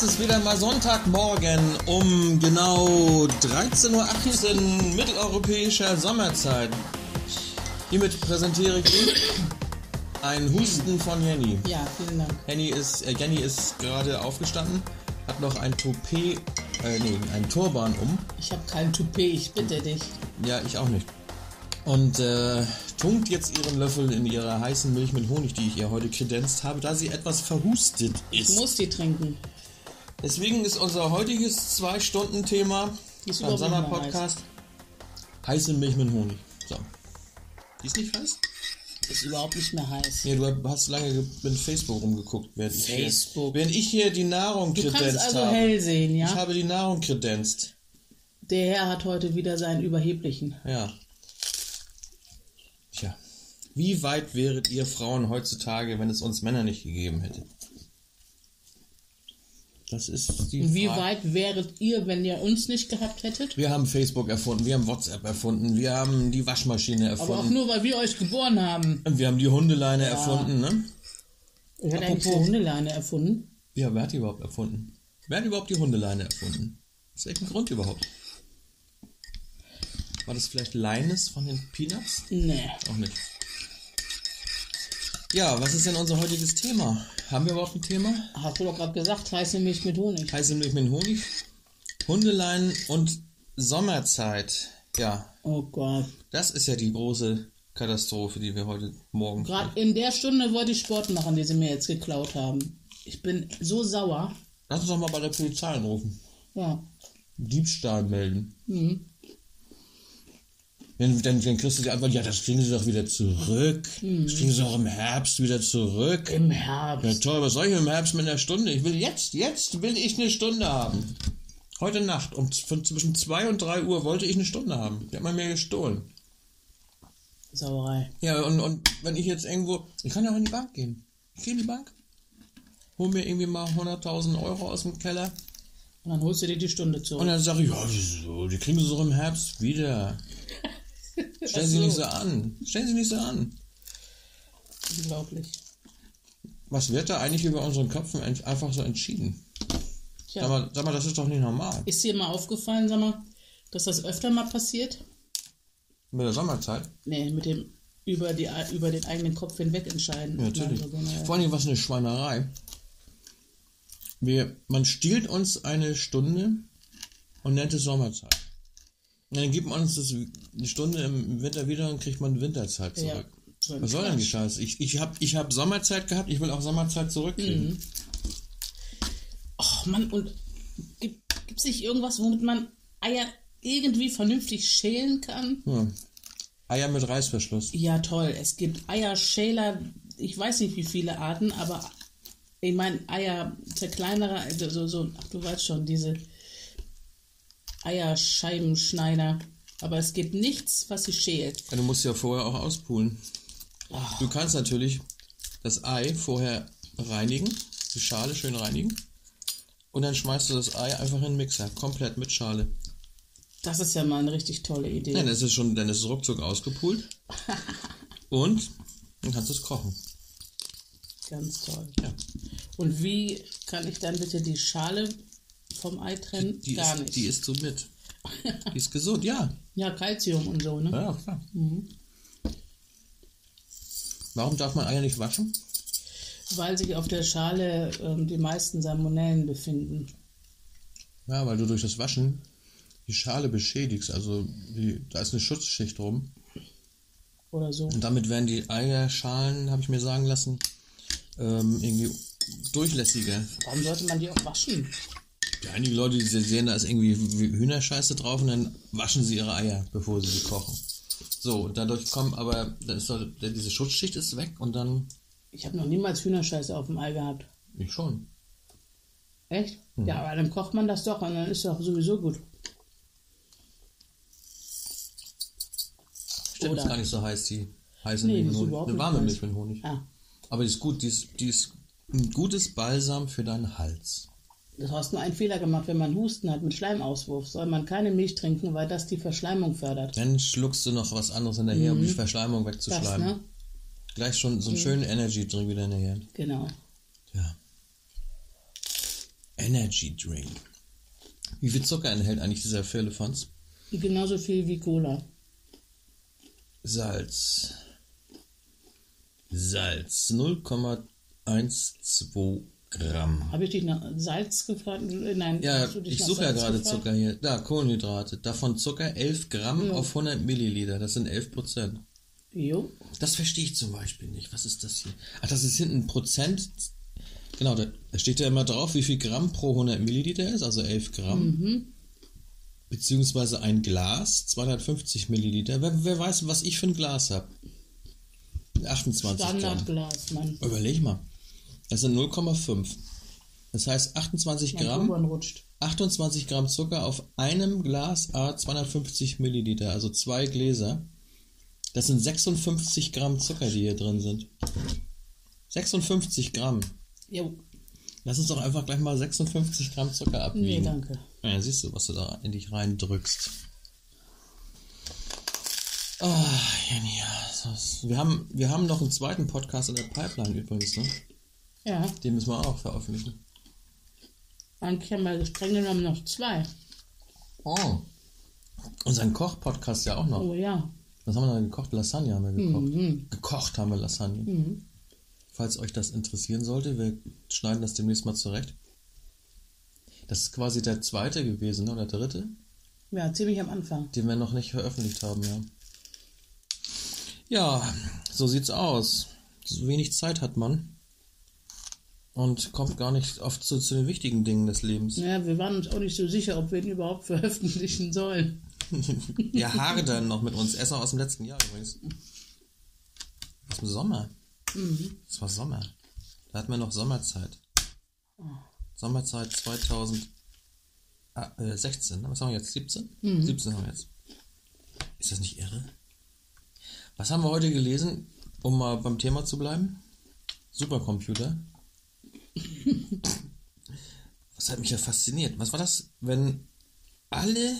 Es ist wieder mal Sonntagmorgen um genau 13.18 Uhr mitteleuropäischer Sommerzeit. Hiermit präsentiere ich Ihnen ein Husten von Jenny. Ja, vielen Dank. Jenny ist, äh, Jenny ist gerade aufgestanden, hat noch ein Toupet, äh, nee, ein Turban um. Ich habe kein Toupet, ich bitte dich. Ja, ich auch nicht. Und äh, tunkt jetzt ihren Löffel in ihrer heißen Milch mit Honig, die ich ihr heute kredenzt habe, da sie etwas verhustet Ich ist. muss die trinken. Deswegen ist unser heutiges Zwei-Stunden-Thema Die ist beim Sommerpodcast heiße Milch mit Honig. So. Die ist nicht heiß? Ist überhaupt nicht mehr heiß. Nee, du hast lange ge- mit Facebook rumgeguckt, während ich, hier, während ich hier die Nahrung Du kannst kredenzt also habe. hell sehen, Ich ja? habe die Nahrung kredenzt. Der Herr hat heute wieder seinen überheblichen. Ja. Tja. Wie weit wäret ihr Frauen heutzutage, wenn es uns Männer nicht gegeben hätte? Das ist die Wie Frage. weit wäret ihr, wenn ihr uns nicht gehabt hättet? Wir haben Facebook erfunden, wir haben WhatsApp erfunden, wir haben die Waschmaschine Aber auch erfunden. nur, weil wir euch geboren haben. Und wir haben die Hundeleine erfunden, ne? Wer hat eigentlich die Hundeleine erfunden? Ja, wer hat die überhaupt erfunden? Wer hat überhaupt die Hundeleine erfunden? Aus welchem Grund überhaupt? War das vielleicht Leines von den Peanuts? Nee. Auch nicht. Ja, was ist denn unser heutiges Thema? Haben wir überhaupt ein Thema? Hast du doch gerade gesagt, heiße Milch mit Honig. Heiße Milch mit Honig, Hundeleien und Sommerzeit. Ja, Oh Gott. das ist ja die große Katastrophe, die wir heute Morgen Gerade in der Stunde wollte ich Sport machen, die sie mir jetzt geklaut haben. Ich bin so sauer. Lass uns doch mal bei der Polizei anrufen. Ja. Diebstahl melden. Mhm. Dann, dann, dann kriegst du die Antwort, ja, das kriegen sie doch wieder zurück. Das kriegen sie doch im Herbst wieder zurück. Im Ja Herbst. toll, was soll ich im Herbst mit einer Stunde? Ich will jetzt, jetzt will ich eine Stunde haben. Heute Nacht um von zwischen 2 und 3 Uhr wollte ich eine Stunde haben. Die hat man mir gestohlen. Sauerei. Ja, und, und wenn ich jetzt irgendwo, ich kann ja auch in die Bank gehen. Ich gehe in die Bank, hol mir irgendwie mal 100.000 Euro aus dem Keller Und dann holst du dir die Stunde zurück. und dann sage ich, ja, wieso, die kriegen sie doch im Herbst wieder. Stellen Sie so. nicht so an. Stellen Sie nicht so an. Unglaublich. Was wird da eigentlich über unseren Köpfen einfach so entschieden? Tja. Sag mal, sag mal, das ist doch nicht normal. Ist dir mal aufgefallen, sag mal, dass das öfter mal passiert? Mit der Sommerzeit? Nee, mit dem über, die, über den eigenen Kopf hinweg entscheiden. Ja, natürlich. Also generell. Vor allem, was eine Schweinerei. Wir, man stiehlt uns eine Stunde und nennt es Sommerzeit. Dann gibt man uns das, eine Stunde im Winter wieder und kriegt man Winterzeit Ja, zurück. so ein Was soll denn die. Scheiße? Ich, ich habe ich hab Sommerzeit gehabt, ich will auch Sommerzeit zurückkriegen. Mhm. Ach Mann, und gibt es nicht irgendwas, womit man Eier irgendwie vernünftig schälen kann? Ja. Eier mit Reißverschluss. Ja, toll. Es gibt Eierschäler, ich weiß nicht wie viele Arten, aber ich meine, Eier zerkleinerer, also so, so, ach du weißt schon, diese Eierscheibenschneider. Aber es gibt nichts, was sie schält. Ja, du musst ja vorher auch auspulen. Du kannst natürlich das Ei vorher reinigen, die Schale schön reinigen. Und dann schmeißt du das Ei einfach in den Mixer, komplett mit Schale. das ist ja mal eine richtig tolle Idee. Ja, dann ist es schon, dann ist es ruckzuck ausgepult. Und dann kannst du es kochen. Ganz toll. Ja. Und wie kann ich dann bitte die Schale vom Ei trennen? Die, Gar ist, nicht. die isst du mit. Die ist gesund, ja. ja, Kalzium und so, ne? Ja, klar. Warum darf man Eier nicht waschen? Weil sich auf der Schale ähm, die meisten Salmonellen befinden. Ja, weil du durch das Waschen die Schale beschädigst. Also die, da ist eine Schutzschicht drum. Oder so. Und damit werden die Eierschalen, habe ich mir sagen lassen, ähm, irgendwie durchlässiger. Warum sollte man die auch waschen? Ja, einige Leute, die sehen, da ist irgendwie Hühnerscheiße drauf und dann waschen sie ihre Eier, bevor sie sie kochen. So, dadurch kommen aber, ist doch, diese Schutzschicht ist weg und dann, Ich habe noch niemals Hühnerscheiße auf dem Ei gehabt. ich schon. Echt? Mhm. Ja, aber dann kocht man das doch und dann ist doch sowieso gut. Stimmt, Oder- ist gar nicht so heiß, die heiße Nee, Milch mit Honig. Eine nicht warme. Milch mit Honig. Ah, Aber die ist gut, die ist, die ist ein gutes Balsam für deinen Hals. Du hast nur einen Fehler gemacht, wenn man Husten hat mit Schleimauswurf, soll man keine Milch trinken, weil das die Verschleimung fördert. Dann schluckst du noch was anderes hinterher, um die Verschleimung Das, wegzuschleimen. ne? Gleich schon so einen schönen Energy-Drink wieder hinterher. Genau. Ja. Energy Drink. Wie viel Zucker enthält eigentlich dieser Firlefanz? Genauso viel wie Cola. Salz. Salz. 0,12 Gramm. Habe ich dich nach Salz gefragt? Nein, Ja, ich suche ja gerade gefragt? Zucker hier. Da, Kohlenhydrate. Davon Zucker 11 Gramm Ja. auf 100 Milliliter. Das sind 11 Prozent. Jo. Das verstehe ich zum Beispiel nicht. Was ist das hier? Ach, das ist hinten Prozent. Genau, da, steht ja immer drauf, wie viel Gramm pro 100 Milliliter ist, also 11 Gramm. Mhm. Beziehungsweise ein Glas, 250 Milliliter. Wer, wer weiß, was ich für ein Glas habe? 28 Gramm. Standardglas, Mann. Überleg mal. Das sind 0,5. Das heißt 28 Mein Gramm, U-Bahn rutscht. 28 Gramm Zucker auf einem Glas A 250 Milliliter, also zwei Gläser. Das sind 56 Gramm Zucker, die hier drin sind. 56 Gramm. Jo. Lass uns doch einfach gleich mal 56 Gramm Zucker Nee, abwiegen. danke. Ja, siehst du, was du da in dich reindrückst. Ah, Jenny, ja, das- wir haben, wir haben noch einen zweiten Podcast in der Pipeline übrigens, ne? Ja, Den müssen wir auch veröffentlichen. eigentlich haben wir streng genommen noch zwei. Oh. Unseren Koch-Podcast ja auch noch. Oh ja. Was haben wir denn gekocht? Lasagne haben wir gekocht. Mhm. Gekocht haben wir Lasagne. Mhm. Falls euch das interessieren sollte, wir schneiden das demnächst mal zurecht. Das ist quasi der zweite gewesen, ne? oder dritte, Ja, ziemlich am Anfang. den wir noch nicht veröffentlicht haben, ja. Ja, so sieht's aus. So wenig Zeit hat man. Und kommt gar nicht oft zu, zu den wichtigen Dingen des Lebens. Ja, wir waren uns auch nicht so sicher, ob wir ihn überhaupt veröffentlichen sollen. Wir hadern noch mit uns. Er ist noch aus dem letzten Jahr übrigens. Aus dem Sommer. Es war Sommer. Da hatten wir noch Sommerzeit. Sommerzeit 2016. ne? Was haben wir jetzt? 17? 17 haben wir jetzt. Ist das nicht irre? Was haben wir heute gelesen, um mal beim Thema zu bleiben? Supercomputer. Was hat mich ja fasziniert? Was war das, wenn alle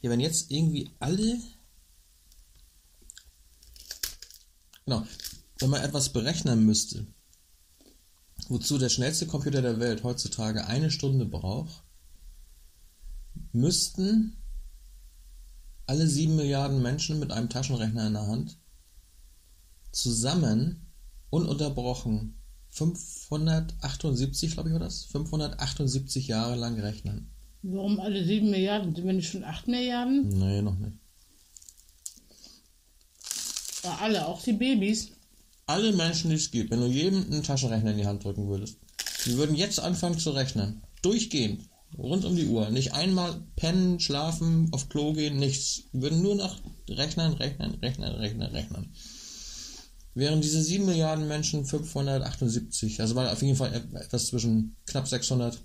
ja, wenn jetzt irgendwie alle. Genau. Wenn man etwas berechnen müsste, wozu der schnellste Computer der Welt heutzutage eine Stunde braucht, müssten alle sieben Milliarden Menschen mit einem Taschenrechner in der Hand zusammen ununterbrochen 578, glaube ich, war das? 578 Jahre lang rechnen. Warum alle sieben Milliarden? Sind wir nicht schon acht Milliarden? Nee, noch nicht. Ja, alle, auch die Babys. alle Menschen, die es gibt, wenn du jedem einen Taschenrechner in die Hand drücken würdest, die würden jetzt anfangen zu rechnen. Durchgehend. Rund um die Uhr. Nicht einmal pennen, schlafen, auf Klo gehen, nichts. Die würden nur noch rechnen, rechnen, rechnen, rechnen, rechnen. Während diese 7 Milliarden Menschen 578, also war auf jeden Fall etwas zwischen knapp 600,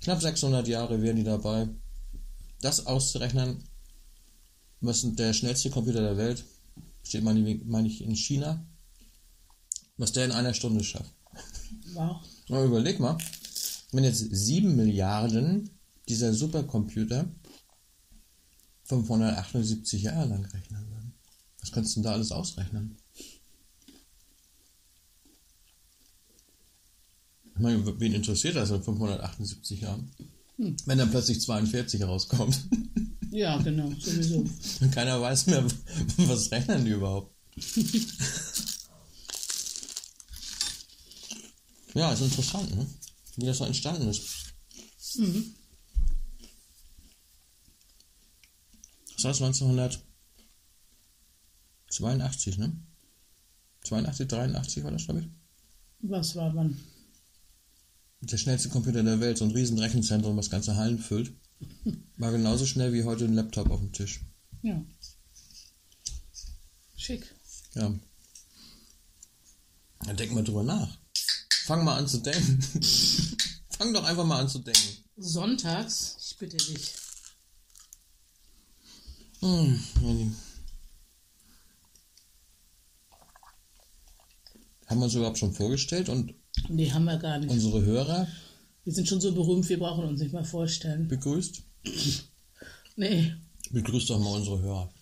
knapp 600 Jahre wären die dabei, das auszurechnen, was der schnellste Computer der Welt, steht meine ich, meine ich in China, was der in einer Stunde schafft. Wow. Mal überleg mal, wenn jetzt 7 Milliarden dieser Supercomputer 578 Jahre lang rechnen würden. Was kannst du denn da alles ausrechnen? Meine, wen interessiert das in 578 Jahren? Wenn dann plötzlich 42 rauskommt Ja, genau, sowieso. und keiner weiß mehr, was rechnen die überhaupt. ja, ist interessant, ne? wie das so entstanden ist. Das heißt 1982, ne? 82, 83 war das, glaube ich. Was war wann? Der schnellste Computer der Welt, so ein riesen Rechenzentrum, was ganze Hallen füllt. War genauso schnell wie heute ein Laptop auf dem Tisch. Ja. Schick. Ja. Dann denk mal drüber nach. Fang mal an zu denken. Fang doch einfach mal an zu denken. Sonntags, ich bitte dich. Hm, Jenny. Haben wir uns überhaupt schon vorgestellt und Nee, haben wir gar nicht. unsere Hörer Wir sind schon so berühmt, wir brauchen uns nicht mal vorstellen. begrüßt? Nee. Begrüßt doch mal unsere Hörer.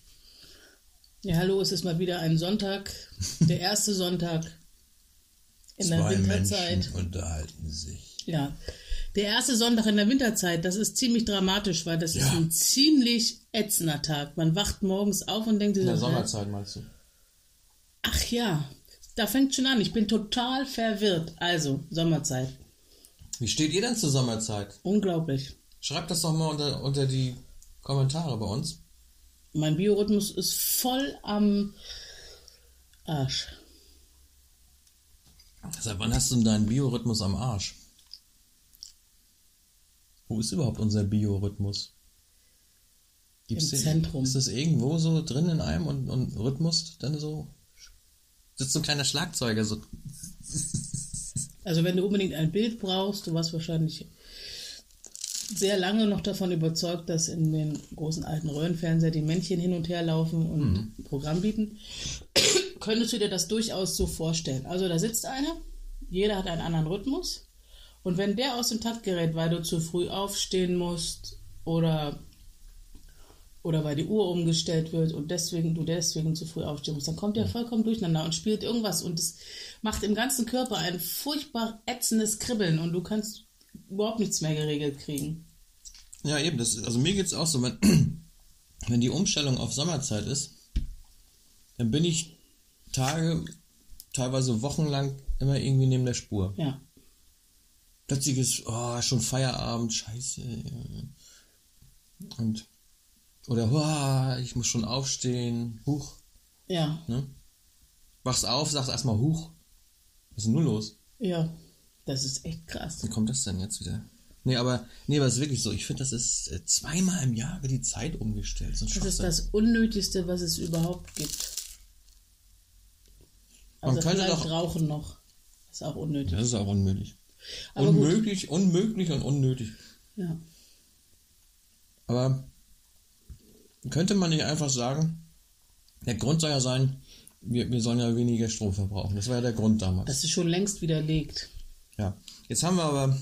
Ja, hallo, es ist mal wieder ein Sonntag. Der erste Sonntag in der Zwei Winterzeit. Menschen unterhalten sich. Ja. Der erste Sonntag in der Winterzeit, das ist ziemlich dramatisch, weil das ist Ja. ein ziemlich ätzender Tag. Man wacht morgens auf und denkt sich In der? Sommerzeit meinst du? ach ja, da fängt schon an. Ich bin total verwirrt. Also, Sommerzeit. Wie steht ihr denn zur Sommerzeit? Unglaublich. Schreibt das doch mal unter, unter die Kommentare bei uns. Mein Biorhythmus ist voll am Arsch. Seit wann hast du denn deinen Biorhythmus am Arsch? Wo ist überhaupt unser Biorhythmus? Im den- Zentrum. Ist das irgendwo so drin in einem und, und Rhythmus dann so? Sitzt so ein kleiner Schlagzeuger so. Also wenn du unbedingt ein Bild brauchst, du warst wahrscheinlich sehr lange noch davon überzeugt, dass in den großen alten Röhrenfernseher die Männchen hin und her laufen und Programm bieten, könntest du dir das durchaus so vorstellen. Also da sitzt einer, jeder hat einen anderen Rhythmus und wenn der aus dem Takt gerät, weil du zu früh aufstehen musst oder oder weil die Uhr umgestellt wird und deswegen du deswegen zu früh aufstehen musst, dann kommt der vollkommen durcheinander und spielt irgendwas und es macht im ganzen Körper ein furchtbar ätzendes Kribbeln und du kannst überhaupt nichts mehr geregelt kriegen. Ja, eben. Das, ist- also mir geht's auch so, wenn, wenn die Umstellung auf Sommerzeit ist, dann bin ich Tage, teilweise wochenlang immer irgendwie neben der Spur. Ja. Plötzlich ist, oh, schon Feierabend, scheiße. Und, oder, ich muss schon aufstehen, huch, Ja, ne? Wachst auf, sagst erstmal huch. Was ist denn nun los? ja. Das ist echt krass. Wie kommt das denn jetzt wieder? Nee, aber, nee, aber es ist wirklich so. Ich finde, das ist äh, zweimal im Jahr wird die Zeit umgestellt. So Das ist das Unnötigste, was es überhaupt gibt. Man Also könnte vielleicht doch- rauchen noch. Ist auch unnötig. Das ist auch unmöglich. Aber gut. unmöglich, unmöglich und unnötig. Ja. Aber könnte man nicht einfach sagen, der Grund soll ja sein, wir, wir sollen ja weniger Strom verbrauchen. Das war ja der Grund damals. Das ist schon längst widerlegt. Ja. Jetzt haben wir aber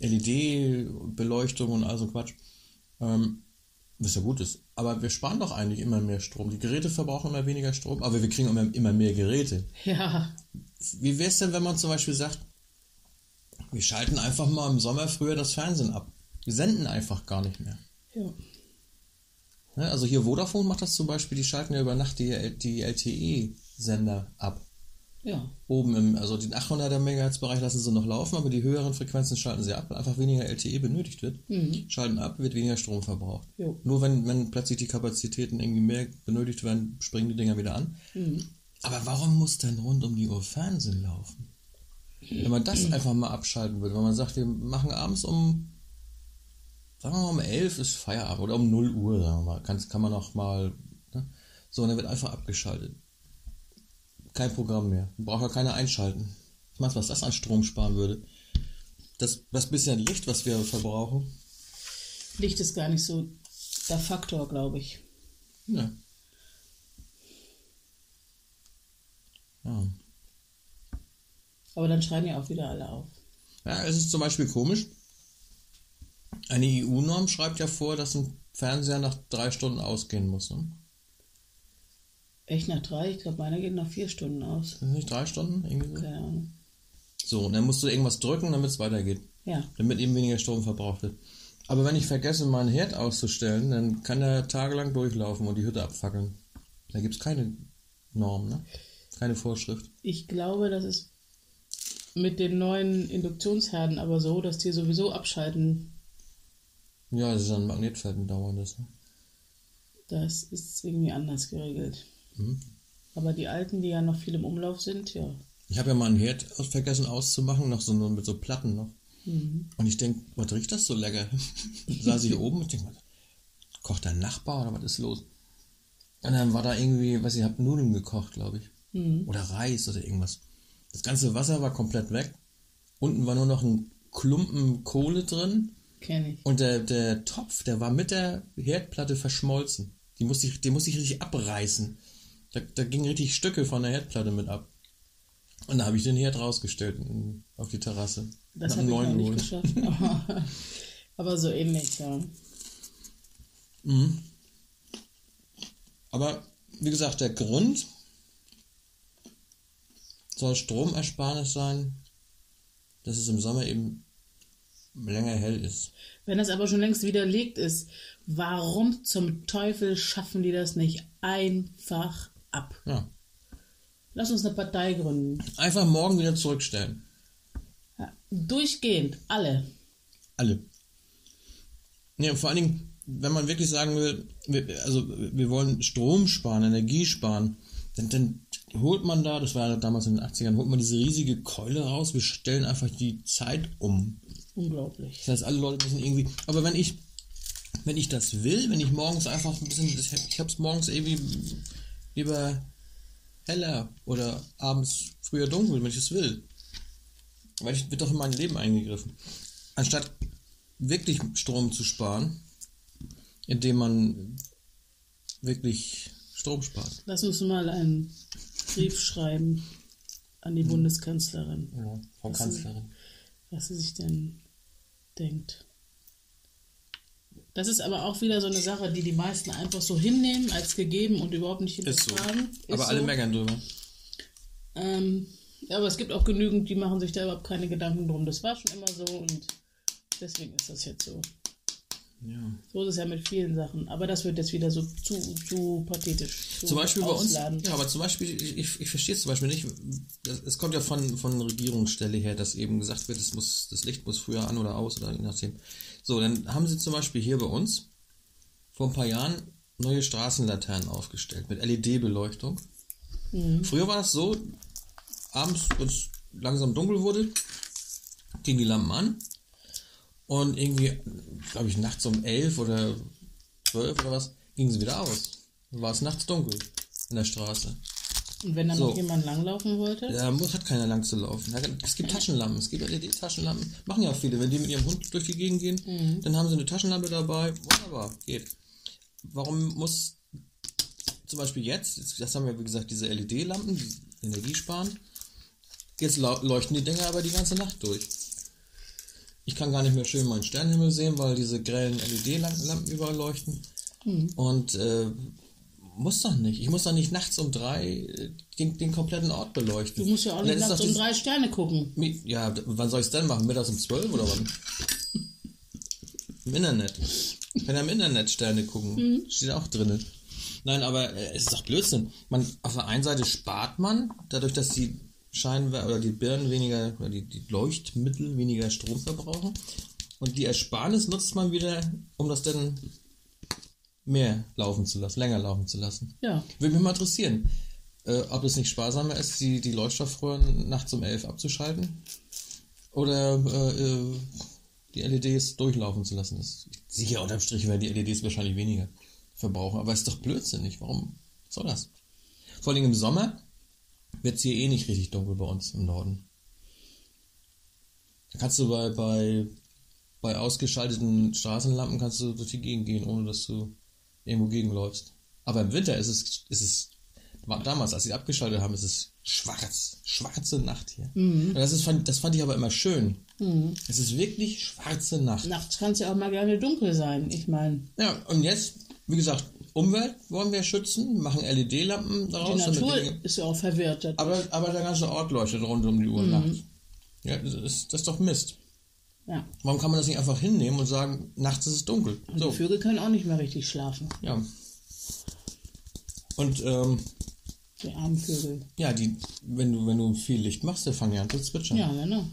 LED-Beleuchtung und all so Quatsch. Ähm, was ja gut ist. Aber wir sparen doch eigentlich immer mehr Strom. Die Geräte verbrauchen immer weniger Strom, aber wir kriegen immer, immer mehr Geräte. Ja. Wie wäre es denn, wenn man zum Beispiel sagt, wir schalten einfach mal im Sommer früher das Fernsehen ab. Wir senden einfach gar nicht mehr. Ja. Ne, Also hier Vodafone macht das zum Beispiel, die schalten ja über Nacht die, die LTE-Sender ab. Ja. Oben im, also den 800er Megahertz-Bereich lassen sie noch laufen, aber die höheren Frequenzen schalten sie ab, weil einfach weniger LTE benötigt wird. Schalten ab, wird weniger Strom verbraucht. Jo. Nur wenn, wenn plötzlich die Kapazitäten irgendwie mehr benötigt werden, springen die Dinger wieder an. Aber warum muss denn rund um die Uhr Fernsehen laufen? Wenn man das einfach mal abschalten würde, wenn man sagt, wir machen abends um, sagen wir mal um 11 ist Feierabend oder um 0 Uhr, sagen wir mal, kann, kann man noch mal, ne? so, und dann wird einfach abgeschaltet. Kein Programm mehr. Braucht ja keiner einschalten. Ich weiß, was das an Strom sparen würde. Das, das bisschen Licht, was wir verbrauchen, Licht ist gar nicht so der Faktor, glaube ich. ja. Ja. Aber dann schreien ja auch wieder alle auf. Ja, es ist zum Beispiel komisch. Eine EU-Norm schreibt ja vor, dass ein Fernseher nach drei Stunden ausgehen muss. Ne? Echt nach drei? Ich glaube, meiner geht nach vier Stunden aus. Das nicht drei Stunden? Irgendwie so? Keine Ahnung. so, und dann musst du irgendwas drücken, damit es weitergeht. Ja. Damit eben weniger Strom verbraucht wird. Aber wenn ich vergesse, meinen Herd auszustellen, dann kann er tagelang durchlaufen und die Hütte abfackeln. Da gibt es keine Norm, ne? Keine Vorschrift. Ich glaube, das ist mit den neuen Induktionsherden aber so, dass die sowieso abschalten. Ja, das ist ein Magnetfeld ein dauerndes. Ne? Das ist irgendwie anders geregelt. Mhm. Aber die alten, die ja noch viel im Umlauf sind, ja. Ich habe ja mal einen Herd aus- vergessen auszumachen, noch so mit so Platten noch. Und ich denke, was riecht das so lecker? Saß ich oben und denke, kocht der Nachbar oder was ist los? Und dann war da irgendwie, weiß ich, hab Nudeln gekocht, glaube ich. Oder Reis oder irgendwas. Das ganze Wasser war komplett weg. Unten war nur noch ein Klumpen Kohle drin. Kenne ich. Und der, der Topf, der war mit der Herdplatte verschmolzen. Die musste ich, den musste ich richtig abreißen. Da, da gingen richtig Stücke von der Herdplatte mit ab. Und da habe ich den Herd rausgestellt in, auf die Terrasse. Das habe ich noch 9 nicht Uhr. geschafft. Aber, aber so ähnlich, ja. Aber wie gesagt, der Grund soll Stromersparnis sein, dass es im Sommer eben länger hell ist. Wenn das aber schon längst widerlegt ist, warum zum Teufel schaffen die das nicht einfach ab? Ja. Lass uns eine Partei gründen. Einfach morgen wieder zurückstellen. Ja, durchgehend, alle. Alle. Und vor allen Dingen, wenn man wirklich sagen will, wir, also wir wollen Strom sparen, Energie sparen, dann, dann holt man da, das war ja damals in den 80ern, holt man diese riesige Keule raus, wir stellen einfach die Zeit um. Unglaublich. Das heißt, alle Leute müssen irgendwie. Aber wenn ich, wenn ich das will, wenn ich morgens einfach ein bisschen, ich hab's morgens irgendwie lieber heller oder abends früher dunkel, wenn ich es will. Weil ich wird doch in mein Leben eingegriffen. Anstatt wirklich Strom zu sparen, indem man wirklich Strom spart. Lass uns mal einen Brief schreiben an die Bundeskanzlerin. Ja, Frau Kanzlerin. was sie sich denn denkt. Das ist aber auch wieder so eine Sache, die die meisten einfach so hinnehmen als gegeben und überhaupt nicht Ist so. hinterfragen. Aber Ist alle so. meckern drüber. Ähm, aber es gibt auch genügend, die machen sich da überhaupt keine Gedanken drum. Das war schon immer so und deswegen ist das jetzt so. Ja. So ist es ja mit vielen Sachen. Aber das wird jetzt wieder so zu, zu pathetisch. Zu Zum Beispiel bei uns, ja, aber zum Beispiel, ich, ich, verstehe es zum Beispiel nicht, es kommt ja von, von Regierungsstelle her, dass eben gesagt wird, es muss, das Licht muss früher an oder aus oder je nachdem. So, dann haben sie zum Beispiel hier bei uns vor ein paar Jahren neue Straßenlaternen aufgestellt mit LED-Beleuchtung. Früher war es so, abends, wenn es langsam dunkel wurde, gingen die Lampen an und irgendwie, glaube ich, nachts um elf oder zwölf oder was, gingen sie wieder aus. Dann war es nachts dunkel in der Straße. Und wenn dann So. noch jemand langlaufen wollte? Da muss, hat keiner lang zu laufen. Es gibt Taschenlampen, es gibt LED-Taschenlampen. Machen ja auch viele. Wenn die mit ihrem Hund durch die Gegend gehen, dann haben sie eine Taschenlampe dabei. Wunderbar, geht. Warum muss zum Beispiel jetzt, das haben wir wie gesagt, diese LED-Lampen, die Energie sparen. Jetzt leuchten die Dinger aber die ganze Nacht durch. Ich kann gar nicht mehr schön meinen Sternenhimmel sehen, weil diese grellen LED-Lampen überall leuchten. Und äh, muss doch nicht. Ich muss doch nicht nachts um drei äh, den, den kompletten Ort beleuchten. Du musst ja auch nicht nachts um drei Sterne gucken. Ja, wann soll ich es denn machen? Mittags um 12 oder wann? Im Internet. Ich kann ja im Internet Sterne gucken. Steht auch drin. Nein, aber äh, es ist doch Blödsinn. Man, auf der einen Seite spart man, dadurch, dass die Scheinwer oder die Birnen weniger, oder die, die Leuchtmittel weniger Strom verbrauchen. Und die Ersparnis nutzt man wieder, um das dann mehr laufen zu lassen, länger laufen zu lassen. Ja. Würde mich mal interessieren, äh, ob es nicht sparsamer ist, die, die Leuchtstoffröhren nachts um 11 abzuschalten oder äh, äh, die LEDs durchlaufen zu lassen. Das, sicher, unterm Strich werden die LEDs wahrscheinlich weniger verbrauchen, aber ist doch blödsinnig. Warum soll das? Vor allem im Sommer wird es hier eh nicht richtig dunkel bei uns im Norden. Da kannst du bei, bei, bei ausgeschalteten Straßenlampen kannst du durch die Gegend gehen, ohne dass du irgendwo gegenläufst. Aber im Winter ist es, ist es damals, als sie abgeschaltet haben, ist es schwarz. Schwarze Nacht hier. Und das, ist, das fand ich aber immer schön. Es ist wirklich schwarze Nacht. Nachts kann es ja auch mal gerne dunkel sein. Ich meine, Ja, und jetzt, wie gesagt, Umwelt wollen wir schützen, machen LED-Lampen die daraus. damit Natur die- ist ja auch verwirrt. aber, aber der ganze Ort leuchtet rund um die Uhr nachts. Ja, das ist, das ist doch Mist. Ja. Warum kann man das nicht einfach hinnehmen und sagen, nachts ist es dunkel? Und So, die Vögel können auch nicht mehr richtig schlafen. ja. Und ähm, Die armen Vögel. ja, die, wenn du, wenn du viel Licht machst, dann fangen die an zu zwitschern. Ja, genau.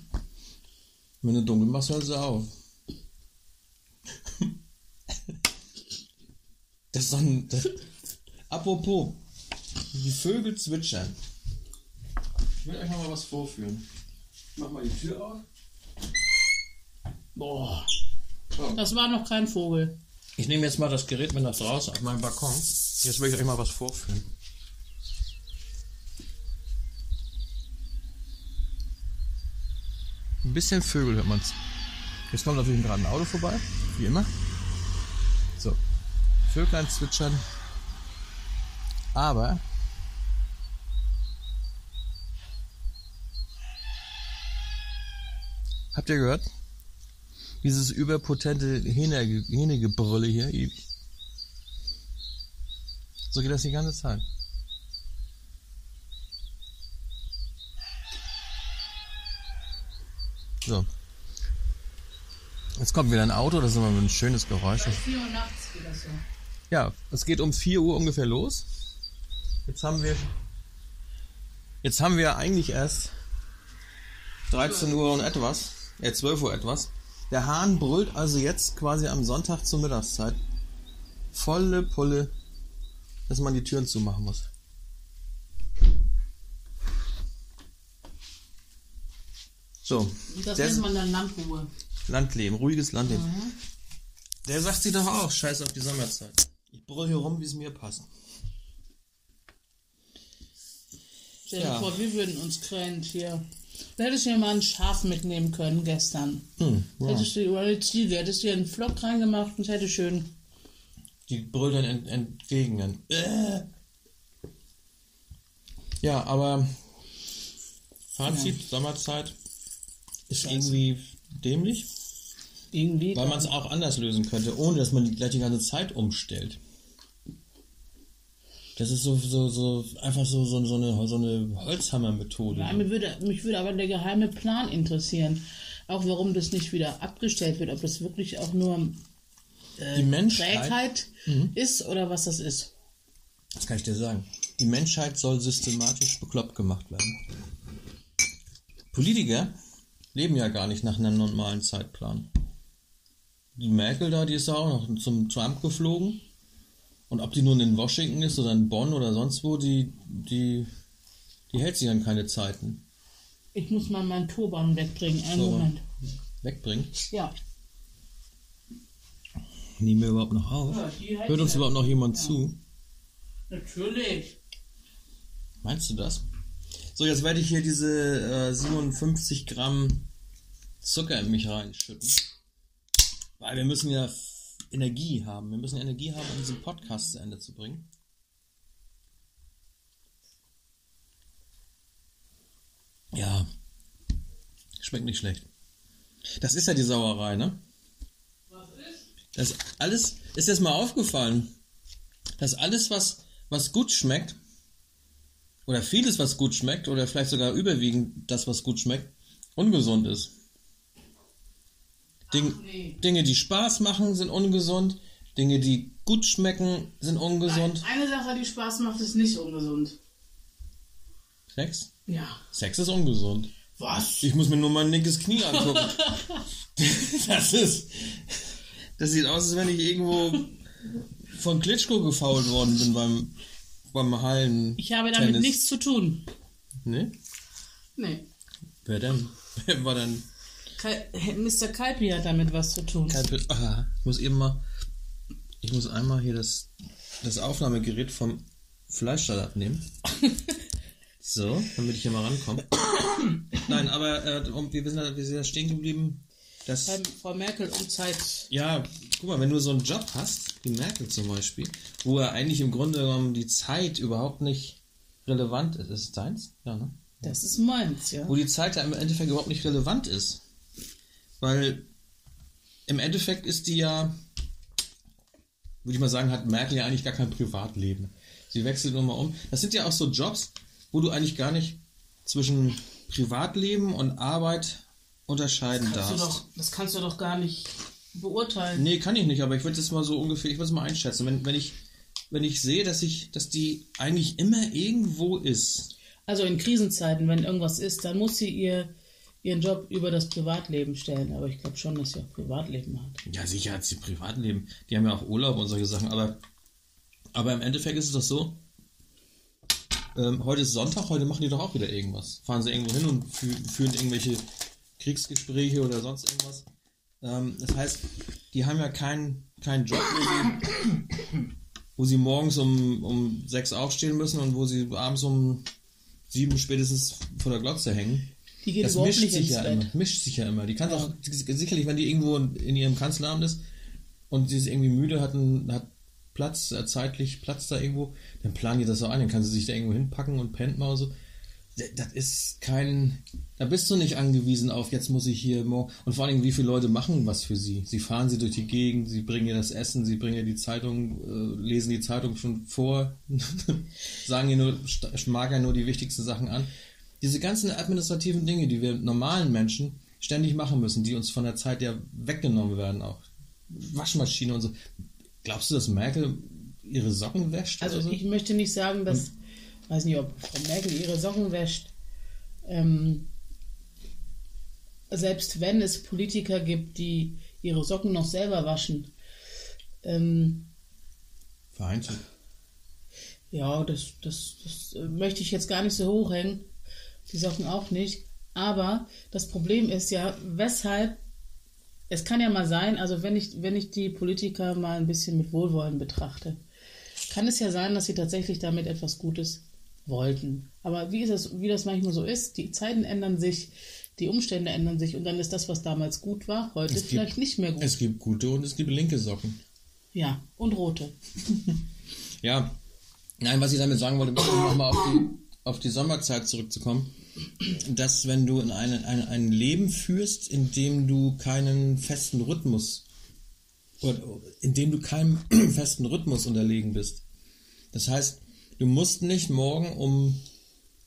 Wenn du dunkel machst, hört sie auf. Das ist. Das, apropos, die Vögel zwitschern. Ich will euch noch mal was vorführen. Ich mach mal die Tür auf. Boah. So. Das war noch kein Vogel. Ich nehme jetzt mal das Gerät mit nach draußen auf meinen Balkon. Jetzt will ich euch mal was vorführen. Ein bisschen Vögel hört man's. Jetzt kommt natürlich gerade ein Auto vorbei, wie immer. Vöglein zwitschern. Aber habt ihr gehört? Dieses überpotente Hähne- Hähnegebrülle hier. So geht das die ganze Zeit. So. Jetzt kommt wieder ein Auto, das ist immer ein schönes Geräusch. Bei 4 Uhr nachts geht so. Ja, es geht um 4 Uhr ungefähr los. Jetzt haben wir. Jetzt haben wir eigentlich erst 13 Uhr und etwas. Äh, 12 Uhr etwas. Der Hahn brüllt also jetzt quasi am Sonntag zur Mittagszeit. Volle Pulle, dass man die Türen zumachen muss. So, Und das der nennt man dann Landruhe. Landleben, ruhiges Landleben. Der sagt sie doch auch, scheiß auf die Sommerzeit. Ich brüll hier rum, wie es mir passt. Stell dir Ja. vor, wir würden uns Krähen hier. Du hättest ja mal ein Schaf mitnehmen können gestern. Hm, ja. Hättest du, oder eine Ziege, hättest du einen Flock reingemacht und es hätte schön. Die brüllt dann ent entgegen. Dann. Äh. Ja, aber Fazit, Sommerzeit ist irgendwie dämlich, Irgendwie. weil man es auch anders lösen könnte, ohne dass man die, gleich die ganze Zeit umstellt. Das ist so, so, so einfach so, so, so eine, so eine Holzhammer-Methode. Ja, mich, würde, mich würde aber der geheime Plan interessieren. Auch warum das nicht wieder abgestellt wird. Ob das wirklich auch nur die Menschheit, Trägheit ist oder was das ist. das kann ich dir sagen, die Menschheit soll systematisch bekloppt gemacht werden. Politiker leben ja gar nicht nach einem normalen Zeitplan. Die Merkel da, die ist ja auch noch zum Trump geflogen. Und ob die nun in Washington ist oder in Bonn oder sonst wo, die, die, die hält sich an keine Zeiten. Ich muss mal meinen Turban wegbringen. Einen So. Moment. Wegbringen. Ja. Nehmen wir überhaupt noch auf? Ja, Hört uns ja. überhaupt noch jemand zu? Natürlich. Meinst du das? So, jetzt werde ich hier diese äh, 57 Gramm Zucker in mich reinschütten. Weil wir müssen ja Energie haben. Wir müssen Energie haben, um diesen Podcast zu Ende zu bringen. Ja. Schmeckt nicht schlecht. Das ist ja die Sauerei, ne? Was ist? Das alles, ist jetzt mal aufgefallen, dass alles, was, was gut schmeckt, oder vieles, was gut schmeckt, oder vielleicht sogar überwiegend das, was gut schmeckt, ungesund ist. Ding, nee. Dinge, die Spaß machen, sind ungesund. Dinge, die gut schmecken, sind ungesund. Eine Sache, die Spaß macht, ist nicht ungesund. Sex? Ja. Sex ist ungesund. Was? Ich muss mir nur mein linkes Knie angucken. das ist. Das sieht aus, als wenn ich irgendwo von Klitschko gefault worden bin beim, beim Hallen. Ich habe damit Tennis. nichts zu tun. Ne? Nee. Wer denn? Wer war denn? Kal Mr. Kalpi hat damit was zu tun. Pil- Ah, ich muss eben mal. Ich muss einmal hier das, das Aufnahmegerät vom Fleischsalat nehmen. So, damit ich hier mal rankomme. Nein, aber äh, wir sind da wir sind da stehen geblieben. dass Bei Frau Merkel um Zeit. Ja, guck mal, wenn du so einen Job hast, wie Merkel zum Beispiel, wo er eigentlich im Grunde genommen die Zeit überhaupt nicht relevant ist. Ist es deins? Ja, ne? Das ist meins, ja. Wo die Zeit ja im Endeffekt überhaupt nicht relevant ist. Weil im Endeffekt ist die ja, würde ich mal sagen, hat Merkel ja eigentlich gar kein Privatleben. Sie wechselt nur mal um. Das sind ja auch so Jobs, wo du eigentlich gar nicht zwischen Privatleben und Arbeit unterscheiden du darfst. doch, das kannst du doch gar nicht beurteilen. Nee, kann ich nicht, aber ich würde es mal so ungefähr, ich würde es mal einschätzen. Wenn, wenn ich, wenn ich sehe, dass ich, dass die eigentlich immer irgendwo ist. Also in Krisenzeiten, wenn irgendwas ist, dann muss sie ihr ihren Job über das Privatleben stellen. Aber ich glaube schon, dass sie auch Privatleben hat. Ja, sicher hat sie Privatleben. Die haben ja auch Urlaub und solche Sachen, aber, aber im Endeffekt ist es doch so. Ähm, heute ist Sonntag, heute machen die doch auch wieder irgendwas. Fahren sie irgendwo hin und fü führen irgendwelche Kriegsgespräche oder sonst irgendwas. Ähm, das heißt, die haben ja keinen keinen Job, wo sie, wo sie morgens um, um sechs aufstehen müssen und wo sie abends um sieben spätestens vor der Glotze hängen. Die geht Das mischt sich ja Bett. immer. Mischt sich ja immer. Die kann auch sicherlich, wenn die irgendwo in ihrem Kanzleramt ist und sie ist irgendwie müde, hat, einen, hat Platz, äh, zeitlich Platz da irgendwo, dann planen die das so ein, dann kann sie sich da irgendwo hinpacken und pennt mal so. Das ist kein, da bist du nicht angewiesen auf, jetzt muss ich hier morgen. Und vor allem, wie viele Leute machen was für sie? Sie fahren sie durch die Gegend, sie bringen ihr das Essen, sie bringen ihr die Zeitung, äh, lesen die Zeitung schon vor, sagen ihr nur, markern nur die wichtigsten Sachen an. Diese ganzen administrativen Dinge, die wir normalen Menschen ständig machen müssen, die uns von der Zeit ja weggenommen werden, auch Waschmaschine und so. Glaubst du, dass Merkel ihre Socken wäscht? Also so? ich möchte nicht sagen, dass, weiß nicht, ob Frau Merkel ihre Socken wäscht. Ähm, selbst wenn es Politiker gibt, die ihre Socken noch selber waschen, ähm, Vereinzelt. ja, das, das, das möchte ich jetzt gar nicht so hochhängen. Die Socken auch nicht. Aber das Problem ist ja, weshalb, es kann ja mal sein, also wenn ich, wenn ich die Politiker mal ein bisschen mit Wohlwollen betrachte, kann es ja sein, dass sie tatsächlich damit etwas Gutes wollten. Aber wie, ist das, wie das manchmal so ist, die Zeiten ändern sich, die Umstände ändern sich und dann ist das, was damals gut war, heute gibt- vielleicht nicht mehr gut. Es gibt gute und es gibt linke Socken. ja, und rote. Ja, nein, was ich damit sagen wollte, nochmal auf die, auf die Sommerzeit zurückzukommen, dass wenn du in eine, eine, ein Leben führst, in dem du keinen festen Rhythmus, oder in dem du keinem festen Rhythmus unterlegen bist. Das heißt, du musst nicht morgen um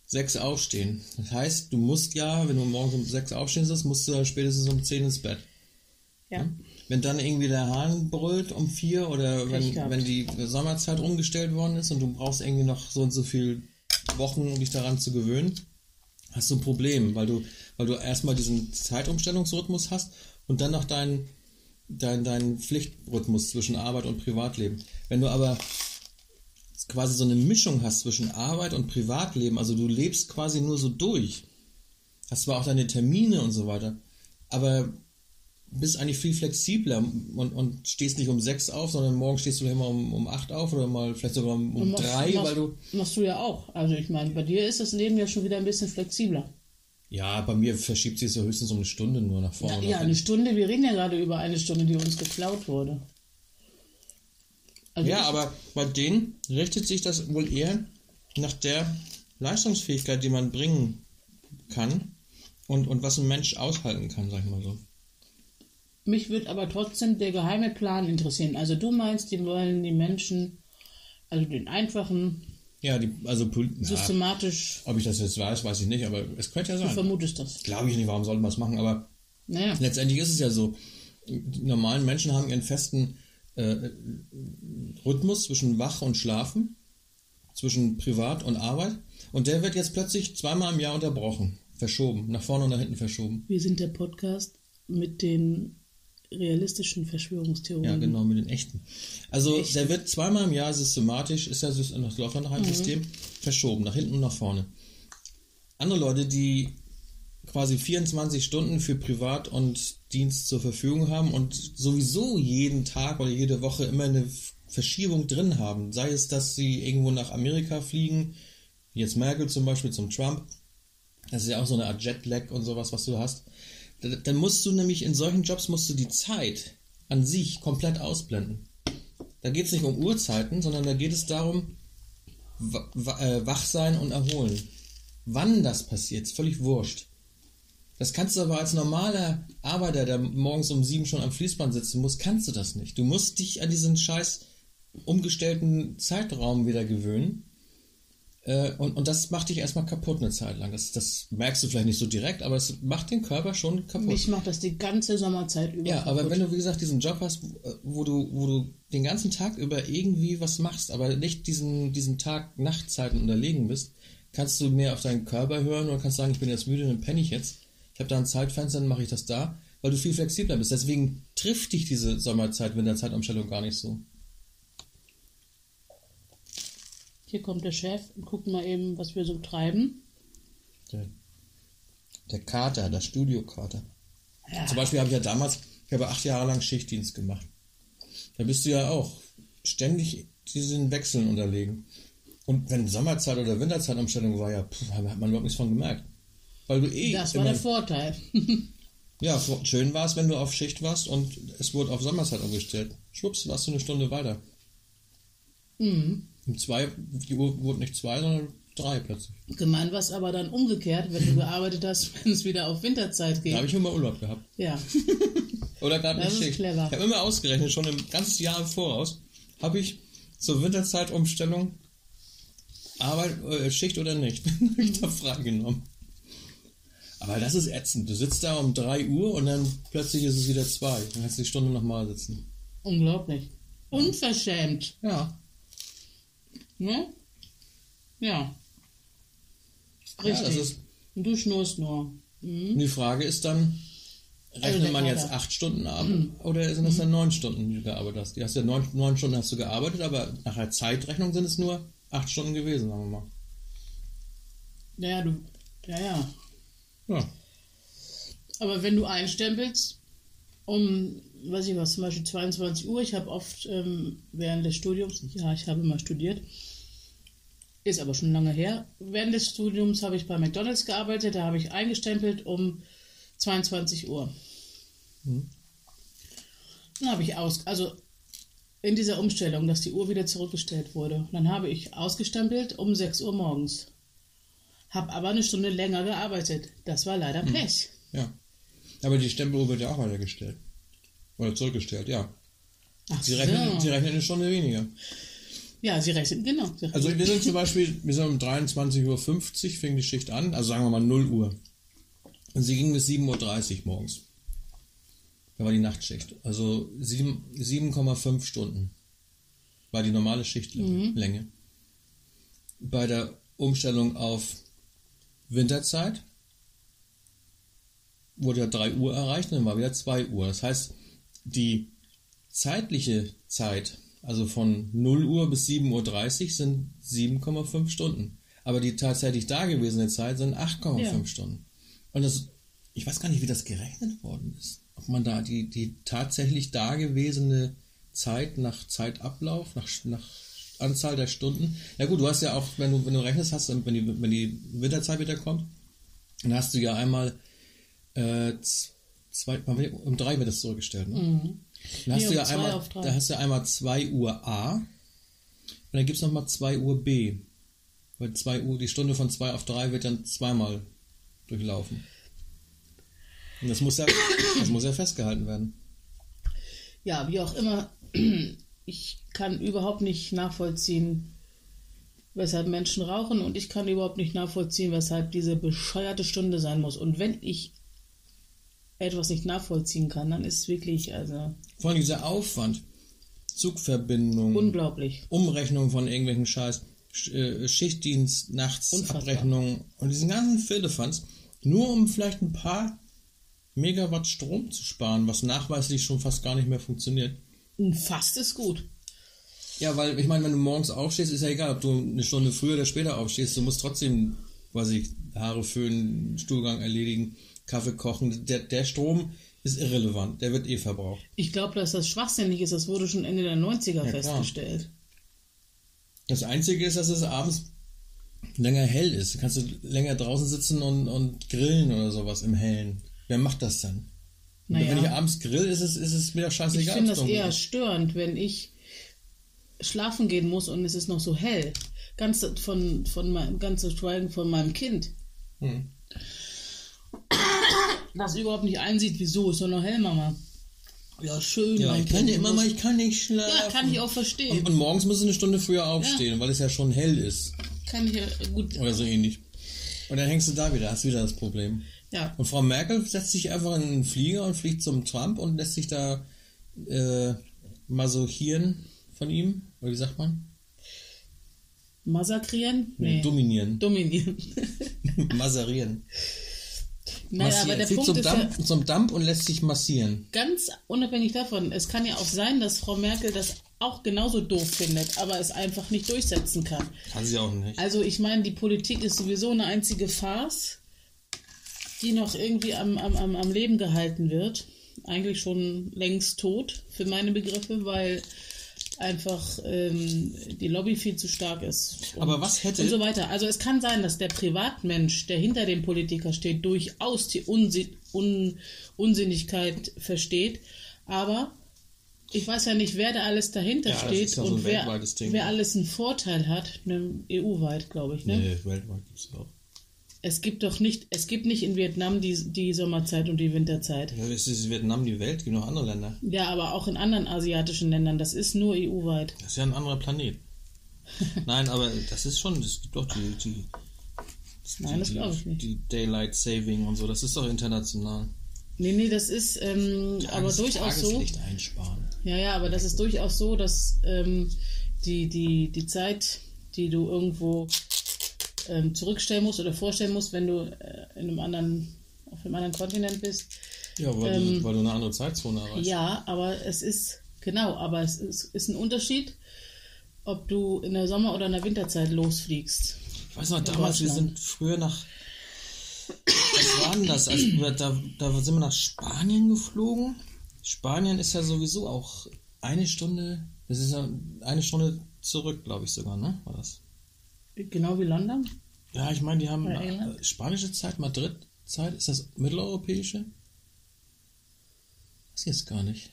sechs aufstehen. Das heißt, du musst ja, wenn du morgens um sechs aufstehen sollst, musst du ja spätestens um zehn ins Bett. Ja. Wenn dann irgendwie der Hahn brüllt um vier oder wenn, wenn die Sommerzeit umgestellt worden ist und du brauchst irgendwie noch so und so viel Wochen, um dich daran zu gewöhnen, hast du ein Problem, weil du, weil du erstmal diesen Zeitumstellungsrhythmus hast und dann noch deinen dein, dein Pflichtrhythmus zwischen Arbeit und Privatleben. Wenn du aber quasi so eine Mischung hast zwischen Arbeit und Privatleben, also du lebst quasi nur so durch, hast zwar auch deine Termine und so weiter, aber bist eigentlich viel flexibler und, und stehst nicht um sechs auf, sondern morgen stehst du immer um, um acht auf oder mal vielleicht sogar um, um machst- drei, machst, weil du. Machst du ja auch. Also ich meine, bei dir ist das Leben ja schon wieder ein bisschen flexibler. Ja, bei mir verschiebt sich so höchstens um eine Stunde nur nach vorne. Ja, eine Stunde, wir reden ja gerade über eine Stunde, die uns geklaut wurde. Also ja aber bei denen richtet sich das wohl eher nach der Leistungsfähigkeit, die man bringen kann und, und was ein Mensch aushalten kann, sag ich mal so. Mich würde aber trotzdem der geheime Plan interessieren. Also du meinst, die wollen die Menschen, also den einfachen, Ja, die, also systematisch, ob ich das jetzt weiß, weiß ich nicht, aber es könnte ja du sein. vermutest das. Glaube ich nicht, warum sollte man es machen, aber Naja, Letztendlich ist es ja so, die normalen Menschen haben ihren festen äh, Rhythmus zwischen Wach und Schlafen, zwischen Privat und Arbeit und der wird jetzt plötzlich zweimal im Jahr unterbrochen, verschoben, nach vorne und nach hinten verschoben. wir sind der Podcast mit den realistischen Verschwörungstheorien. Ja, genau, mit den echten. Also Echten. der wird zweimal im Jahr systematisch, ist ja das läuft ja nach einem System, verschoben, nach hinten und nach vorne. Andere Leute, die quasi 24 Stunden für Privat und Dienst zur Verfügung haben und sowieso jeden Tag oder jede Woche immer eine Verschiebung drin haben. Sei es, dass sie irgendwo nach Amerika fliegen, jetzt Merkel zum Beispiel zum Trump. Das ist ja auch so eine Art Jetlag und sowas, was du hast. Da- Dann musst du nämlich in solchen Jobs musst du die Zeit an sich komplett ausblenden. Da geht es nicht um Uhrzeiten, sondern da geht es darum, äh, wach sein und erholen. Wann das passiert, ist völlig wurscht. Das kannst du aber als normaler Arbeiter, der morgens um sieben schon am Fließband sitzen muss, kannst du das nicht. Du musst dich an diesen scheiß umgestellten Zeitraum wieder gewöhnen. Äh, und, und das macht dich erstmal kaputt eine Zeit lang. Das, das merkst du vielleicht nicht so direkt, aber es macht den Körper schon kaputt. Mich macht das die ganze Sommerzeit über. Ja, aber kaputt. wenn du, wie gesagt, diesen Job hast, wo du, wo du den ganzen Tag über irgendwie was machst, aber nicht diesen, diesen Tag-Nacht-Zeiten unterlegen bist, kannst du mehr auf deinen Körper hören oder kannst sagen, ich bin jetzt müde, dann penne ich jetzt. Ich habe da ein Zeitfenster, dann mache ich das da, weil du viel flexibler bist. Deswegen trifft dich diese Sommerzeit, Winterzeitumstellung gar nicht so. Hier kommt der Chef und guckt mal eben, was wir so treiben. Der, der Kater, der Studiokater. Ja. Zum Beispiel habe ich ja damals, ich habe acht Jahre lang Schichtdienst gemacht. Da bist du ja auch ständig diesen Wechseln unterlegen. Und wenn Sommerzeit oder Winterzeitumstellung war, ja, pff, hat man überhaupt nichts von gemerkt. Weil du eh Das war der Vorteil. ja, schön war es, wenn du auf Schicht warst und es wurde auf Sommerzeit umgestellt. Schwupps, warst du eine Stunde weiter. mhm. Um zwei, die Uhr wurde nicht zwei, sondern drei plötzlich. Gemein war es aber dann umgekehrt, wenn du gearbeitet hast, wenn es wieder auf Winterzeit Da geht. habe ich immer Urlaub gehabt. Ja. Oder gerade nicht ist Schicht. clever. Ich habe immer ausgerechnet, schon ein ganzes Jahr im Voraus, habe ich zur Winterzeitumstellung Arbeit, äh, Schicht oder nicht. Hab ich da freigenommen. Aber das ist ätzend. Du sitzt da um 3 Uhr und dann plötzlich ist es wieder 2. Dann kannst du die Stunde nochmal sitzen. Unglaublich. Unverschämt. Ja. Ne? Ja. Ja, Richtig. das ist, Und du schnurst nur. die Frage ist dann, rechnet der man jetzt Kater. 8 Stunden ab oder sind das dann 9 Stunden, die du gearbeitet hast? Du hast ja 9, 9 Stunden hast du gearbeitet, aber nach der Zeitrechnung sind es nur 8 Stunden gewesen, sagen wir mal. Ja, du. Ja, ja. Ja. Aber wenn du einstempelst, um, weiß ich was, zum Beispiel 22 Uhr, ich habe oft ähm, während des Studiums, ja, ich habe mal studiert, ist aber schon lange her, während des Studiums habe ich bei McDonalds gearbeitet, da habe ich eingestempelt um 22 Uhr. Dann habe ich aus, also in dieser Umstellung, dass die Uhr wieder zurückgestellt wurde, dann habe ich ausgestempelt um 6 Uhr morgens. Habe aber eine Stunde länger gearbeitet. Das war leider Pech. Ja. Aber die Stempeluhr wird ja auch weitergestellt. Oder zurückgestellt, ja. Ach Sie rechnen, sie rechnen eine Stunde weniger. Ja, sie rechnen, genau. Sie rechnen. Also wir sind zum Beispiel, wir sind um 23.50 Uhr fing die Schicht an, also sagen wir mal 0 Uhr. Und sie ging bis 7.30 Uhr morgens. Da war die Nachtschicht. Also sieben- 7,5 Stunden war die normale Schichtlänge. Länge. Bei der Umstellung auf Winterzeit wurde ja 3 Uhr erreicht und dann war wieder 2 Uhr. Das heißt, die zeitliche Zeit, also von 0 Uhr bis 7.30 Uhr, sind 7,5 Stunden. Aber die tatsächlich dagewesene Zeit sind 8,5 Ja. Stunden. Und das, ich weiß gar nicht, wie das gerechnet worden ist. Ob man da die, die tatsächlich dagewesene Zeit nach Zeitablauf, nach, nach Anzahl der Stunden. Ja gut, du hast ja auch, wenn du, wenn du rechnest, hast, wenn die, wenn die Winterzeit wieder kommt, dann hast du ja einmal äh, zwei, um drei wird das zurückgestellt. Ne? Dann hast Nee, du ja um zwei einmal, da hast du einmal 2 Uhr A und dann gibt es nochmal 2 Uhr B. Weil 2 Uhr, die Stunde von 2 auf 3 wird dann zweimal durchlaufen. Und das muss ja, das muss ja festgehalten werden. Ja, wie auch immer, ich kann überhaupt nicht nachvollziehen, weshalb Menschen rauchen und ich kann überhaupt nicht nachvollziehen, weshalb diese bescheuerte Stunde sein muss. Und wenn ich etwas nicht nachvollziehen kann, dann ist es wirklich, also Vor allem dieser Aufwand, Zugverbindung, unglaublich. Umrechnung von irgendwelchen Scheiß, Sch- äh, Schichtdienst, nachts, Unfassbar. Abrechnung und diesen ganzen Firlefanz, nur um vielleicht ein paar Megawatt Strom zu sparen, was nachweislich schon fast gar nicht mehr funktioniert. Fast ist gut. Ja, weil ich meine, wenn du morgens aufstehst, ist ja egal, ob du eine Stunde früher oder später aufstehst, du musst trotzdem, weiß ich, Haare föhnen, Stuhlgang erledigen, Kaffee kochen. Der, der Strom ist irrelevant, der wird eh verbraucht. Ich glaube, dass das schwachsinnig ist. Das wurde schon Ende der 90er klar. festgestellt. Das Einzige ist, dass es abends länger hell ist. Du kannst du länger draußen sitzen und, und grillen oder sowas im Hellen. Wer macht das dann? Naja. Wenn ich abends grill, ist es, ist es mir doch Ich scheißegal. finde ob's das eher ist. störend, wenn ich schlafen gehen muss und es ist noch so hell. Ganz von, von meinem, ganz zu schweigen von meinem Kind. Hm. Das überhaupt nicht einsieht, wieso ist doch noch hell, Mama. Ja, schön. Ja, mein ich kann nicht, du Mama, ich kann nicht schlafen. Ja, kann ich auch verstehen. Und, und morgens muss es eine Stunde früher aufstehen, weil es ja schon hell ist. Kann ich ja, gut. Oder so ähnlich. Und dann hängst du da wieder, hast wieder das Problem. Ja, Und Frau Merkel setzt sich einfach in einen Flieger und fliegt zum Trump und lässt sich da äh, masochieren von ihm. Oder wie sagt man? massakrieren? Nee, Nee. dominieren. Dominieren. Masserieren. Naja, Massieren. aber der Punkt zum, ist ja, Dampf, zum Dampf und lässt sich massieren. ganz unabhängig davon, es kann ja auch sein, dass Frau Merkel das auch genauso doof findet, aber es einfach nicht durchsetzen kann. Kann sie auch nicht. Also ich meine, die Politik ist sowieso eine einzige Farce, die noch irgendwie am, am, am, am Leben gehalten wird. Eigentlich schon längst tot für meine Begriffe, weil einfach ähm, die Lobby viel zu stark ist. Aber was hätte- Und so weiter. Also es kann sein, dass der Privatmensch, der hinter dem Politiker steht, durchaus die Unsi Un Unsinnigkeit versteht. Aber ich weiß ja nicht, wer da alles dahinter Ja, steht ja so und ein wer, wer alles einen Vorteil hat, ne, EU-weit, glaube ich. Ne? Nee, weltweit gibt es auch. Es gibt doch nicht, es gibt nicht in Vietnam die, die Sommerzeit und die Winterzeit. Ja, es ist Vietnam die Welt, gibt noch andere Länder. Ja, aber auch in anderen asiatischen Ländern. Das ist nur EU-weit. Das ist ja ein anderer Planet. Nein, aber das ist schon, es gibt doch die, die, Nein, das die, glaube ich nicht. Die Daylight Saving und so, das ist doch international. Nee, nee, das ist ähm, aber Das durchaus so. Einsparen. Ja, ja, aber das ist durchaus so, dass ähm, die, die, die Zeit, die du irgendwo ähm, zurückstellen musst oder vorstellen musst, wenn du äh, in einem anderen, auf einem anderen Kontinent bist. Ja, weil, Ähm, du, weil du eine andere Zeitzone erreichst. Ja, aber es ist, genau, aber es ist, ist ein Unterschied, ob du in der Sommer- oder in der Winterzeit losfliegst. Ich weiß noch, damals, wir sind früher nach. Was war denn das? Also, da, da sind wir nach Spanien geflogen. Spanien ist ja sowieso auch eine Stunde. Das ist ja eine Stunde zurück, glaube ich sogar, ne? War das? Genau wie London? Ja, ich meine, die haben äh, spanische Zeit, Madrid-Zeit. Ist das mitteleuropäische? Weiß ich jetzt gar nicht.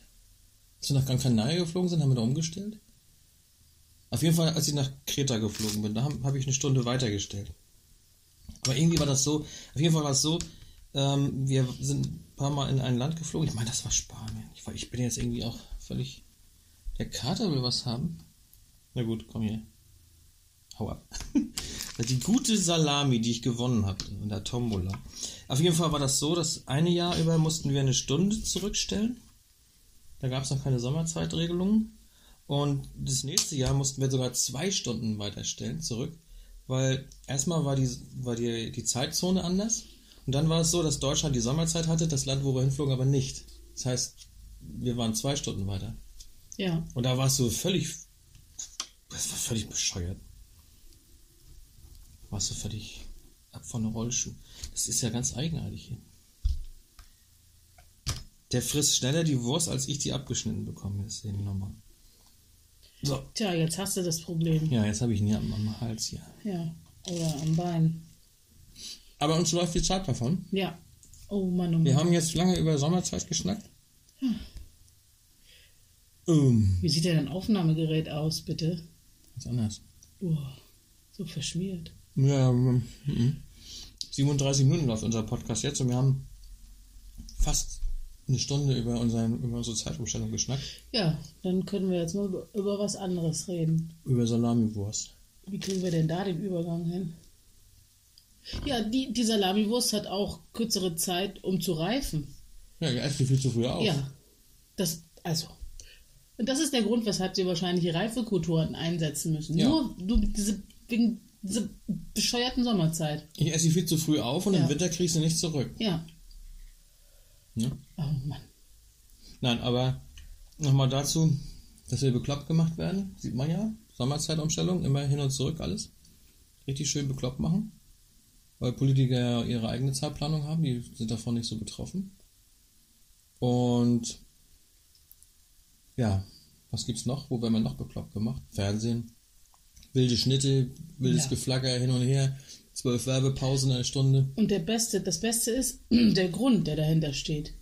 Als wir nach Gran Canaria geflogen sind, haben wir da umgestellt. Auf jeden Fall, als ich nach Kreta geflogen bin, da habe hab ich eine Stunde weitergestellt. Aber irgendwie war das so, auf jeden Fall war es so, ähm, wir sind ein paar Mal in ein Land geflogen. Ich meine, das war Spanien. Ich, ich bin jetzt irgendwie auch völlig. Der Kater will was haben. Na gut, komm hier. Hau ab. Die gute Salami, die ich gewonnen habe in der Tombola. Auf jeden Fall war das so, dass eine Jahr über mussten wir eine Stunde zurückstellen. Da gab es noch keine Sommerzeitregelungen. Und das nächste Jahr mussten wir sogar zwei Stunden weiterstellen zurück, weil erstmal war die, war die, die Zeitzone anders. Und dann war es so, dass Deutschland die Sommerzeit hatte, das Land, wo wir hinflogen, aber nicht. Das heißt, wir waren zwei Stunden weiter. Ja. Und da warst du völlig. Das war völlig bescheuert. Warst du völlig ab von der Rollschuh. Das ist ja ganz eigenartig hier. Der frisst schneller die Wurst, als ich die abgeschnitten bekomme. Das ist irgendwie normal. So. Tja, jetzt hast du das Problem. Ja, jetzt habe ich ihn hier am, am Hals hier. Ja. Oder am Bein. Aber uns läuft die Zeit davon. Ja. Oh Mann, oh Mann. Wir haben jetzt lange über Sommerzeit geschnackt. Ähm, Wie sieht denn dein Aufnahmegerät aus, bitte? ganz anders. Uah, so verschmiert. Ja, ähm, mhm. 37 Minuten läuft unser Podcast jetzt und wir haben fast eine Stunde über, unseren, über unsere Zeitumstellung geschnackt. Ja, dann können wir jetzt mal über, über was anderes reden. Über Salamiwurst. Wie kriegen wir denn da den Übergang hin? Ja, die, die Salamiwurst hat auch kürzere Zeit, um zu reifen. Ja, die viel zu früh auf. Ja, das, also. Und das ist der Grund, weshalb sie wahrscheinlich Reifekulturen einsetzen müssen. Ja. Nur du, diese, wegen dieser bescheuerten Sommerzeit. Ich esse sie viel zu früh auf und Ja. im Winter kriegst du nicht zurück. Ja. Ne? Oh Mann. Nein, aber nochmal dazu, dass wir bekloppt gemacht werden. Sieht man ja. Sommerzeitumstellung, immer hin und zurück alles. Richtig schön bekloppt machen. Weil Politiker ihre eigene Zeitplanung haben, die sind davon nicht so betroffen. Und ja, was gibt's noch? Wo werden wir noch bekloppt gemacht? Fernsehen. Wilde Schnitte, wildes Ja. Geflacker hin und her. Zwölf Werbepausen in einer Stunde. Und der Beste, das Beste ist, der Grund, der dahinter steht,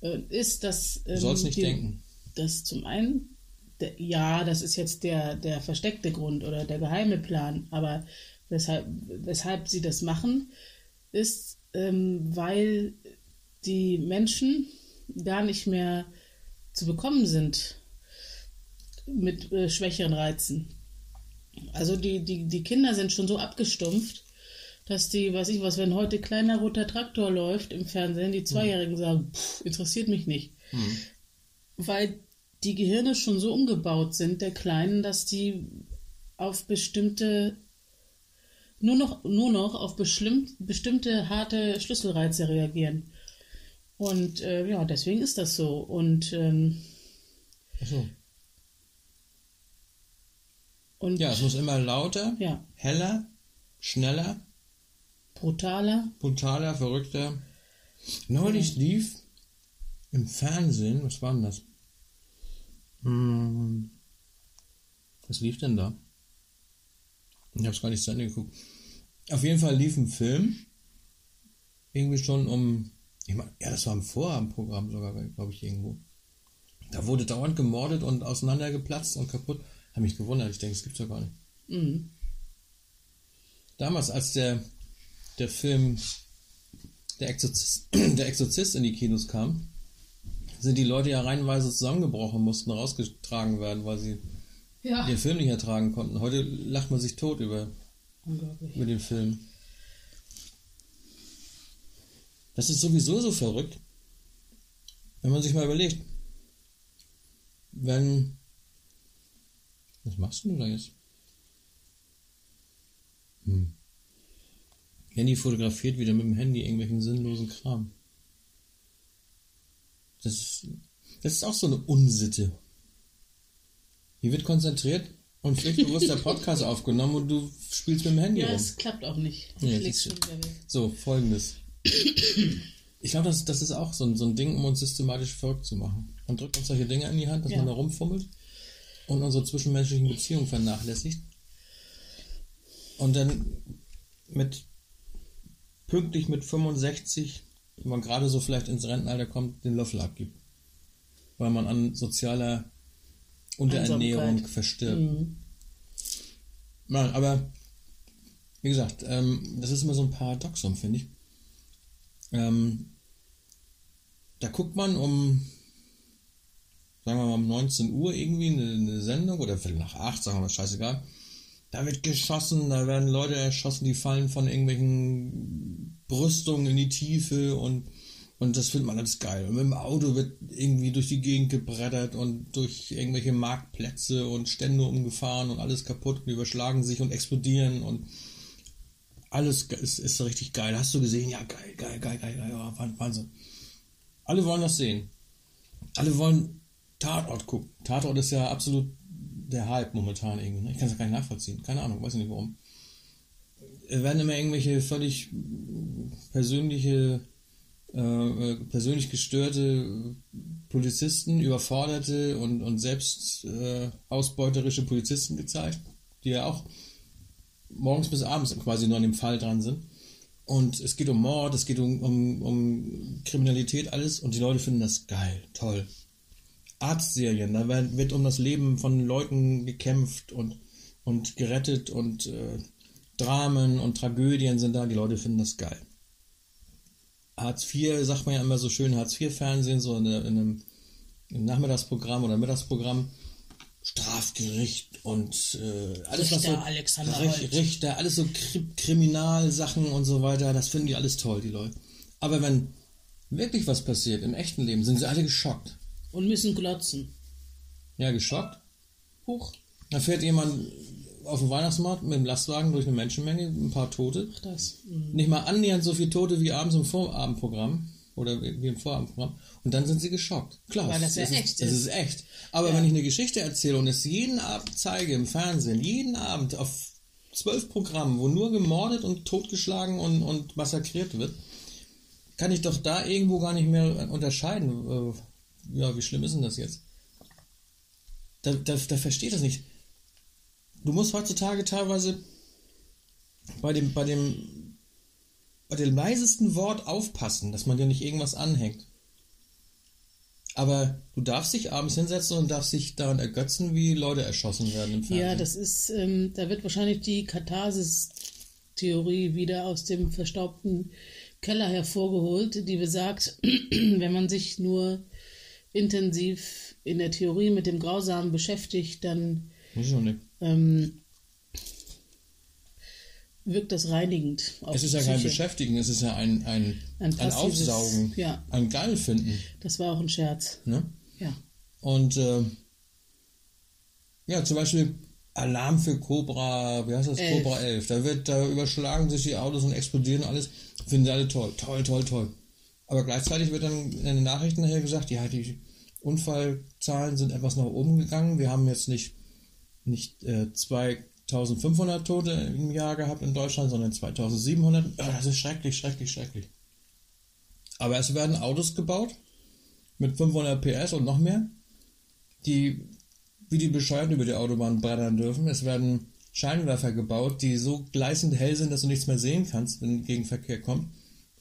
äh, ist, dass. Du ähm, sollst nicht die- denken. Das zum einen, der, ja, das ist jetzt der, der versteckte Grund oder der geheime Plan, aber weshalb, weshalb sie das machen, ist, ähm, weil die Menschen gar nicht mehr zu bekommen sind mit äh, schwächeren Reizen. Also die, die, die Kinder sind schon so abgestumpft, dass die, weiß ich was, wenn heute kleiner roter Traktor läuft im Fernsehen, die Zweijährigen sagen, pff, interessiert mich nicht. Weil die Gehirne schon so umgebaut sind, der Kleinen, dass die auf bestimmte, nur noch, nur noch auf bestimmte harte Schlüsselreize reagieren. Und äh, ja, deswegen ist das so. Und, ähm, Achso. Und Ja, es muss immer lauter, ja, heller, schneller, brutaler. brutaler, verrückter. Neulich lief im Fernsehen, was war denn das? Hm, was lief denn da? Ich habe es gar nicht zu Ende geguckt. Auf jeden Fall lief ein Film, irgendwie schon um, ich mein, ja, das war im Vorabendprogramm sogar, glaube ich, irgendwo. Da wurde dauernd gemordet und auseinandergeplatzt und kaputt. Habe mich gewundert, ich denke, das gibt's ja gar nicht. Mhm. Damals, als der, der Film der Exorzist, der Exorzist in die Kinos kam, sind die Leute ja reihenweise zusammengebrochen, mussten rausgetragen werden, weil sie Ja. den Film nicht ertragen konnten. Heute lacht man sich tot über, über den Film. Das ist sowieso so verrückt, wenn man sich mal überlegt, wenn. Was machst du da jetzt? Hm. Handy fotografiert wieder mit dem Handy irgendwelchen sinnlosen Kram. Das ist, das ist auch so eine Unsitte. Hier wird konzentriert und pflichtbewusst der Podcast aufgenommen und du spielst mit dem Handy Ja, rum. es klappt auch nicht. Ja. So, folgendes. Ich glaube, das, das ist auch so ein, so ein Ding, um uns systematisch verrückt zu machen. Man drückt uns solche Dinge in die Hand, dass Ja. man da rumfummelt und unsere zwischenmenschlichen Beziehungen vernachlässigt. Und dann mit pünktlich mit 65, wenn man gerade so vielleicht ins Rentenalter kommt, den Löffel abgibt. Weil man an sozialer Unterernährung verstirbt. Mhm. Nein, aber wie gesagt, ähm, das ist immer so ein Paradoxum, finde ich. Ähm, da guckt man um, sagen wir mal, um 19 Uhr irgendwie eine, eine Sendung oder Viertel nach 8, sagen wir mal, scheißegal. Da wird geschossen, da werden Leute erschossen, die fallen von irgendwelchen Brüstungen in die Tiefe und, und das findet man alles geil. Und mit dem Auto wird irgendwie durch die Gegend gebrettert und durch irgendwelche Marktplätze und Stände umgefahren und alles kaputt und überschlagen sich und explodieren und alles ist, ist richtig geil. Hast du gesehen? Ja, geil, geil, geil, geil, geil. Ja, Wahn- Wahnsinn. Alle wollen das sehen. Alle wollen Tatort gucken. Tatort ist ja absolut der Hype momentan irgendwie. Ne? Ich kann es ja gar nicht nachvollziehen. Keine Ahnung, weiß ich nicht warum. Es werden immer irgendwelche völlig persönliche, äh, äh, persönlich gestörte Polizisten, überforderte und, und selbst äh, ausbeuterische Polizisten gezeigt, die ja auch morgens bis abends quasi nur an dem Fall dran sind. Und es geht um Mord, es geht um, um, um Kriminalität, alles. Und die Leute finden das geil, toll. Arztserien, da wird, um das Leben von Leuten gekämpft und, und gerettet und äh, Dramen und Tragödien sind da, die Leute finden das geil. Hartz IV, sagt man ja immer so schön, Hartz IV-Fernsehen, so in, in einem im Nachmittagsprogramm oder Mittagsprogramm, Strafgericht und äh, alles was so Richter Alexander Holt. Richter, alles so Kri Kriminalsachen und so weiter, das finden die alles toll, die Leute. Aber wenn wirklich was passiert im echten Leben, sind sie alle geschockt. Und müssen glotzen. Ja, geschockt. Huch, Da fährt jemand auf dem Weihnachtsmarkt mit dem Lastwagen durch eine Menschenmenge, ein paar Tote. ach das. Mhm. Nicht mal annähernd so viele Tote wie abends im Vorabendprogramm oder wie im Vorabendprogramm. Und dann sind sie geschockt. Klar, Weil das ja ist, echt Das ist. ist echt. Aber wenn ich eine Geschichte erzähle und es jeden Abend zeige im Fernsehen, jeden Abend auf zwölf Programmen, wo nur gemordet und totgeschlagen und, und massakriert wird, kann ich doch da irgendwo gar nicht mehr unterscheiden. Ja, wie schlimm ist denn das jetzt? Da, da, da versteht das nicht. Du musst heutzutage teilweise bei dem, bei dem, bei dem leisesten Wort aufpassen, dass man dir nicht irgendwas anhängt. Aber du darfst dich abends hinsetzen und darfst dich daran ergötzen, wie Leute erschossen werden im Fernsehen. Ja, das ist, ähm, da wird wahrscheinlich die Katharsis-Theorie wieder aus dem verstaubten Keller hervorgeholt, die besagt, wenn man sich nur intensiv in der Theorie mit dem Grausamen beschäftigt, dann ähm, wirkt das reinigend. Es ist ja kein. Beschäftigen, es ist ja ein, ein, Ein ein, Aufsaugen, ja. ein Geilfinden. Das war auch ein Scherz. Ne? Ja. Und äh, ja, zum Beispiel Alarm für Cobra, wie heißt das? Elf. Cobra 11. Da wird, da überschlagen sich die Autos und explodieren alles. Finden sie alle toll. Toll, toll, toll. Aber gleichzeitig wird dann in den Nachrichten nachher gesagt, ja, die Unfallzahlen sind etwas nach oben gegangen. Wir haben jetzt nicht, nicht äh, 2500 Tote im Jahr gehabt in Deutschland, sondern 2700. Oh, das ist schrecklich, schrecklich, schrecklich. Aber es werden Autos gebaut mit 500 PS und noch mehr, die wie die bescheuert über die Autobahn brettern dürfen. Es werden Scheinwerfer gebaut, die so gleißend hell sind, dass du nichts mehr sehen kannst, wenn Gegenverkehr kommt.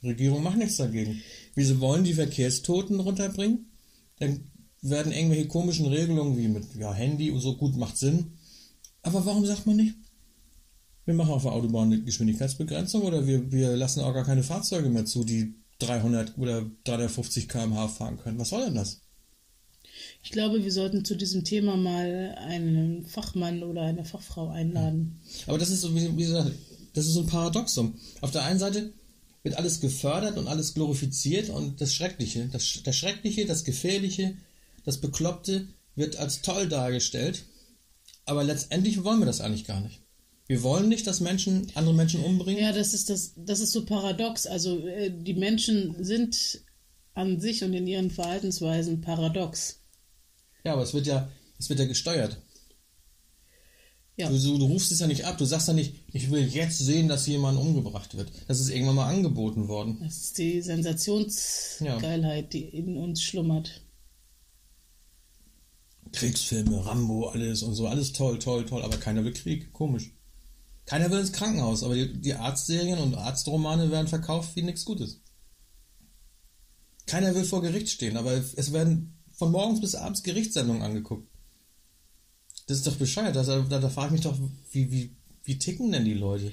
Die Regierung macht nichts dagegen. Wieso wollen die Verkehrstoten runterbringen? Dann werden irgendwelche komischen Regelungen wie mit ja, Handy und so gut macht Sinn. Aber warum sagt man nicht? Wir machen auf der Autobahn eine Geschwindigkeitsbegrenzung oder wir, wir lassen auch gar keine Fahrzeuge mehr zu, die 300 oder 350 km/h fahren können. Was soll denn das? Ich glaube, wir sollten zu diesem Thema mal einen Fachmann oder eine Fachfrau einladen. Aber das ist so, wie, wie gesagt, das ist so ein Paradoxum. Auf der einen Seite wird alles gefördert und alles glorifiziert und das Schreckliche, das, das Schreckliche, das Gefährliche, das Bekloppte wird als toll dargestellt. Aber letztendlich wollen wir das eigentlich gar nicht. Wir wollen nicht, dass Menschen andere Menschen umbringen. Ja, das ist das, das ist so paradox. Also äh, die Menschen sind an sich und in ihren Verhaltensweisen paradox. Ja, aber es wird ja, es wird ja gesteuert. Ja. Du, du, rufst es ja nicht ab. Du sagst ja nicht, ich will jetzt sehen, dass jemand umgebracht wird. Das ist irgendwann mal angeboten worden. Das ist die Sensationsgeilheit, ja. die in uns schlummert. Kriegsfilme, Rambo, alles und so, alles toll, toll, toll, aber keiner will Krieg. Komisch. Keiner will ins Krankenhaus, aber die, die Arztserien und Arztromane werden verkauft wie nichts Gutes. Keiner will vor Gericht stehen, aber es werden von morgens bis abends Gerichtssendungen angeguckt. Das ist doch bescheuert. Da, da, da frage ich mich doch, wie, wie, wie ticken denn die Leute?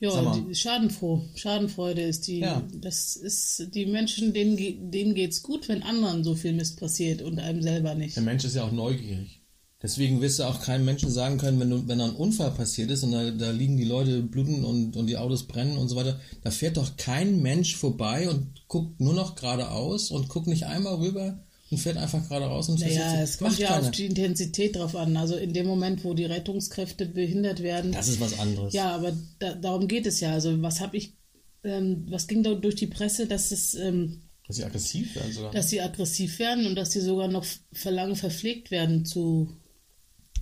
Ja, die, schadenfroh. Schadenfreude ist die. Ja. Das ist die Menschen, denen, denen geht's gut, wenn anderen so viel Mist passiert und einem selber nicht. Der Mensch ist ja auch neugierig. Deswegen wirst du auch keinem Menschen sagen können, wenn, du, wenn ein Unfall passiert ist und da, da liegen die Leute bluten und, und die Autos brennen und so weiter, da fährt doch kein Mensch vorbei und guckt nur noch geradeaus und guckt nicht einmal rüber und fährt einfach gerade raus und Naja, es kommt ja keiner. auf die Intensität drauf an. Also in dem Moment, wo die Rettungskräfte behindert werden. Das ist was anderes. Ja, aber da, darum geht es ja. Also was habe ich, ähm, was ging da durch die Presse, dass es. Ähm, dass sie aggressiv werden sogar. Dass sie aggressiv werden und dass sie sogar noch verlangen, verpflegt werden zu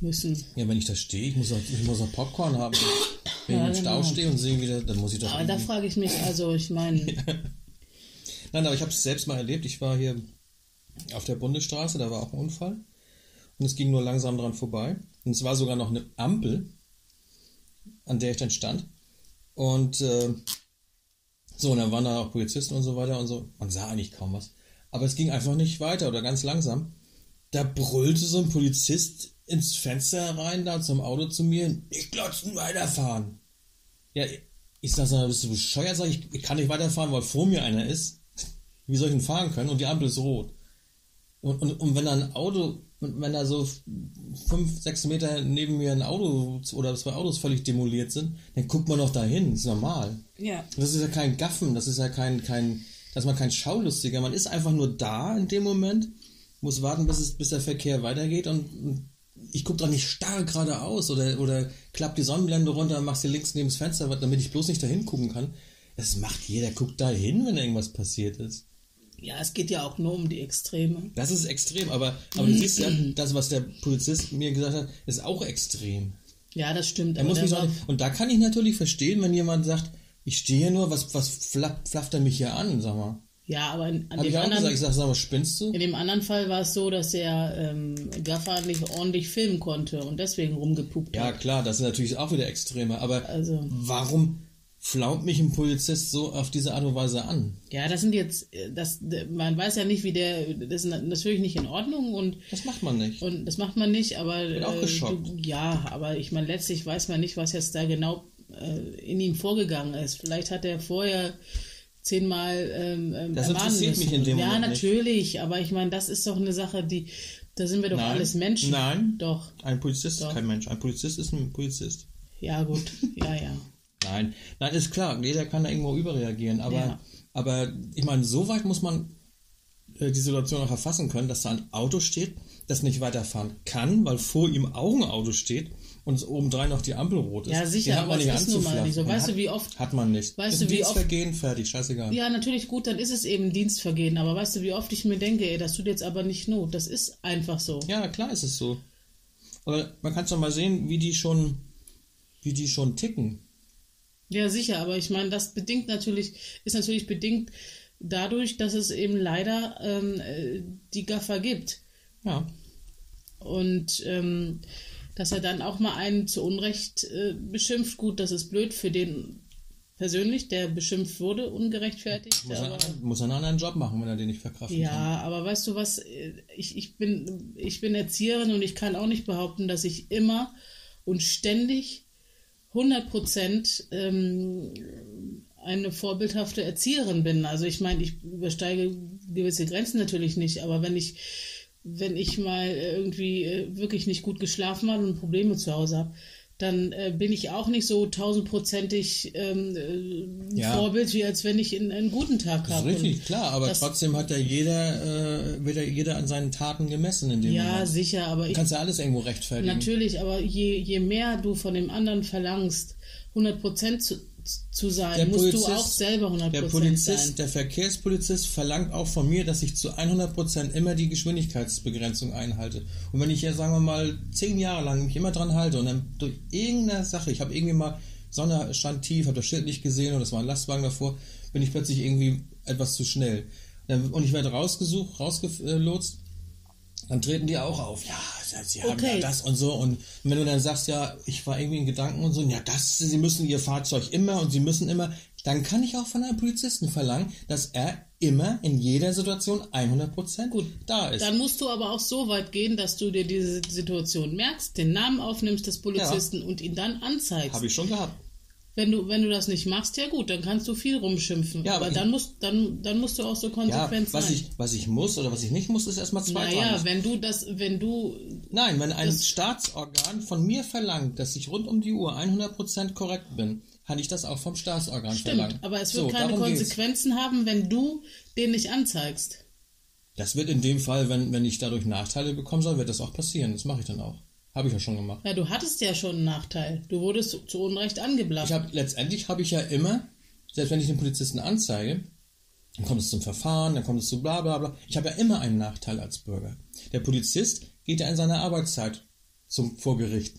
müssen. Ja, wenn ich da stehe, ich muss auch, ich muss auch Popcorn haben. Wenn ja, ich im genau. Stau stehe und sehe wieder, dann muss ich doch. Aber da frage ich mich, also ich meine. Nein, aber ich habe es selbst mal erlebt. Ich war hier auf der Bundesstraße, da war auch ein Unfall. Und es ging nur langsam dran vorbei. Und es war sogar noch eine Ampel, an der ich dann stand. Und äh, so, und dann waren da auch Polizisten und so weiter und so. Man sah eigentlich kaum was. Aber es ging einfach nicht weiter oder ganz langsam. Da brüllte so ein Polizist ins Fenster rein, da zum Auto zu mir, nicht glotzen, weiterfahren. Ja, ich sag, bist du bescheuert? Sag ich, ich kann nicht weiterfahren, weil vor mir einer ist. Wie soll ich denn fahren können? Und die Ampel ist rot. Und, und, und wenn da ein Auto, wenn da so fünf, sechs Meter neben mir ein Auto oder zwei Autos völlig demoliert sind, dann guckt man doch dahin, das ist normal. Ja. Das ist ja kein Gaffen, das ist ja kein, kein, dass man kein Schaulustiger, man ist einfach nur da in dem Moment, muss warten, bis, es, bis der Verkehr weitergeht und, und ich gucke doch nicht starr geradeaus oder, oder klapp die Sonnenblende runter und mach sie links neben das Fenster, damit ich bloß nicht dahin gucken kann. Das macht jeder, guckt da hin, wenn irgendwas passiert ist. Ja, es geht ja auch nur um die Extreme. Das ist extrem, aber, aber du siehst ja, das, was der Polizist mir gesagt hat, ist auch extrem. Ja, das stimmt. Er muss mich sagen, und da kann ich natürlich verstehen, wenn jemand sagt, ich stehe hier nur, was, was flapp, flafft er mich hier an, sag mal. Ja, aber in, an Hab dem ich auch anderen, gesagt, ich sag, sag mal, spinnst du? In dem anderen Fall war es so, dass der ähm, Gaffer nicht ordentlich filmen konnte und deswegen rumgepupt ja, hat. Ja, klar, das ist natürlich auch wieder Extreme, aber also. warum flaumt mich ein Polizist so auf diese Art und Weise an. Ja, das sind jetzt, das, man weiß ja nicht, wie der, das ist natürlich nicht in Ordnung und. Das macht man nicht. Und das macht man nicht, aber. Bin auch äh, geschockt. Du, ja, aber ich meine, letztlich weiß man nicht, was jetzt da genau äh, in ihm vorgegangen ist. Vielleicht hat er vorher zehnmal ähm, ähm Das interessiert müssen. mich in dem ja, Moment Ja, natürlich, nicht. aber ich meine, das ist doch eine Sache, die, da sind wir doch Nein. alles Menschen. Nein. Doch. Ein Polizist doch. ist kein Mensch. Ein Polizist ist ein Polizist. Ja, gut. Ja, ja. Nein, nein, ist klar, jeder kann da irgendwo überreagieren, aber, ja. aber ich meine, so weit muss man äh, die Situation auch erfassen können, dass da ein Auto steht, das nicht weiterfahren kann, weil vor ihm auch ein Auto steht und obendrein noch die Ampel rot ist. Ja, sicher, Den hat man aber nicht ist nun mal nicht so. Weißt hat, du, wie oft... Hat man nicht. Weißt du, wie Dienstvergehen, oft, fertig, scheißegal. Ja, natürlich, gut, dann ist es eben Dienstvergehen, aber weißt du, wie oft ich mir denke, ey, das tut jetzt aber nicht Not. Das ist einfach so. Ja, klar ist es so. Aber man kann es doch mal sehen, wie die schon, wie die schon ticken. Ja, sicher, aber ich meine, das bedingt natürlich, ist natürlich bedingt dadurch, dass es eben leider ähm, äh, die Gaffer gibt. Ja. Und ähm, dass er dann auch mal einen zu Unrecht äh, beschimpft. Gut, das ist blöd für den persönlich, der beschimpft wurde, ungerechtfertigt. Muss, er, muss er einen anderen Job machen, wenn er den nicht verkraften ja, kann. Ja, aber weißt du was, ich, ich, bin, ich bin Erzieherin und ich kann auch nicht behaupten, dass ich immer und ständig 100 Prozent ähm, eine vorbildhafte Erzieherin bin. Also ich meine, ich übersteige gewisse Grenzen natürlich nicht, aber wenn ich, wenn ich mal irgendwie äh, wirklich nicht gut geschlafen habe und Probleme zu Hause habe, dann äh, bin ich auch nicht so tausendprozentig ähm, äh, Ja. Vorbild, wie als wenn ich einen, einen guten Tag habe. richtig, klar, aber trotzdem hat ja jeder, äh, wird ja jeder an seinen Taten gemessen in dem Ja, Moment. sicher, aber Du ich, kannst ja alles irgendwo rechtfertigen. natürlich, aber je, je mehr du von dem anderen verlangst, 100% zu, zu sein, Der musst Polizist- du auch selber 100% Der sein. Polizist, der Verkehrspolizist verlangt auch von mir, dass ich zu 100% immer die Geschwindigkeitsbegrenzung einhalte. Und wenn ich ja, sagen wir mal, zehn Jahre lang mich immer dran halte und dann durch irgendeine Sache, ich habe irgendwie mal, Sonne stand tief, habe das Schild nicht gesehen und es war ein Lastwagen davor, bin ich plötzlich irgendwie etwas zu schnell. Und ich werde rausgesucht, rausgelotst, dann treten die auch auf. Ja, sie haben Okay. ja das und so. Und wenn du dann sagst, ja, ich war irgendwie in Gedanken und so, ja, das, sie müssen ihr Fahrzeug immer und sie müssen immer, dann kann ich auch von einem Polizisten verlangen, dass er immer in jeder Situation 100% gut da ist. Dann musst du aber auch so weit gehen, dass du dir diese Situation merkst, den Namen aufnimmst des Polizisten und ihn dann anzeigst. Habe ich schon gehabt. Wenn du, wenn du das nicht machst, ja gut, dann kannst du viel rumschimpfen. Ja, aber aber dann musst, dann, dann musst du auch so Ja, konsequent was sein. ich, was ich muss oder was ich nicht muss, ist erstmal zweitrangig. naja, wenn du das, wenn du, Nein, wenn ein Staatsorgan von mir verlangt, dass ich rund um die Uhr 100% korrekt bin, kann ich das auch vom Staatsorgan stimmt, verlangen. aber es So, wird keine darum geht's. Konsequenzen haben, wenn du den nicht anzeigst. Das wird in dem Fall, wenn, wenn ich dadurch Nachteile bekommen soll, wird das auch passieren. Das mache ich dann auch. Habe ich ja schon gemacht. Ja, du hattest ja schon einen Nachteil. Du wurdest zu, zu Unrecht angeblafft. Ich habe letztendlich habe ich ja immer, selbst wenn ich den Polizisten anzeige, dann kommt es zum Verfahren, dann kommt es zu bla bla bla. Ich habe ja immer einen Nachteil als Bürger. Der Polizist geht ja in seiner Arbeitszeit zum vor Gericht.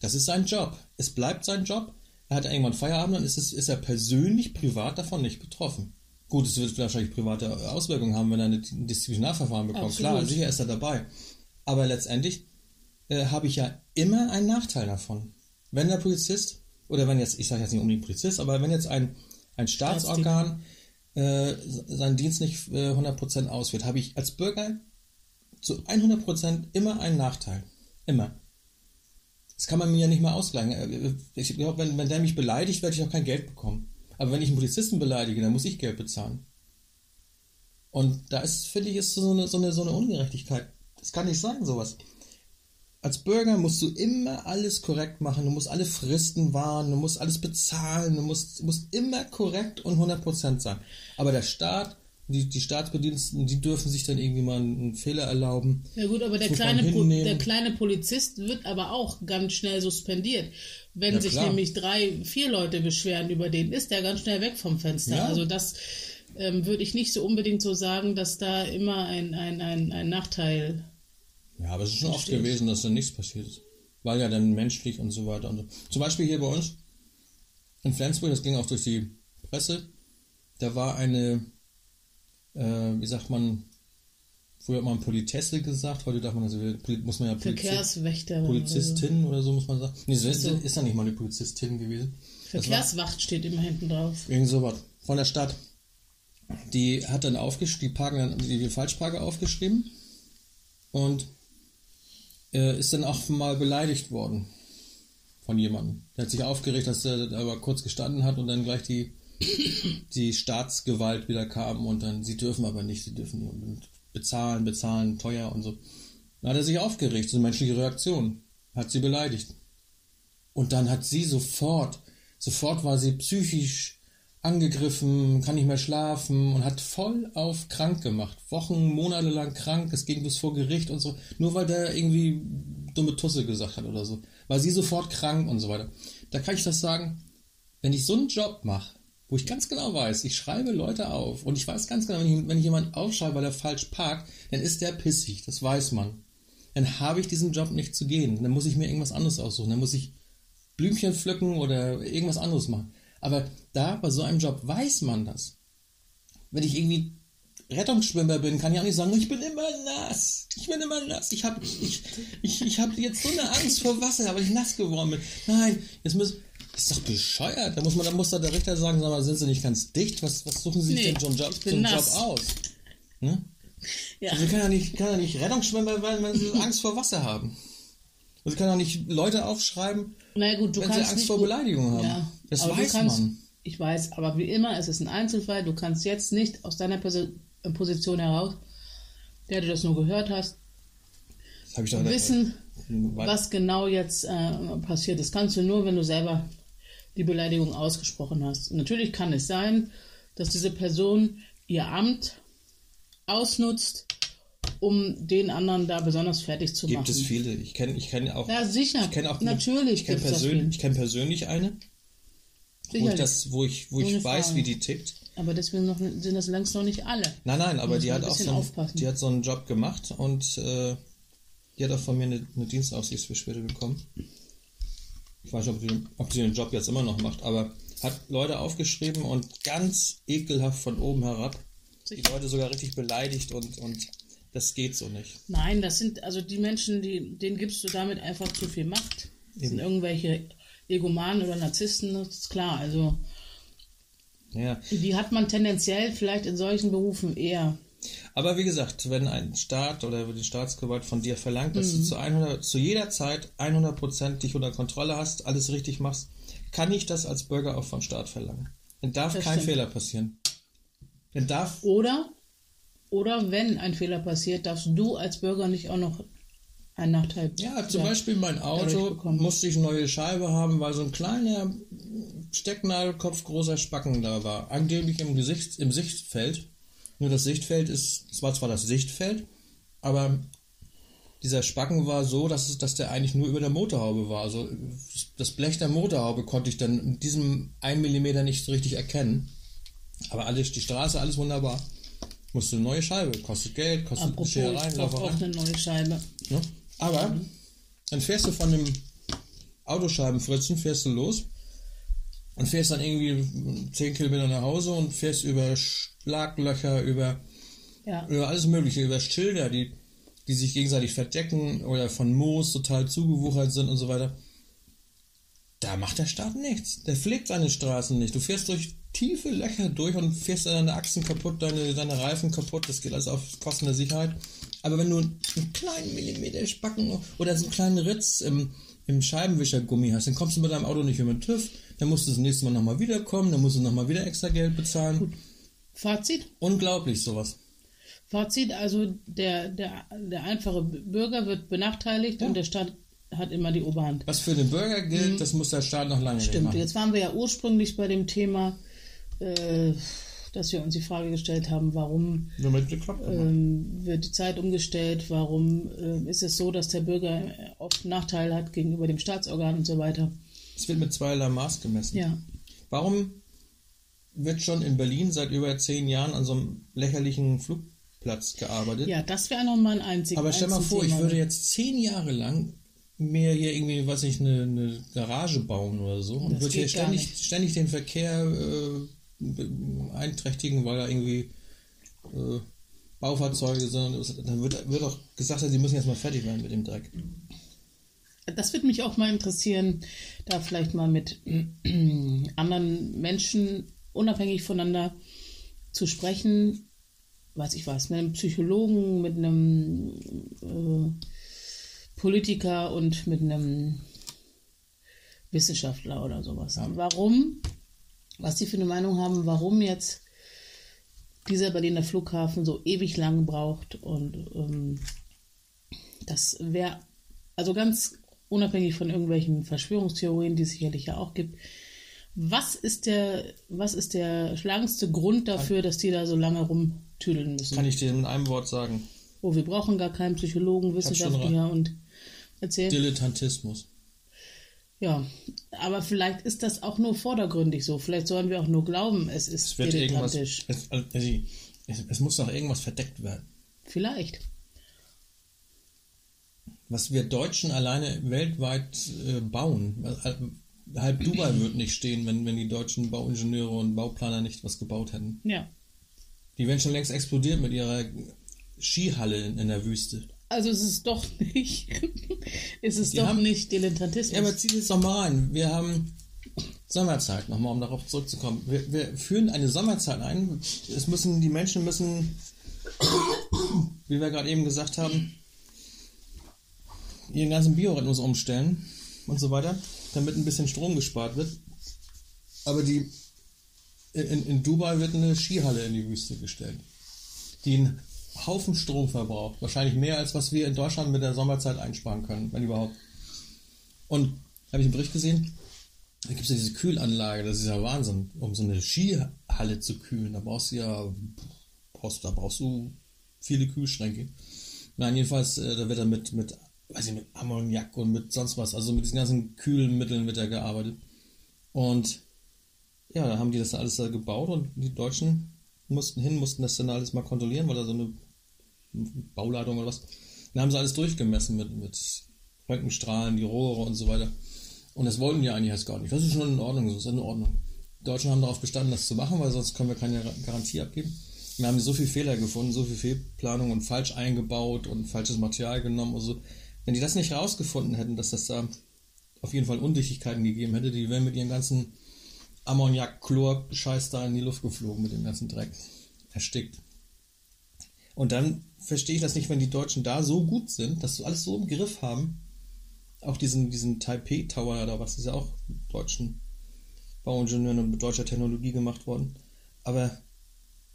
Das ist sein Job. Es bleibt sein Job. Er hat irgendwann Feierabend, dann ist, es, ist er persönlich privat davon nicht betroffen. Gut, es wird wahrscheinlich private Auswirkungen haben, wenn er ein Disziplinarverfahren bekommt. Absolut. Klar, sicher ist er dabei. Aber letztendlich äh, habe ich ja immer einen Nachteil davon. Wenn der Polizist, oder wenn jetzt, ich sage jetzt nicht unbedingt Polizist, aber wenn jetzt ein, ein Staatsorgan äh, seinen Dienst nicht äh, 100% ausführt, habe ich als Bürger zu 100% immer einen Nachteil. Immer. Das kann man mir ja nicht mal ausgleichen. Äh, Ich glaube, wenn, wenn der mich beleidigt, werde ich auch kein Geld bekommen. Aber wenn ich einen Polizisten beleidige, dann muss ich Geld bezahlen. Und da ist, finde ich, ist so eine, so, eine, so eine Ungerechtigkeit. Das kann nicht sein, sowas. Als Bürger musst du immer alles korrekt machen, du musst alle Fristen wahren, du musst alles bezahlen, du musst, musst immer korrekt und 100% sein. Aber der Staat, die, die Staatsbediensteten, die dürfen sich dann irgendwie mal einen Fehler erlauben. Ja gut, aber der kleine, der kleine Polizist wird aber auch ganz schnell suspendiert. Wenn Ja, sich klar. nämlich drei, vier Leute beschweren über den, ist der ganz schnell weg vom Fenster. Ja. Also das ähm, würde ich nicht so unbedingt so sagen, dass da immer ein, ein, ein, ein Nachteil. Ja, aber es ist schon oft gewesen, dass da nichts passiert ist. Weil ja dann menschlich und so weiter und so. Zum Beispiel hier bei uns in Flensburg, das ging auch durch die Presse, da war eine, äh, wie sagt man, früher hat man Politesse gesagt, heute darf man Poli- muss man ja Polizi- Verkehrswächter. Polizistin oder so muss man sagen. Nee, so ist, so. ist ja nicht mal eine Polizistin gewesen. Das war Verkehrswacht steht immer hinten drauf. Irgend sowas. Von der Stadt. Die hat dann aufgeschrieben, die, Parken, dann- die, die Falschparker aufgeschrieben und äh, ist dann auch mal beleidigt worden von jemandem. Der hat sich aufgeregt, dass er aber kurz gestanden hat und dann gleich die, die Staatsgewalt wieder kam und dann, sie dürfen aber nicht, sie dürfen nur bezahlen, bezahlen, teuer und so. Dann hat er sich aufgeregt, so eine menschliche Reaktion. Hat sie beleidigt. Und dann hat sie sofort, sofort war sie psychisch angegriffen, kann nicht mehr schlafen und hat voll auf krank gemacht. Wochen, Monate lang krank, es ging bis vor Gericht und so. Nur weil der irgendwie dumme Tusse gesagt hat oder so. War sie sofort krank und so weiter. Da kann ich das sagen, wenn ich so einen Job mache, wo ich ganz genau weiß, ich schreibe Leute auf und ich weiß ganz genau, wenn ich, wenn ich jemanden aufschreibe, weil er falsch parkt, dann ist der pissig, das weiß man. Dann habe ich diesen Job nicht zu gehen. Dann muss ich mir irgendwas anderes aussuchen. Dann muss ich Blümchen pflücken oder irgendwas anderes machen. Aber da bei so einem Job weiß man das. Wenn ich irgendwie Rettungsschwimmer bin, kann ich auch nicht sagen, ich bin immer nass. Ich bin immer nass. Ich habe ich, ich, ich hab jetzt so eine Angst vor Wasser, weil ich nass geworden bin. Nein, jetzt muss. Das ist doch bescheuert. Da muss man, da muss da der Richter sagen, sag mal, sind Sie nicht ganz dicht? Was, was suchen Sie sich Nee, denn so einen Job, so einen Job aus? Ne? Ja. Also kann ja nicht, kann ja nicht Rettungsschwimmer werden, wenn sie Angst vor Wasser haben. Und sie kann auch nicht Leute aufschreiben, Na gut, du wenn sie kannst Angst nicht, vor Beleidigung haben. Ja, das weiß kannst, man. Ich weiß, aber wie immer, es ist ein Einzelfall. Du kannst jetzt nicht aus deiner Posi- Position heraus, der du das nur gehört hast, Das ich wissen, was genau jetzt äh, passiert ist, kannst du nur, wenn du selber die Beleidigung ausgesprochen hast. natürlich kann es sein, dass diese Person ihr Amt ausnutzt, um den anderen da besonders fertig zu Gibt machen. es viele. Ich kenne ich kenn auch. Ja, sicher. Ich kenne auch Natürlich Ich kenne persönlich, ich kenn persönlich eine, wo ich, Sicherlich. das, wo ich, wo ich weiß, Frage. wie die tickt. Aber deswegen noch, sind das längst noch nicht alle. Nein, nein, aber die hat auch so, einen, die hat so einen Job gemacht und äh, die hat auch von mir eine, eine Dienstaufsichtsbeschwerde bekommen. Ich weiß nicht, ob sie, ob sie den Job jetzt immer noch macht, aber hat Leute aufgeschrieben und ganz ekelhaft von oben herab die. Leute sogar richtig beleidigt und, und das geht so nicht. Nein, das sind also die Menschen, die, denen gibst du damit einfach zu viel Macht. Das sind Eben. irgendwelche Egomanen oder Narzissten, das ist klar. Also Ja. die hat man tendenziell vielleicht in solchen Berufen eher. Aber wie gesagt, wenn ein Staat oder die Staatsgewalt von dir verlangt, dass Mhm. du zu, 100, zu jeder Zeit 100% dich unter Kontrolle hast, alles richtig machst, kann ich das als Bürger auch vom Staat verlangen. Dann darf Das kein stimmt. Fehler passieren. Dann darf, Oder, oder wenn ein Fehler passiert, darfst du als Bürger nicht auch noch einen Nachteil. ja, zum. Beispiel mein Auto musste ich eine neue Scheibe haben, weil so ein kleiner Stecknadelkopf großer Spacken da war. Angeblich im Gesicht, im Sichtfeld. Nur das Sichtfeld ist, es war zwar das Sichtfeld, aber dieser Spacken war so, dass, es, dass der eigentlich nur über der Motorhaube war. Also das Blech der Motorhaube konnte ich dann in diesem 1 mm nicht so richtig erkennen. Aber alles, die Straße, alles wunderbar. Musste eine neue Scheibe, kostet Geld, kostet Apropos, Scherereien, ich auch eine neue Scheibe. Ne? Aber dann fährst du von dem Autoscheibenfritzen, fährst du los und fährst dann irgendwie 10 Kilometer nach Hause und fährst über Schlaglöcher, über, Ja. über alles Mögliche, über Schilder, die, die sich gegenseitig verdecken oder von Moos total zugewuchert sind und so weiter. Da macht der Staat nichts. Der pflegt seine Straßen nicht. Du fährst durch tiefe Löcher durch und fährst deine Achsen kaputt, deine, deine Reifen kaputt. Das geht alles auf Kosten der Sicherheit. Aber wenn du einen kleinen Millimeter Spacken oder so einen kleinen Ritz im, im Scheibenwischergummi hast, dann kommst du mit deinem Auto nicht mehr mit TÜV. Dann musst du das nächste Mal nochmal wiederkommen. Dann musst du nochmal wieder extra Geld bezahlen. Fazit? Unglaublich sowas. Fazit, also der, der, der einfache Bürger wird benachteiligt und der Staat hat immer die Oberhand. Was für den Bürger gilt, das muss der Staat noch lange Mhm. Stimmt, jetzt waren wir ja ursprünglich bei dem Thema, äh, dass wir uns die Frage gestellt haben, warum ähm, wird die Zeit umgestellt, warum ähm, ist es so, dass der Bürger äh, oft Nachteile hat gegenüber dem Staatsorgan und so weiter. Es wird mit zweierlei Maß gemessen. Ja, Warum wird schon in Berlin seit über zehn Jahren an so einem lächerlichen Flugplatz gearbeitet? ja das wäre nochmal ein einziges Aber stell mal vor, ich würde jetzt zehn Jahre lang mir hier irgendwie, weiß ich, eine, eine Garage bauen oder so und würde hier ständig, ständig den Verkehr äh, be- einträchtigen, weil da irgendwie äh, Baufahrzeuge sind. Dann wird, wird auch gesagt, sie müssen jetzt mal fertig werden mit dem Dreck. Das würde mich auch mal interessieren, da vielleicht mal mit anderen Menschen unabhängig voneinander zu sprechen. Weiß ich was, mit einem Psychologen, mit einem äh, Politiker und mit einem Wissenschaftler oder sowas. Warum, was die für eine Meinung haben, warum jetzt dieser Berliner Flughafen so ewig lang braucht und ähm, das wäre also ganz unabhängig von irgendwelchen Verschwörungstheorien, die es sicherlich ja auch gibt. Was ist der, was ist der schlagendste Grund dafür, dass die da so lange rumtüdeln müssen? Kann ich dir in einem Wort sagen. Oh, wir brauchen gar keinen Psychologen, Wissenschaftler und erzählen. Dilettantismus. Ja, aber vielleicht ist das auch nur vordergründig so. Vielleicht sollen wir auch nur glauben, es ist Es wird dilettantisch. Es, also, es, es muss doch irgendwas verdeckt werden. Vielleicht. Was wir Deutschen alleine weltweit äh, bauen. Halb, halb Dubai wird nicht stehen, wenn, wenn die deutschen Bauingenieure und Bauplaner nicht was gebaut hätten. Ja. Die wären schon längst explodiert mit ihrer Skihalle in, in der Wüste. Also es ist doch nicht, es ist Die doch haben- nicht Dilettantismus. Ja, aber zieh jetzt doch mal rein. Wir haben Sommerzeit, nochmal um darauf zurückzukommen. Wir, wir führen eine Sommerzeit ein. Es müssen, die Menschen müssen, wie wir gerade eben gesagt haben, ihren ganzen Biorhythmus umstellen und so weiter, damit ein bisschen Strom gespart wird. Aber die in, in Dubai wird eine Skihalle in die Wüste gestellt, die Haufen Strom verbraucht. Wahrscheinlich mehr, als was wir in Deutschland mit der Sommerzeit einsparen können, wenn überhaupt. Und habe ich einen Bericht gesehen, da gibt es ja diese Kühlanlage, das ist ja Wahnsinn, um so eine Skihalle zu kühlen. Da brauchst du ja, brauchst, da brauchst du viele Kühlschränke. Nein, jedenfalls, äh, da wird er mit, mit, weiß ich, mit Ammoniak und mit sonst was, also mit diesen ganzen kühlen Mitteln wird er gearbeitet. Und ja, da haben die das alles da gebaut und die Deutschen mussten hin, mussten das dann alles mal kontrollieren, weil da so eine Bauleitung oder was. Dann haben sie alles durchgemessen mit, mit Röntgenstrahlen, die Rohre und so weiter. Und das wollten die eigentlich erst gar nicht. Das ist schon in Ordnung, das ist in Ordnung. Die Deutschen haben darauf bestanden, das zu machen, weil sonst können wir keine Garantie abgeben. Wir haben so viele Fehler gefunden, so viel Fehlplanung und falsch eingebaut und falsches Material genommen. Also, wenn die das nicht rausgefunden hätten, dass das da auf jeden Fall Undichtigkeiten gegeben hätte, die wären mit ihren ganzen Ammoniak, Chlor, Scheiß da in die Luft geflogen mit dem ganzen Dreck. Erstickt. Und dann verstehe ich das nicht, wenn die Deutschen da so gut sind, dass sie alles so im Griff haben. Auch diesen, diesen Taipei Tower da, was ist ja auch mit deutschen Bauingenieuren und mit deutscher Technologie gemacht worden. Aber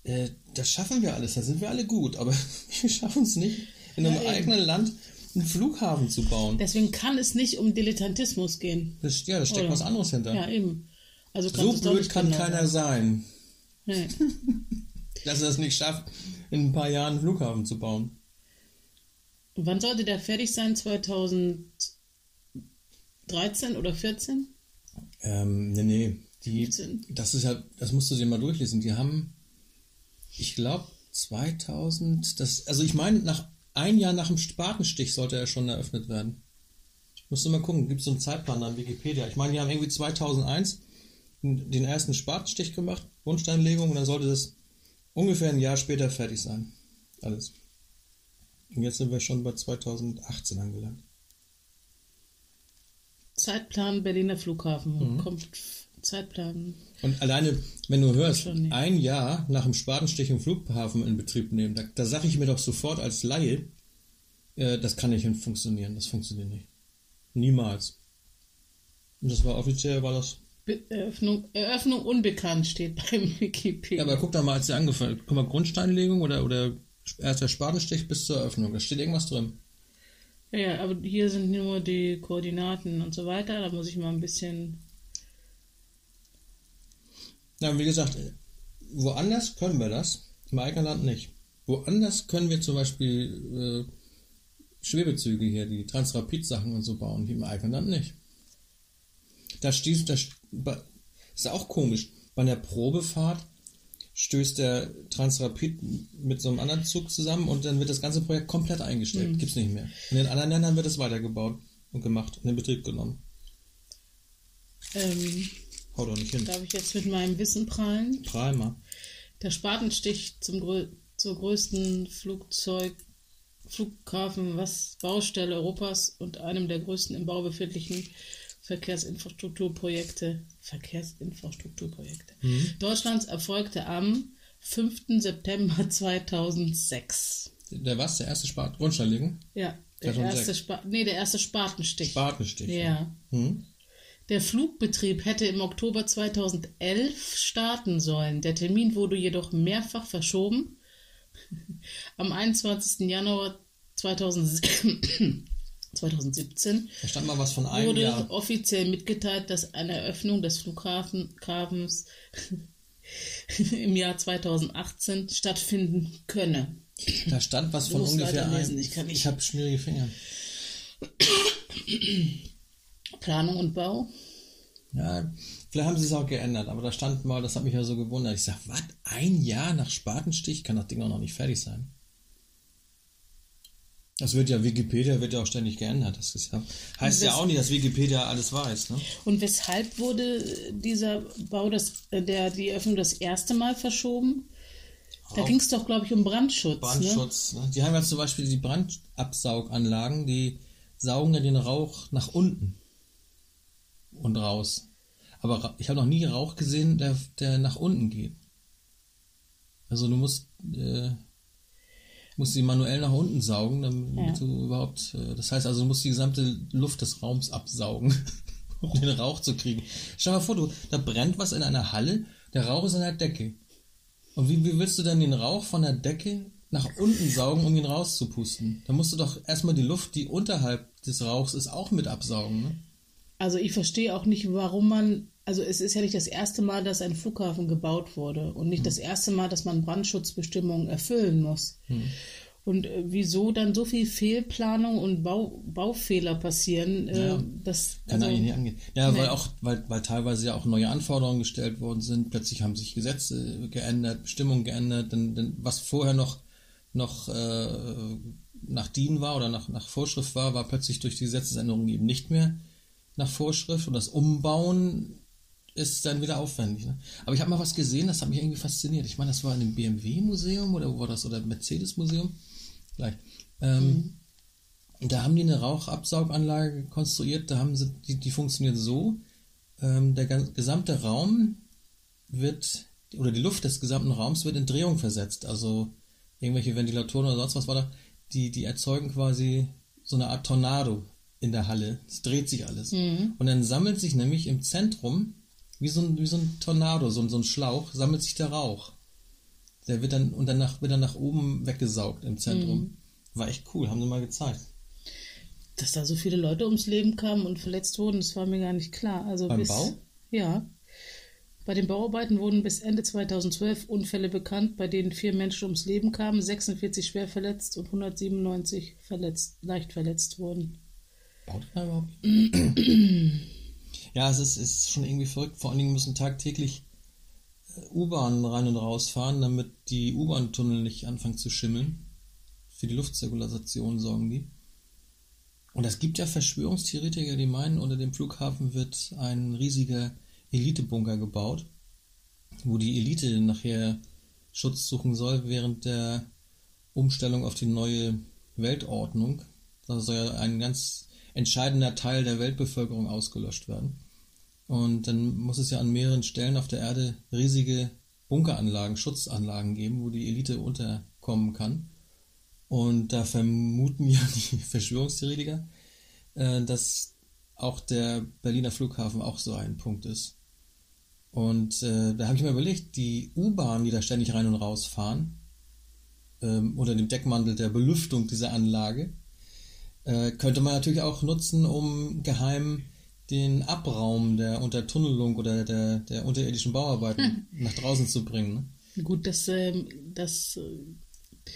äh, das schaffen wir alles, da sind wir alle gut, aber wir schaffen es nicht, in einem ja, eigenen Land einen Flughafen zu bauen. Deswegen kann es nicht um Dilettantismus gehen. Das, ja, da steckt Oder? was anderes hinter. Ja, eben. Also so blöd kann genau keiner sein. Nee. Dass er es nicht schafft, in ein paar Jahren einen Flughafen zu bauen. Und wann sollte der fertig sein? 2013 oder 14? Ähm, nee, nee. Die, das ist ja, das musst du dir mal durchlesen. Die haben, ich glaube, 2000, das, also ich meine, nach ein Jahr nach dem Spatenstich sollte er schon eröffnet werden. Musst du mal gucken, gibt es so einen Zeitplan an Wikipedia. Ich meine, die haben irgendwie 2001 den ersten Spatenstich gemacht, Grundsteinlegung, und dann sollte das ungefähr ein Jahr später fertig sein. Alles. Und jetzt sind wir schon bei 2018 angelangt. Zeitplan Berliner Flughafen. Mhm. Kommt Zeitplan. Und alleine, wenn du hörst, ein Jahr nach dem Spatenstich im Flughafen in Betrieb nehmen, da, da sage ich mir doch sofort als Laie, äh, das kann nicht funktionieren. Das funktioniert nicht. Niemals. Und das war offiziell, war das Eröffnung, Eröffnung unbekannt steht beim Wikipedia. Ja, aber guck doch mal, als sie angefangen guck mal, Grundsteinlegung oder, oder erster Spatenstich bis zur Eröffnung. Da steht irgendwas drin. Ja, ja, aber hier sind nur die Koordinaten und so weiter. Da muss ich mal ein bisschen. Na, wie gesagt, woanders können wir das, im eigenen Land nicht. Woanders können wir zum Beispiel äh, Schwebezüge hier, die Transrapid-Sachen und so bauen, die im eigenen Land nicht. Da stehst, da, ist auch komisch. Bei einer Probefahrt stößt der Transrapid mit so einem anderen Zug zusammen und dann wird das ganze Projekt komplett eingestellt. Mhm. Gibt's nicht mehr. In den anderen Ländern wird es weitergebaut und gemacht und in Betrieb genommen. Ähm, Hau doch nicht hin. Darf ich jetzt mit meinem Wissen prallen? Prahl mal. Der Spatenstich zum, zur größten Flugzeug, Flughafen, was Baustelle Europas und einem der größten im Bau befindlichen Verkehrsinfrastrukturprojekte, Verkehrsinfrastrukturprojekte mhm. Deutschlands erfolgte am 5. September 2006. Der was? Der erste Spat Grundsteinlegung? Ja, der erste, Spa nee, der erste Spatenstich. Spatenstich. Ja. Mhm. Der Flugbetrieb hätte im Oktober 2011 starten sollen. Der Termin wurde jedoch mehrfach verschoben. Am 21. Januar 2006 2017 da stand mal was von einem wurde Jahr. offiziell mitgeteilt, dass eine Eröffnung des Flughafens im Jahr 2018 stattfinden könne. Da stand was von ungefähr einem. Ich, kann ich habe schmierige Finger. Planung und Bau. Ja, vielleicht haben sie es auch geändert, aber da stand mal, das hat mich ja so gewundert. Ich sag, was? Ein Jahr nach Spatenstich kann das Ding auch noch nicht fertig sein. Das wird ja, Wikipedia wird ja auch ständig geändert. Das ist ja, heißt ja auch nicht, dass Wikipedia alles weiß. Ne? Und weshalb wurde dieser Bau, das, äh, der, die Eröffnung das erste Mal verschoben? Da ging es doch, glaube ich, um Brandschutz. Ne? Brandschutz. Ne? Die haben ja zum Beispiel die Brandabsauganlagen, die saugen ja den Rauch nach unten und raus. Aber ich habe noch nie Rauch gesehen, der, der nach unten geht. Also du musst äh, musst sie manuell nach unten saugen, damit ja. du überhaupt. Äh, das heißt also, du musst die gesamte Luft des Raums absaugen, um den Rauch zu kriegen. Stell dir mal vor, du, da brennt was in einer Halle, der Rauch ist an der Decke. Und wie, wie willst du denn den Rauch von der Decke nach unten saugen, um ihn rauszupusten. Da musst du doch erstmal die Luft, die unterhalb des Rauchs ist, auch mit absaugen. Ne? Also ich verstehe auch nicht, warum man, also es ist ja nicht das erste Mal, dass ein Flughafen gebaut wurde und nicht hm. das erste Mal, dass man Brandschutzbestimmungen erfüllen muss. Hm. Und äh, wieso dann so viel Fehlplanung und Bau, Baufehler passieren, äh, ja, das kann also, eigentlich nicht angehen. Ja, nee. weil auch, weil, weil teilweise ja auch neue Anforderungen gestellt worden sind, plötzlich haben sich Gesetze geändert, Bestimmungen geändert, denn, denn was vorher noch, noch äh, nach DIN war oder nach, nach Vorschrift war, war plötzlich durch die Gesetzesänderungen eben nicht mehr nach Vorschrift und das Umbauen ist dann wieder aufwendig. Ne? Aber ich habe mal was gesehen, das hat mich irgendwie fasziniert. Ich meine, das war in dem BMW-Museum oder wo war das? Oder Mercedes-Museum gleich. Ähm, mhm. Da haben die eine Rauchabsauganlage konstruiert, da haben sie, die, die funktioniert so, ähm, der gesamte Raum wird, oder die Luft des gesamten Raums wird in Drehung versetzt. Also irgendwelche Ventilatoren oder sonst was war da, die, die erzeugen quasi so eine Art Tornado in der Halle. Es dreht sich alles. Mhm. Und dann sammelt sich nämlich im Zentrum, wie so ein, wie so ein Tornado, so, so ein Schlauch, sammelt sich der Rauch. Der wird dann und danach wird dann nach oben weggesaugt im Zentrum. Mhm. War echt cool, haben sie mal gezeigt. Dass da so viele Leute ums Leben kamen und verletzt wurden, das war mir gar nicht klar. Also Beim bis, Bau? Ja. Bei den Bauarbeiten wurden bis Ende 2012 Unfälle bekannt, bei denen vier Menschen ums Leben kamen, 46 schwer verletzt und 197 verletzt, leicht verletzt wurden. Baut er überhaupt? ja, es ist, ist schon irgendwie verrückt. Vor allen Dingen müssen tagtäglich U-Bahnen rein und raus fahren, damit die U-Bahn-Tunnel nicht anfangen zu schimmeln. Für die Luftzirkulation sorgen die. Und es gibt ja Verschwörungstheoretiker, die meinen, unter dem Flughafen wird ein riesiger Elitebunker gebaut, wo die Elite nachher Schutz suchen soll während der Umstellung auf die neue Weltordnung. Da soll ja ein ganz entscheidender Teil der Weltbevölkerung ausgelöscht werden. Und dann muss es ja an mehreren Stellen auf der Erde riesige Bunkeranlagen, Schutzanlagen geben, wo die Elite unterkommen kann. Und da vermuten ja die Verschwörungstheoretiker, äh, dass auch der Berliner Flughafen auch so ein Punkt ist. Und äh, da habe ich mir überlegt, die U-Bahnen, die da ständig rein und raus fahren, ähm, unter dem Deckmantel der Belüftung dieser Anlage, äh, könnte man natürlich auch nutzen, um geheim den Abraum der Untertunnelung oder der, der unterirdischen Bauarbeiten hm. nach draußen zu bringen. Ne? Gut, das, ähm, das äh,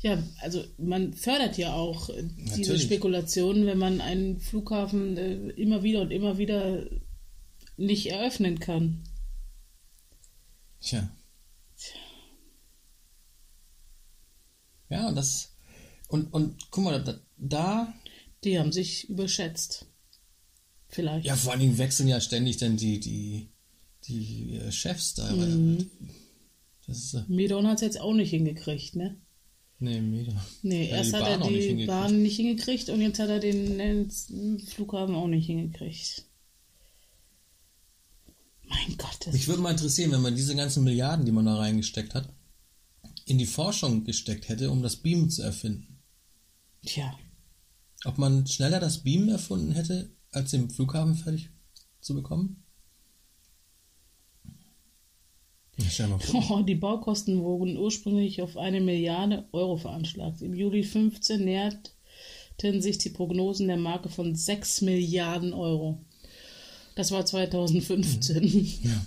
ja, also man fördert ja auch äh, diese. Spekulationen, wenn man einen Flughafen äh, immer wieder und immer wieder nicht eröffnen kann. Tja. Ja, und das und, und guck mal, da, da die haben sich überschätzt. Vielleicht. Ja, vor allen Dingen wechseln ja ständig dann die, die, die äh, Chefs da. Mhm. Das ist, äh Medon hat es jetzt auch nicht hingekriegt, ne? Nee, Medon. Nee, ja, erst hat er die nicht Bahn nicht hingekriegt und jetzt hat er den, den Flughafen auch nicht hingekriegt. Mein Gott. Mich würde mal interessieren, wenn man diese ganzen Milliarden, die man da reingesteckt hat, in die Forschung gesteckt hätte, um das Beamen zu erfinden. Tja. Ob man schneller das Beamen erfunden hätte, als den Flughafen fertig zu bekommen? Oh, die Baukosten wurden ursprünglich auf eine Milliarde Euro veranschlagt. Im Juli 15 näherten sich die Prognosen der Marke von 6 Milliarden Euro. Das war 2015. Mhm. Ja.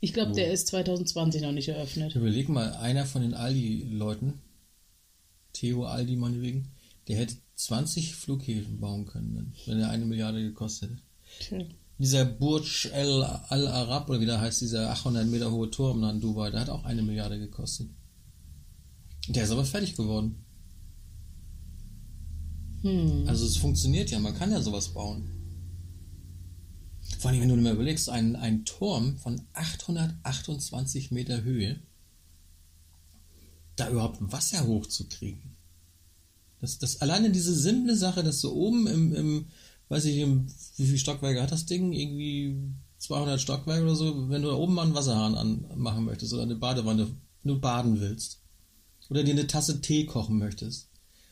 Ich glaube, der ist 2020 noch nicht eröffnet. Überleg mal, einer von den Aldi-Leuten, Theo Aldi meinetwegen, der hätte 20 Flughäfen bauen können, wenn er eine Milliarde gekostet hätte. Okay. Dieser Burj Al, Al Arab, oder wie der heißt, dieser 800 Meter hohe Turm in Dubai, der hat auch eine Milliarde gekostet. Der ist aber fertig geworden. Hm. Also es funktioniert ja, man kann ja sowas bauen. Vor allem, wenn du mal überlegst, ein, ein Turm von 828 Meter Höhe, da überhaupt Wasser hochzukriegen. Das, das alleine diese simple Sache, dass du oben im, im weiß ich, im, wie viele Stockwerke hat das Ding? Irgendwie 200 Stockwerke oder so, wenn du da oben mal einen Wasserhahn anmachen möchtest oder eine Badewanne, nur baden willst. Oder dir eine Tasse Tee kochen möchtest.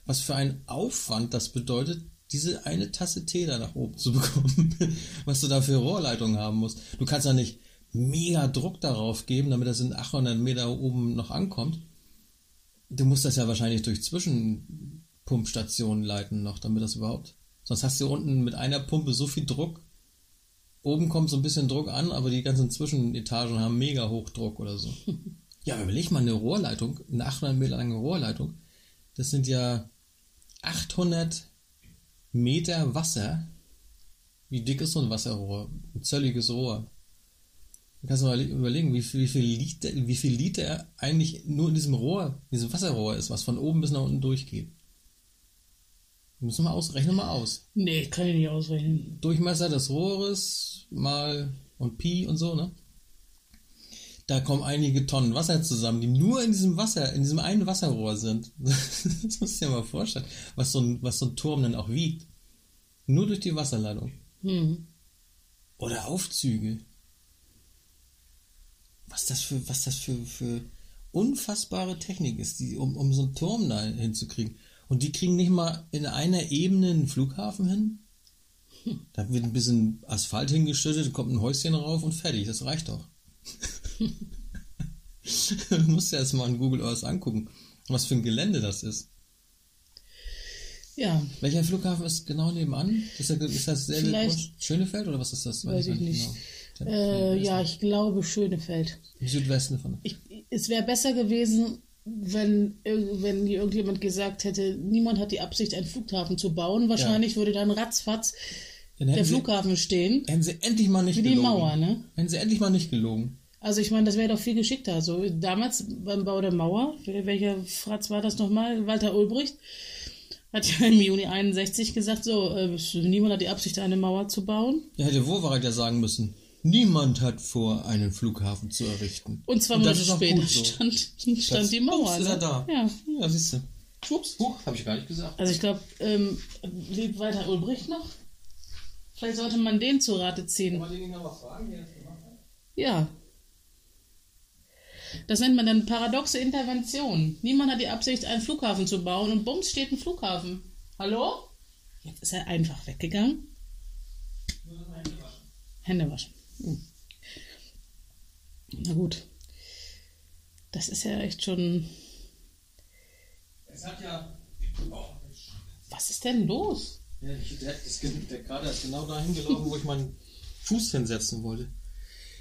Was für ein Aufwand das bedeutet, diese eine Tasse Tee da nach oben zu bekommen. was du da für Rohrleitungen haben musst. Du kannst ja nicht mega Druck darauf geben, damit das in 800 Meter oben noch ankommt Du musst das ja wahrscheinlich durch Zwischenpumpstationen leiten noch, damit das überhaupt. Sonst hast du unten mit einer Pumpe so viel Druck. Oben kommt so ein bisschen Druck an, aber die ganzen Zwischenetagen haben mega Hochdruck oder so. ja, überleg mal eine Rohrleitung, eine 800 Meter lange Rohrleitung. Das sind ja 800 Meter Wasser. Wie dick ist so ein Wasserrohr? Ein zölliges Rohr. Da kannst du mal überlegen, wie viel, wie viel, Liter, wie viel Liter eigentlich nur in diesem Rohr, diesem Wasserrohr ist, was von oben bis nach unten durchgeht. Müssen wir aus, rechnen mal aus. Nee, kann ich nicht ausrechnen. Durchmesser des Rohres mal und Pi und so, ne? Da kommen einige Tonnen Wasser zusammen, die nur in diesem Wasser, in diesem einen Wasserrohr sind. Das musst du dir mal vorstellen, was so ein, was so ein Turm dann auch wiegt. Nur durch die Wasserleitung. Hm. Oder Aufzüge. Was das für, was das für, für unfassbare Technik ist, die, um, um so einen Turm da hinzukriegen. Und die kriegen nicht mal in einer Ebene einen Flughafen hin. Da wird ein bisschen Asphalt hingeschüttet, kommt ein Häuschen rauf und fertig. Das reicht doch. du musst dir erst mal an Google Earth angucken, was für ein Gelände das ist. Ja, Welcher Flughafen ist genau nebenan? Ist, der, ist das Schönefeld oder was ist das? weiß ich nicht. genau. Äh, ja, ich glaube Schönefeld. Im Südwesten von. Ich, es wäre besser gewesen, wenn, wenn hier irgendjemand gesagt hätte, niemand hat die Absicht, einen Flughafen zu bauen. Wahrscheinlich würde dann ratzfatz Dann der sie- Flughafen stehen. Hätten sie endlich mal nicht Wie die gelogen. Mauer, ne? Hätten sie endlich mal nicht gelogen. Also ich meine, das wäre doch viel geschickter. Also damals beim Bau der Mauer, wel- welcher Fratz war das nochmal? Walter Ulbricht hat ja im Juni 61 gesagt, so, äh, niemand hat die Absicht, eine Mauer zu bauen. Da hätte Wowereit ja sagen müssen, niemand hat vor, einen Flughafen zu errichten. Und das Monate später gut so. stand, stand Das- die Mauer. Ups, ist ne? er da. Ja. Ja, siehst du. Schwupps. Huch, hab ich gar nicht gesagt. Also ich glaube, ähm, lebt Walter Ulbricht noch? Vielleicht sollte man den zu Rate ziehen. man den nochmal fragen, wie er das gemacht hat? Ja. Das nennt man dann paradoxe Intervention. Niemand hat die Absicht, einen Flughafen zu bauen und bums steht ein Flughafen. Hallo? Jetzt ist er einfach weggegangen. Hände waschen. Hm. Na gut. Das ist ja echt schon. Es hat ja... Oh, Was ist denn los? ja ich, der, das, der Kader ist genau dahin gelaufen, wo ich meinen Fuß hinsetzen wollte.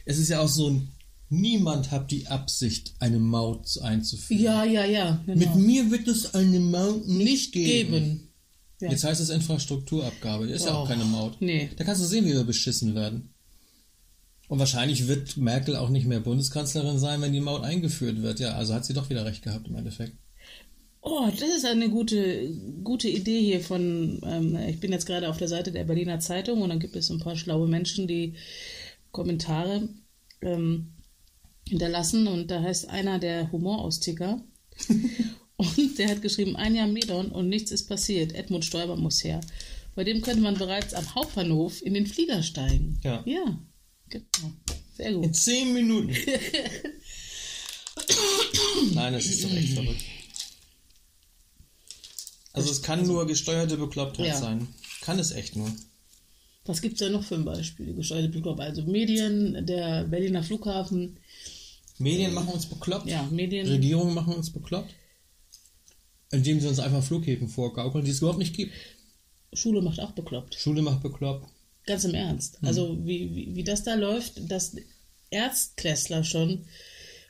Es ist ja auch so ein... Niemand hat die Absicht, eine Maut einzuführen. Ja, ja, ja. Genau. Mit mir wird es eine Maut nicht, nicht geben. geben. Ja. Jetzt heißt es Infrastrukturabgabe. Das ist ja auch Oh, keine Maut. nee. Da kannst du sehen, wie wir beschissen werden. Und wahrscheinlich wird Merkel auch nicht mehr Bundeskanzlerin sein, wenn die Maut eingeführt wird. Ja, also hat sie doch wieder recht gehabt im Endeffekt. Oh, das ist eine gute, gute Idee hier von, ähm, ich bin jetzt gerade auf der Seite der Berliner Zeitung und dann gibt es ein paar schlaue Menschen, die Kommentare ähm, hinterlassen und da heißt einer der Humorausticker und der hat geschrieben, ein Jahr Medon und nichts ist passiert, Edmund Stoiber muss her. Bei dem könnte man bereits am Hauptbahnhof in den Flieger steigen. Ja. Ja, genau. Sehr In gut. zehn Minuten. Nein, das ist doch echt verrückt. Also es kann nur gesteuerte Beklopptheit Ja. sein. Kann es echt nur. Was gibt es da noch für ein Beispiel? Gesteuerte Flughafen, also Medien, der Berliner Flughafen, Medien machen uns bekloppt. ja, Medien. Regierungen machen uns bekloppt. Indem sie uns einfach Flughäfen vorgaukeln, die es überhaupt nicht gibt. Schule macht auch bekloppt. Schule macht bekloppt. Ganz im Ernst. Hm. Also wie, wie, wie das da läuft, dass Erstklässler schon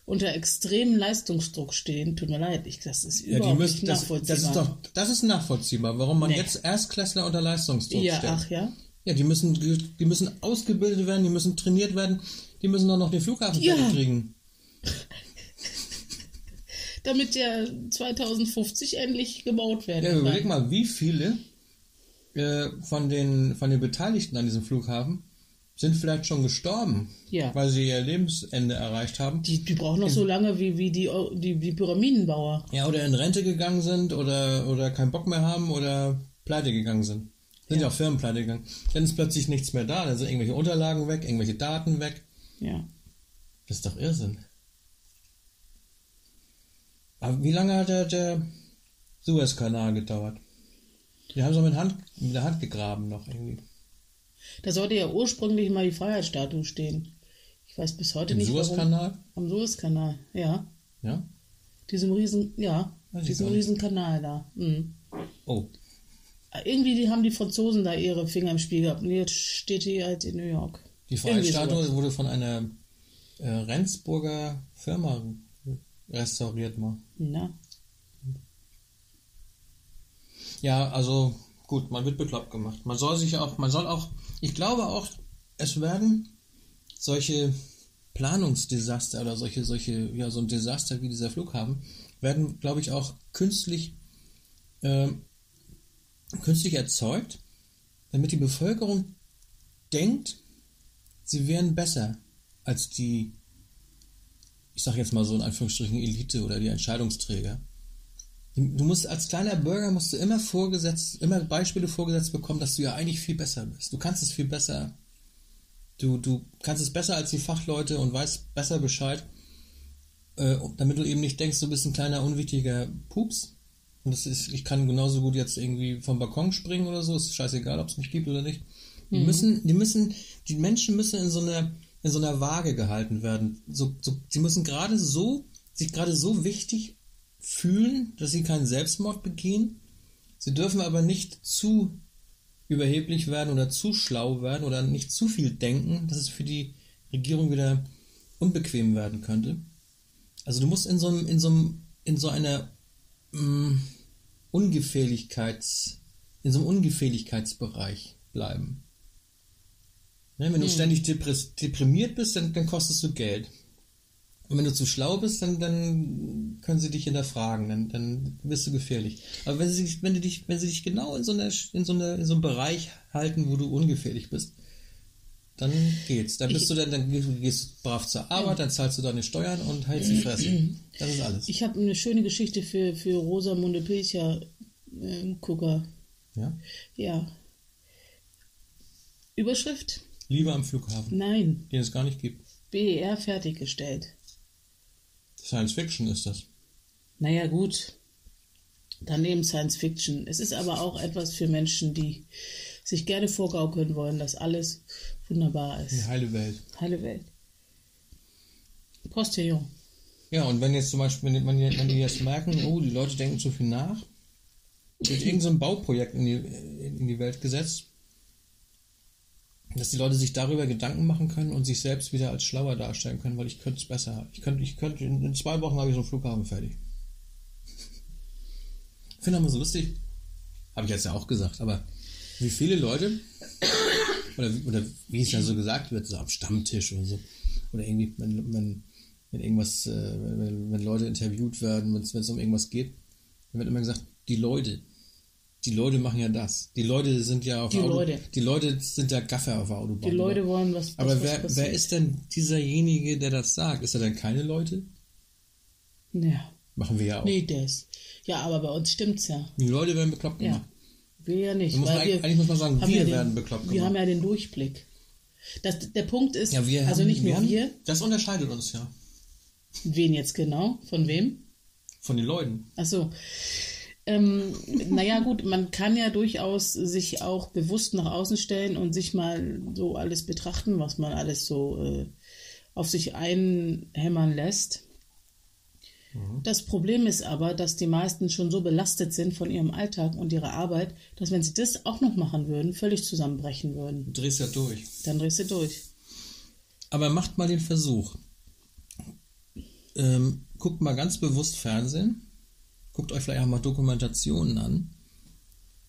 unter extremem Leistungsdruck stehen, tut mir leid, ich, das ist Ja, überhaupt die müssen, nicht das, nachvollziehbar. das ist doch, das ist nachvollziehbar, warum man Nee. jetzt Erstklässler unter Leistungsdruck ja, stellt. ach ja. Ja, die müssen, die müssen ausgebildet werden, die müssen trainiert werden, die müssen doch noch den Flughafen Ja. fertig kriegen. Damit der 2050 endlich gebaut werden Ja, kann. überleg mal, wie viele äh, von, den, von den Beteiligten an diesem Flughafen sind vielleicht schon gestorben, Ja. weil sie ihr Lebensende erreicht haben. Die, die brauchen noch so lange wie, wie die, die, die Pyramidenbauer. Ja, oder in Rente gegangen sind oder, oder keinen Bock mehr haben oder pleite gegangen sind. Sind ja, auch Firmen pleite gegangen. Dann ist plötzlich nichts mehr da, dann sind irgendwelche Unterlagen weg, irgendwelche Daten weg. Ja. Das ist doch Irrsinn. Aber wie lange hat der, der Suezkanal gedauert? Die haben doch mit, Hand, mit der Hand gegraben noch irgendwie. Da sollte ja ursprünglich mal die Freiheitsstatue stehen. Ich weiß bis heute Im nicht, warum. Suezkanal? Am Suezkanal, ja. Ja. Diesem riesen, ja, Weiß nicht. riesen Kanal da. Mhm. Oh, Irgendwie die haben die Franzosen da ihre Finger im Spiel gehabt. Und jetzt steht die halt in New York. die Freiheitsstatue wurde von einer äh, Rendsburger Firma restauriert mal. Na, Ja, also gut, man wird bekloppt gemacht. Man soll sich auch, man soll auch, ich glaube auch, es werden solche Planungsdesaster oder solche, solche, ja, so ein Desaster wie dieser Flughafen, werden, glaube ich, auch künstlich, ähm, künstlich erzeugt, damit die Bevölkerung denkt, sie wären besser als die, ich sage jetzt mal so in Anführungsstrichen Elite oder die Entscheidungsträger. Du musst als kleiner Bürger musst du immer vorgesetzt, immer Beispiele vorgesetzt bekommen, dass du ja eigentlich viel besser bist. Du kannst es viel besser. Du, du kannst es besser als die Fachleute und weißt besser Bescheid, äh, damit du eben nicht denkst, du bist ein kleiner unwichtiger Pups. Und das ist, ich kann genauso gut jetzt irgendwie vom Balkon springen oder so, ist scheißegal, ob es mich gibt oder nicht. Die müssen, die müssen, die Menschen müssen in so einer, in so einer Waage gehalten werden. So, so, sie müssen gerade so, sich gerade so wichtig fühlen, dass sie keinen Selbstmord begehen. Sie dürfen aber nicht zu überheblich werden oder zu schlau werden oder nicht zu viel denken, dass es für die Regierung wieder unbequem werden könnte. Also du musst in so einem, in so einem, in so einer mh, Ungefährlichkeits, in so einem Ungefährlichkeitsbereich bleiben. Ne, wenn du ständig deprimiert bist, dann, dann kostest du Geld. Und wenn du zu schlau bist, dann, dann können sie dich hinterfragen, dann, dann wirst du gefährlich. Aber wenn sie, wenn, du dich, wenn sie dich genau in so, einer, in, so einer, in so einem Bereich halten, wo du ungefährlich bist, dann geht's. Dann bist Ich- du dann, dann gehst du brav zur Arbeit, dann zahlst du deine Steuern und hältst die Fresse. Das ist alles. ich habe eine schöne Geschichte für, für Rosamunde Pilcher ähm, Gucker. Ja? Ja. Überschrift? Liebe am Flughafen, Nein. den es gar nicht gibt. BER fertiggestellt. Science Fiction ist das. Naja, gut. Daneben Science Fiction. Es ist aber auch etwas für Menschen, die sich gerne vorgaukeln wollen, dass alles wunderbar Die ist. heile Welt. Heile Welt. Postillon. Ja, und wenn jetzt zum Beispiel, wenn, die- wenn die jetzt merken, oh, die Leute denken zu viel nach, wird irgendein so Bauprojekt in die, in die Welt gesetzt, dass die Leute sich darüber Gedanken machen können und sich selbst wieder als schlauer darstellen können, weil ich könnte es besser. Ich könnte, ich könnte, in, in zwei Wochen habe ich so einen Flughafen fertig. Ich finde aber so lustig, habe ich jetzt ja auch gesagt, aber wie viele Leute, oder, wie- oder wie es ja so gesagt wird, so am Stammtisch oder so, oder irgendwie, wenn, wenn, wenn irgendwas, äh, wenn, wenn Leute interviewt werden, wenn es um irgendwas geht, dann wird immer gesagt, die Leute. Die Leute machen ja das. Die Leute sind ja auf Die der Auto, Leute. Die Leute sind ja Gaffer auf der Autobahn. Die Leute wollen was. Aber was, wer, was wer ist denn dieserjenige, der das sagt? Ist er denn keine Leute? Ja. Machen wir ja auch. Nee, ist. Ja, aber bei uns stimmt's ja. Die Leute werden bekloppt Ja. gemacht. Wir ja nicht. Muss man wir eigentlich muss man sagen, wir ja den, werden bekloppt Wir gemacht. haben ja den Durchblick. Das, der Punkt ist, Ja, wir also haben, nicht nur haben, wir, Das unterscheidet uns ja wen jetzt genau, von wem? von den Leuten. Ach so. Ähm, naja, gut, man kann ja durchaus sich auch bewusst nach außen stellen und sich mal so alles betrachten, was man alles so äh, auf sich einhämmern lässt. Das Problem ist aber, dass die meisten schon so belastet sind von ihrem Alltag und ihrer Arbeit, dass wenn sie das auch noch machen würden, völlig zusammenbrechen würden. Du drehst ja durch. Dann drehst du durch. Aber macht mal den Versuch. Ähm, guckt mal ganz bewusst Fernsehen. Guckt euch vielleicht auch mal Dokumentationen an.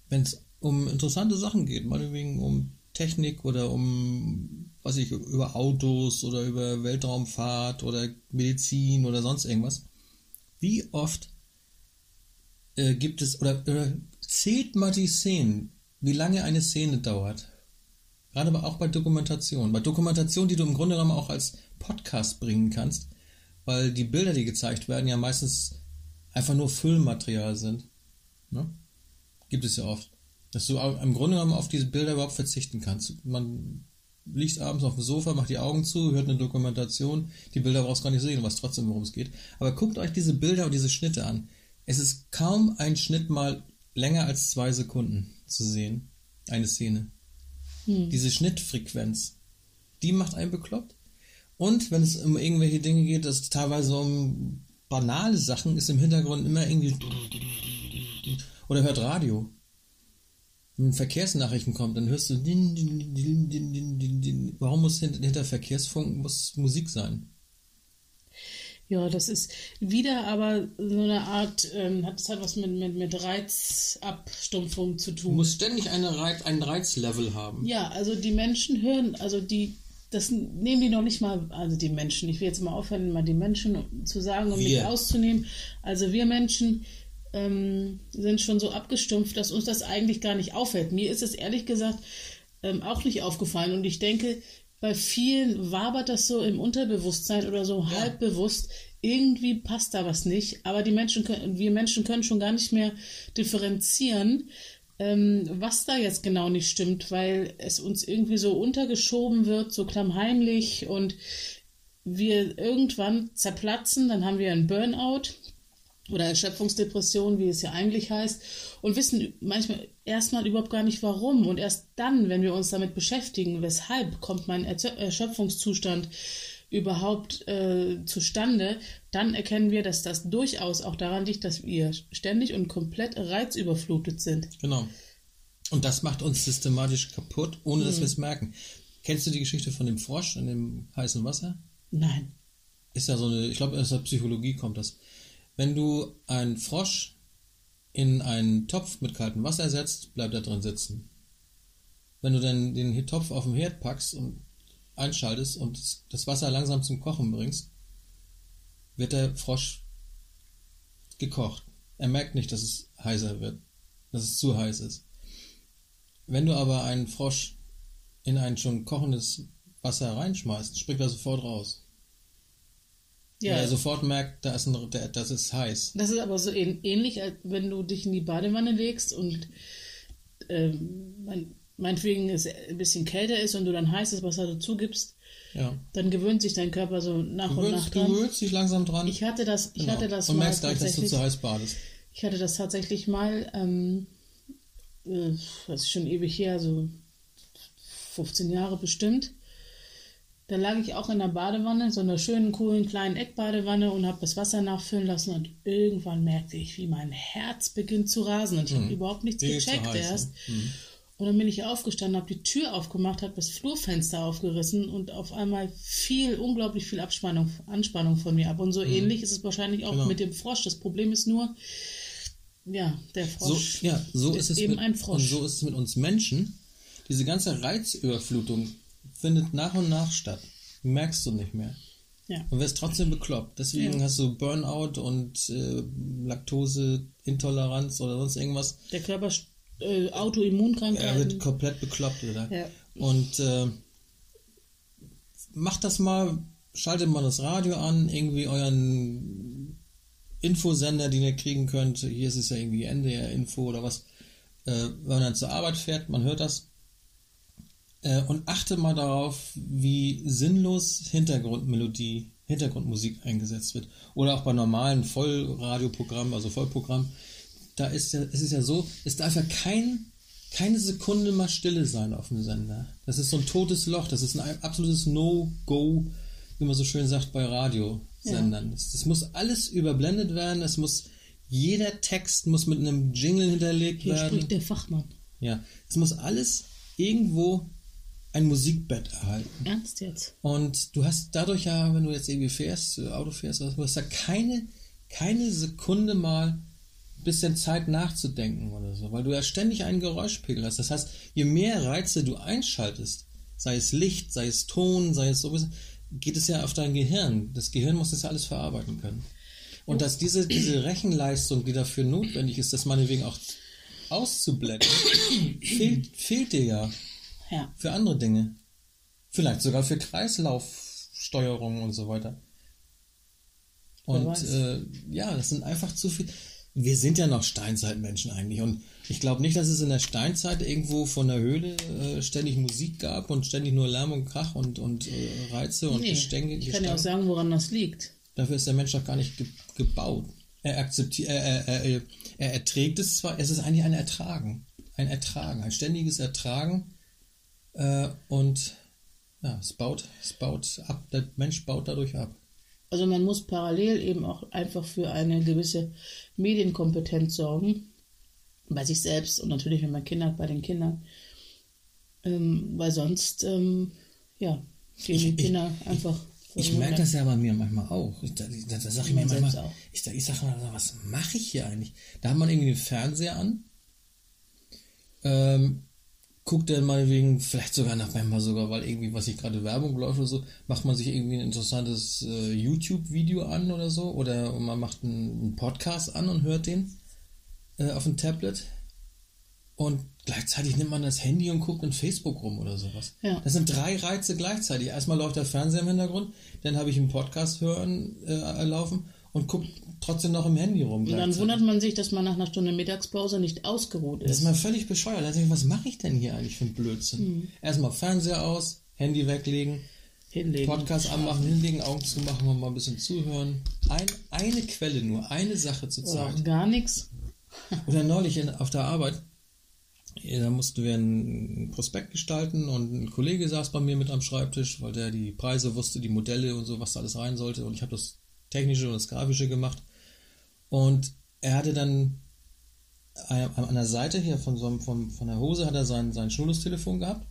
Wenn es um interessante Sachen geht, meinetwegen um Technik oder um, was ich, über Autos oder über Weltraumfahrt oder Medizin oder sonst irgendwas. Wie oft äh, gibt es, oder, oder zählt mal die Szenen, wie lange eine Szene dauert. Gerade aber auch bei Dokumentation. Bei Dokumentation, die du im Grunde genommen auch als Podcast bringen kannst, weil die Bilder, die gezeigt werden, ja meistens einfach nur Füllmaterial sind. Ne? Gibt es ja oft. Dass du im Grunde genommen auf diese Bilder überhaupt verzichten kannst. Man liegt abends auf dem Sofa, macht die Augen zu, hört eine Dokumentation, die Bilder brauchst du gar nicht sehen, weißt trotzdem, worum es geht. Aber guckt euch diese Bilder und diese Schnitte an. Es ist kaum ein Schnitt mal länger als zwei Sekunden zu sehen. Eine Szene. Diese Schnittfrequenz, die macht einen bekloppt. Und wenn es um irgendwelche Dinge geht, dass teilweise um banale Sachen ist im Hintergrund immer irgendwie. Oder hört Radio. Wenn Verkehrsnachrichten kommt, dann hörst du. Warum muss hinter Verkehrsfunk muss Musik sein? Ja, das ist wieder aber so eine Art, ähm, hat es halt was mit, mit, mit Reizabstumpfung zu tun. Du musst ständig eine Reiz, ein Reizlevel haben. Ja, also die Menschen hören, also die, das nehmen die noch nicht mal, also die Menschen, ich will jetzt mal aufhören, mal die Menschen zu sagen und um mich auszunehmen. Also wir Menschen ähm, sind schon so abgestumpft, dass uns das eigentlich gar nicht auffällt. Mir ist es ehrlich gesagt ähm, auch nicht aufgefallen und ich denke, bei vielen wabert das so im Unterbewusstsein oder so ja. halbbewusst. Irgendwie passt da was nicht. Aber die Menschen können, wir Menschen können schon gar nicht mehr differenzieren, ähm, was da jetzt genau nicht stimmt, weil es uns irgendwie so untergeschoben wird, so klammheimlich und wir irgendwann zerplatzen, dann haben wir einen Burnout oder Erschöpfungsdepression, wie es ja eigentlich heißt, und wissen manchmal erstmal überhaupt gar nicht warum. Und erst dann, wenn wir uns damit beschäftigen, weshalb kommt mein Erschöpfungszustand überhaupt äh, zustande, dann erkennen wir, dass das durchaus auch daran liegt, dass wir ständig und komplett reizüberflutet sind. Genau. Und das macht uns systematisch kaputt, ohne dass mhm. wir es merken. Kennst du die Geschichte von dem Frosch in dem heißen Wasser? Nein. Ist ja so eine, ich glaube, aus der Psychologie kommt das. Wenn du einen Frosch in einen Topf mit kaltem Wasser setzt, bleibt er drin sitzen. Wenn du dann den Topf auf den Herd packst und einschaltest und das Wasser langsam zum Kochen bringst, wird der Frosch gekocht. Er merkt nicht, dass es heißer wird, dass es zu heiß ist. Wenn du aber einen Frosch in ein schon kochendes Wasser reinschmeißt, springt er sofort raus. Ja. Weil er sofort merkt, da ist ein, das ist heiß. Das ist aber so ähnlich, als wenn du dich in die Badewanne legst und ähm, mein, meinetwegen es ein bisschen kälter ist und du dann heißes Wasser dazu gibst, ja. dann gewöhnt sich dein Körper so nach du und nach dran. Du gewöhnst dich langsam dran. Ich hatte das, ich genau. hatte das und mal merkst gleich, dass du zu heiß badest. Ich hatte das tatsächlich mal, ähm, äh, das ist schon ewig her, so 15 Jahre bestimmt. Da lag ich auch in der Badewanne, so einer schönen, coolen kleinen Eckbadewanne und habe das Wasser nachfüllen lassen und irgendwann merkte ich, wie mein Herz beginnt zu rasen und ich mhm. habe überhaupt nichts Die gecheckt erst. Mhm. Und dann bin ich aufgestanden, habe die Tür aufgemacht, habe das Flurfenster aufgerissen und auf einmal viel, unglaublich viel Abspannung, Anspannung von mir ab. Und so mhm. ähnlich ist es wahrscheinlich auch genau. mit dem Frosch. Das Problem ist nur, ja, der Frosch so, ja, so ist, ist es eben mit, ein Frosch. Und so ist es mit uns Menschen. Diese ganze Reizüberflutung findet nach und nach statt. Merkst du nicht mehr. Ja. Und wirst trotzdem bekloppt. Deswegen ja. hast du Burnout und äh, Laktoseintoleranz oder sonst irgendwas. Der Körper äh, Autoimmunkrankheiten. Er wird komplett bekloppt, oder? Ja. Und äh, macht das mal, schaltet mal das Radio an, irgendwie euren Infosender, den ihr kriegen könnt. Hier ist es ja irgendwie NDR-Info oder was. Äh, wenn man dann zur Arbeit fährt, man hört das äh, und achte mal darauf, wie sinnlos Hintergrundmelodie, Hintergrundmusik eingesetzt wird. Oder auch bei normalen Vollradioprogrammen, also Vollprogrammen. Da ist ja, es ist ja so, es darf ja kein, keine Sekunde mal Stille sein auf dem Sender. Das ist so ein totes Loch, das ist ein absolutes No-Go, wie man so schön sagt, bei Radiosendern. Ja. Das, das muss alles überblendet werden, es muss jeder Text muss mit einem Jingle hinterlegt Hier werden. Hier spricht der Fachmann. Ja, es muss alles irgendwo ein Musikbett erhalten. Ernst jetzt? Und du hast dadurch ja, wenn du jetzt irgendwie fährst, äh, Auto fährst, du hast da keine, keine Sekunde mal bisschen Zeit nachzudenken oder so, weil du ja ständig einen Geräuschpegel hast. Das heißt, je mehr Reize du einschaltest, sei es Licht, sei es Ton, sei es sowas, geht es ja auf dein Gehirn. Das Gehirn muss das ja alles verarbeiten können. Und dass diese, diese Rechenleistung, die dafür notwendig ist, das meinetwegen auch auszublenden, fehlt, fehlt dir ja. Ja. Für andere Dinge. Vielleicht sogar für Kreislaufsteuerung und so weiter. Und äh, ja, das sind einfach zu viel. Wir sind ja noch Steinzeitmenschen eigentlich. Und ich glaube nicht, dass es in der Steinzeit irgendwo von der Höhle äh, ständig Musik gab und ständig nur Lärm und Krach und, und äh, Reize und nee, Gestänge. Ich kann ja auch sagen, woran das liegt. Dafür ist der Mensch doch gar nicht ge gebaut. Er akzeptiert, er, er, er, er erträgt es zwar, es ist eigentlich ein Ertragen. Ein Ertragen, ein ständiges Ertragen äh, und ja, es baut, es baut ab, der Mensch baut dadurch ab. Also man muss parallel eben auch einfach für eine gewisse Medienkompetenz sorgen. Bei sich selbst und natürlich, wenn man Kinder hat, bei den Kindern. Ähm, weil sonst, ähm, ja, gehen die Ich- Kinder einfach. Ich vor merke das ja bei mir manchmal auch. Ich, da da, da sage ich mir manchmal, ich, ich sage mal, was mache ich hier eigentlich? Da hat man irgendwie den Fernseher an, ähm, guckt dann mal wegen, vielleicht sogar nach manchmal sogar, weil irgendwie, was ich gerade Werbung läuft oder so, macht man sich irgendwie ein interessantes äh, YouTube-Video an oder so, oder man macht einen, einen Podcast an und hört den äh, auf dem Tablet. Und gleichzeitig nimmt man das Handy und guckt in Facebook rum oder sowas. Ja. Das sind drei Reize gleichzeitig. Erstmal läuft der Fernseher im Hintergrund, dann habe ich einen Podcast hören äh, laufen und gucke trotzdem noch im Handy rum. Und dann wundert man sich, dass man nach einer Stunde Mittagspause nicht ausgeruht Das ist ist. mal völlig bescheuert. Da ich, was mache ich denn hier eigentlich für einen Blödsinn? Hm. Erstmal Fernseher aus, Handy weglegen, Hinlegen. Podcast anmachen, hinlegen, Augen zumachen und mal ein bisschen zuhören. Ein, eine Quelle nur, eine Sache zur Oder Zeit. auch gar nichts. Oder neulich in, auf der Arbeit, da mussten wir einen Prospekt gestalten und ein Kollege saß bei mir mit am Schreibtisch, weil der die Preise wusste, die Modelle und so, was da alles rein sollte. Und ich habe das Technische und das Grafische gemacht. Und er hatte dann äh, an der Seite hier von, so einem, von, von der Hose hat er sein, sein Schnurlustelefon gehabt.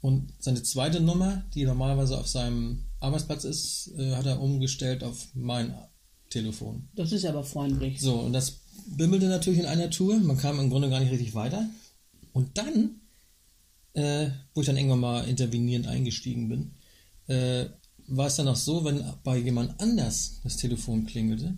Und seine zweite Nummer, die normalerweise auf seinem Arbeitsplatz ist, äh, hat er umgestellt auf mein Telefon. Das ist aber freundlich. So, und das bimmelte natürlich in einer Tour. Man kam im Grunde gar nicht richtig weiter. Und dann, äh, wo ich dann irgendwann mal intervenierend eingestiegen bin, äh, war es dann auch so, wenn bei jemand anders das Telefon klingelte,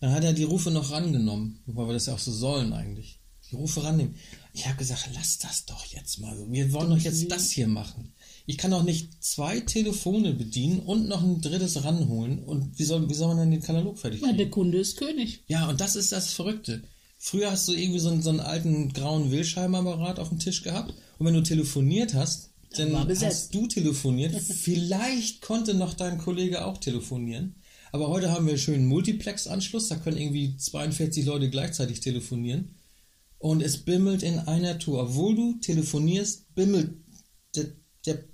dann hat er die Rufe noch rangenommen, wobei wir das ja auch so sollen eigentlich. Die Rufe rannehmen. Ich habe gesagt, lass das doch jetzt mal. Wir wollen doch jetzt das hier machen. Ich kann doch nicht zwei Telefone bedienen und noch ein drittes ranholen. Und wie soll, wie soll man denn den Katalog fertig Ja, kriegen? der Kunde ist König. Ja, und das ist das Verrückte. Früher hast du irgendwie so einen, so einen alten grauen Wählscheibenapparat auf dem Tisch gehabt und wenn du telefoniert hast, dann hast du telefoniert. Vielleicht konnte noch dein Kollege auch telefonieren. Aber heute haben wir einen schönen Multiplex-Anschluss, da können irgendwie 42 Leute gleichzeitig telefonieren. Und es bimmelt in einer Tour. Obwohl du telefonierst, bimmelt der, der,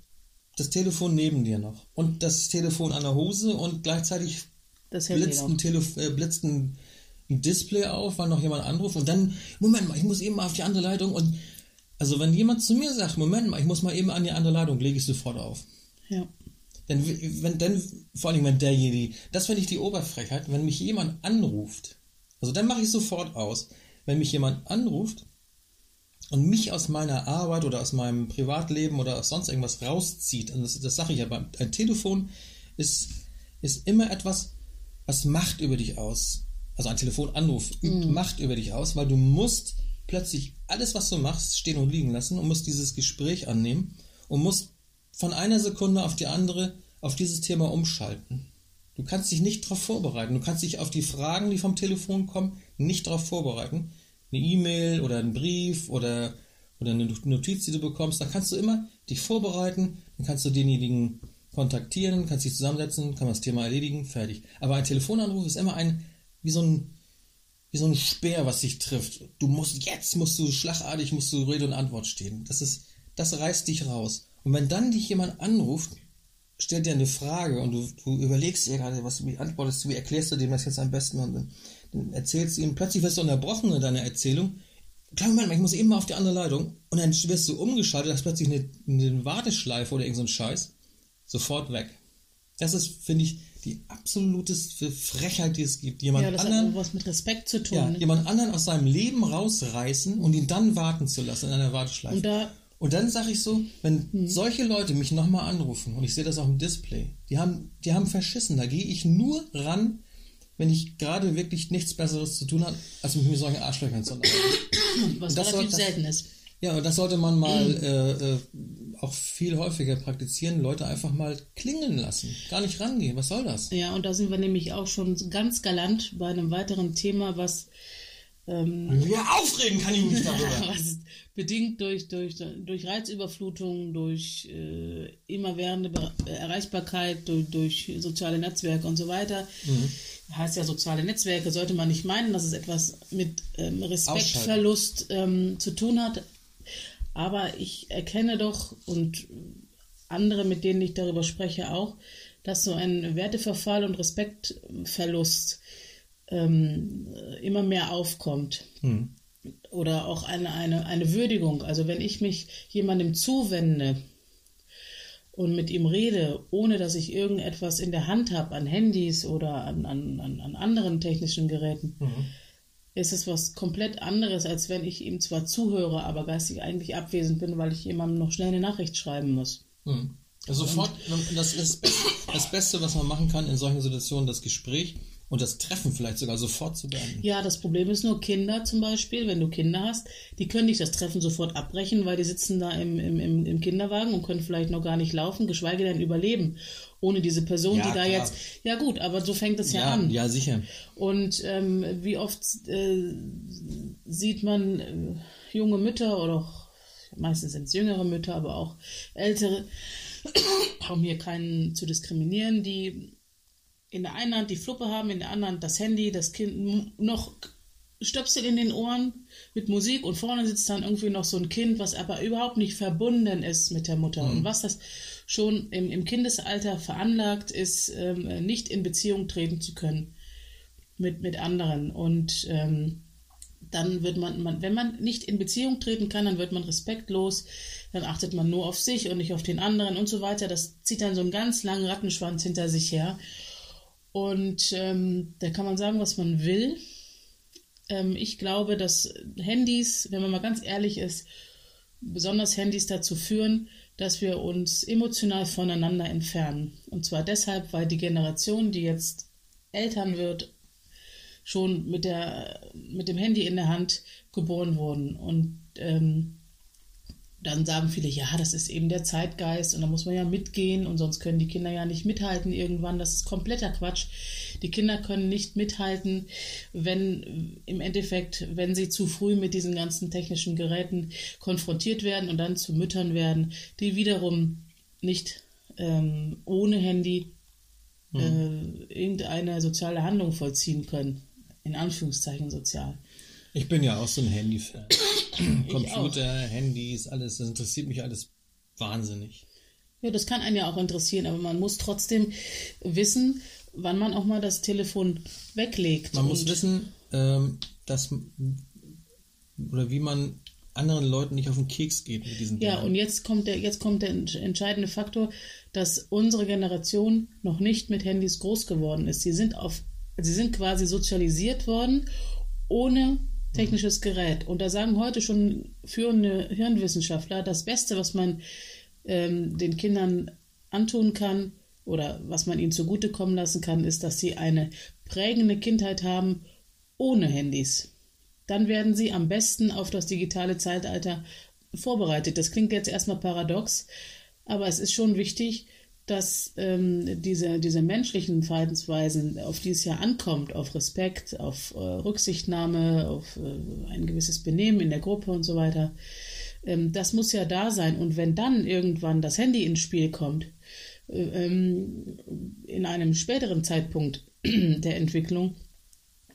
das Telefon neben dir noch. Und das Telefon an der Hose und gleichzeitig blitzt ein, Telef äh, blitzt ein, ein Display auf, weil noch jemand anruft und dann, Moment mal, ich muss eben mal auf die andere Leitung und also wenn jemand zu mir sagt, Moment mal, ich muss mal eben an die andere Leitung, lege ich sofort auf. Ja. Denn wenn dann, vor allem wenn derjenige, das finde ich die Oberfrechheit, wenn mich jemand anruft, also dann mache ich sofort aus, wenn mich jemand anruft und mich aus meiner Arbeit oder aus meinem Privatleben oder aus sonst irgendwas rauszieht, und das, das sage ich ja, ein Telefon ist, ist immer etwas, was Macht über dich aus. Also ein Telefonanruf übt Macht über dich aus, weil du musst plötzlich alles, was du machst, stehen und liegen lassen und musst dieses Gespräch annehmen und musst von einer Sekunde auf die andere auf dieses Thema umschalten. Du kannst dich nicht darauf vorbereiten. Du kannst dich auf die Fragen, die vom Telefon kommen, nicht darauf vorbereiten. Eine E-Mail oder ein Brief oder, oder eine Notiz, die du bekommst, da kannst du immer dich vorbereiten, dann kannst du denjenigen kontaktieren, kannst dich zusammensetzen, kann das Thema erledigen, fertig. Aber ein Telefonanruf ist immer ein, wie so ein, wie so ein Speer, was dich trifft. Du musst, jetzt musst du schlagartig, musst du Rede und Antwort stehen. Das ist, das reißt dich raus. Und wenn dann dich jemand anruft, stellt dir eine Frage und du, du überlegst dir gerade, was wie antwortest du, wie erklärst du dem das jetzt am besten und dann, erzählst du ihm, plötzlich wirst du unterbrochen in deiner Erzählung. Klar, Moment mal, ich muss eben mal auf die andere Leitung und dann wirst du umgeschaltet, hast plötzlich eine, eine Warteschleife oder irgend so ein Scheiß, sofort weg. Das ist, finde ich, die absoluteste Frechheit, die es gibt. Jemand Ja, das hat anderen auch was mit Respekt zu tun. ja, ne? jemand anderen aus seinem Leben rausreißen und ihn dann warten zu lassen in einer Warteschleife. Und da- Und dann sage ich so, wenn solche Leute mich nochmal anrufen und ich sehe das auf dem Display, die haben, die haben verschissen. Da gehe ich nur ran, wenn ich gerade wirklich nichts Besseres zu tun habe, als mich mit solchen Arschlöchern zu unterhalten. was relativ selten ist. Ja, und das sollte man mal äh, äh, auch viel häufiger praktizieren. Leute einfach mal klingeln lassen. Gar nicht rangehen. Was soll das? Ja, und da sind wir nämlich auch schon ganz galant bei einem weiteren Thema, was, ähm, Ja, aufregen kann ich mich darüber. bedingt durch, durch, durch Reizüberflutung, durch äh, immerwährende Be Erreichbarkeit, durch, durch soziale Netzwerke und so weiter. Heißt ja soziale Netzwerke, sollte man nicht meinen, dass es etwas mit ähm, Respektverlust ähm, zu tun hat. Aber ich erkenne doch und andere, mit denen ich darüber spreche, auch, dass so ein Werteverfall und Respektverlust ähm, immer mehr aufkommt. Hm. Oder auch eine, eine, eine Würdigung. Also wenn ich mich jemandem zuwende und mit ihm rede, ohne dass ich irgendetwas in der Hand habe an Handys oder an, an, an anderen technischen Geräten, Mhm. Ist es was komplett anderes, als wenn ich ihm zwar zuhöre, aber geistig eigentlich abwesend bin, weil ich jemandem noch schnell eine Nachricht schreiben muss. Hm. Also sofort, das ist das Beste, was man machen kann in solchen Situationen, das Gespräch und das Treffen vielleicht sogar sofort zu beenden. Ja, das Problem ist nur Kinder zum Beispiel, wenn du Kinder hast, die können nicht das Treffen sofort abbrechen, weil die sitzen da im, im, im, im Kinderwagen und können vielleicht noch gar nicht laufen, geschweige denn überleben, ohne diese Person, Ja, die da klar. jetzt. Ja gut, aber so fängt es ja, Ja, an. ja, sicher. Und ähm, wie oft äh, sieht man äh, junge Mütter oder auch, meistens sind es jüngere Mütter, aber auch ältere, um hier keinen zu diskriminieren, die in der einen Hand die Fluppe haben, in der anderen das Handy, das Kind noch Stöpsel in den Ohren mit Musik und vorne sitzt dann irgendwie noch so ein Kind, was aber überhaupt nicht verbunden ist mit der Mutter. Und was das schon im, im Kindesalter veranlagt ist, ähm, nicht in Beziehung treten zu können mit, mit anderen. Und ähm, dann wird man, man, wenn man nicht in Beziehung treten kann, dann wird man respektlos, dann achtet man nur auf sich und nicht auf den anderen und so weiter. Das zieht dann so einen ganz langen Rattenschwanz hinter sich her. Und ähm, da kann man sagen, was man will. Ähm, ich glaube, dass Handys, wenn man mal ganz ehrlich ist, besonders Handys dazu führen, dass wir uns emotional voneinander entfernen. Und zwar deshalb, weil die Generation, die jetzt Eltern wird, schon mit, der, mit dem Handy in der Hand geboren wurden. Und ähm, dann sagen viele, ja, das ist eben der Zeitgeist und da muss man ja mitgehen und sonst können die Kinder ja nicht mithalten irgendwann. Das ist kompletter Quatsch. Die Kinder können nicht mithalten, wenn im Endeffekt, wenn sie zu früh mit diesen ganzen technischen Geräten konfrontiert werden und dann zu Müttern werden, die wiederum nicht ähm, ohne Handy äh, irgendeine soziale Handlung vollziehen können. In Anführungszeichen sozial. Ich bin ja auch so ein Handy-Fan. Computer, Handys, alles, das interessiert mich alles wahnsinnig. Ja, das kann einen ja auch interessieren, aber man muss trotzdem wissen, wann man auch mal das Telefon weglegt. Man muss wissen, ähm, dass oder wie man anderen Leuten nicht auf den Keks geht mit diesen Ja, Dingern. und jetzt kommt der, jetzt kommt der entsch- entscheidende Faktor, dass unsere Generation noch nicht mit Handys groß geworden ist. Sie sind auf, sie sind quasi sozialisiert worden ohne technisches Gerät. Und da sagen heute schon führende Hirnwissenschaftler, das Beste, was man ähm, den Kindern antun kann oder was man ihnen zugutekommen lassen kann, ist, dass sie eine prägende Kindheit haben ohne Handys. Dann werden sie am besten auf das digitale Zeitalter vorbereitet. Das klingt jetzt erstmal paradox, aber es ist schon wichtig, dass ähm, diese, diese menschlichen Verhaltensweisen, auf die es ja ankommt, auf Respekt, auf äh, Rücksichtnahme, auf äh, ein gewisses Benehmen in der Gruppe und so weiter, ähm, das muss ja da sein. Und wenn dann irgendwann das Handy ins Spiel kommt, in einem späteren Zeitpunkt der Entwicklung,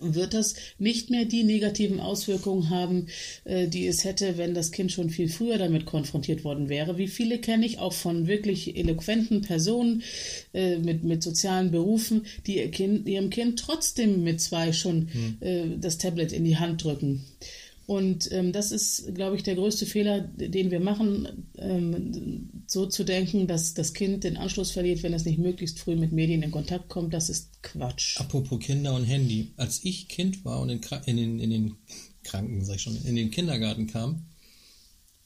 wird das nicht mehr die negativen Auswirkungen haben, äh, die es hätte, wenn das Kind schon viel früher damit konfrontiert worden wäre. Wie viele kenne ich auch von wirklich eloquenten Personen äh, mit, mit sozialen Berufen, die ihr kind, ihrem Kind trotzdem mit zwei schon äh, das Tablet in die Hand drücken. Und ähm, das ist, glaube ich, der größte Fehler, den wir machen, ähm, so zu denken, dass das Kind den Anschluss verliert, wenn es nicht möglichst früh mit Medien in Kontakt kommt. Das ist Quatsch. Apropos Kinder und Handy. Als ich Kind war und in, in, den, in den Kranken, sag ich schon, in den Kindergarten kam,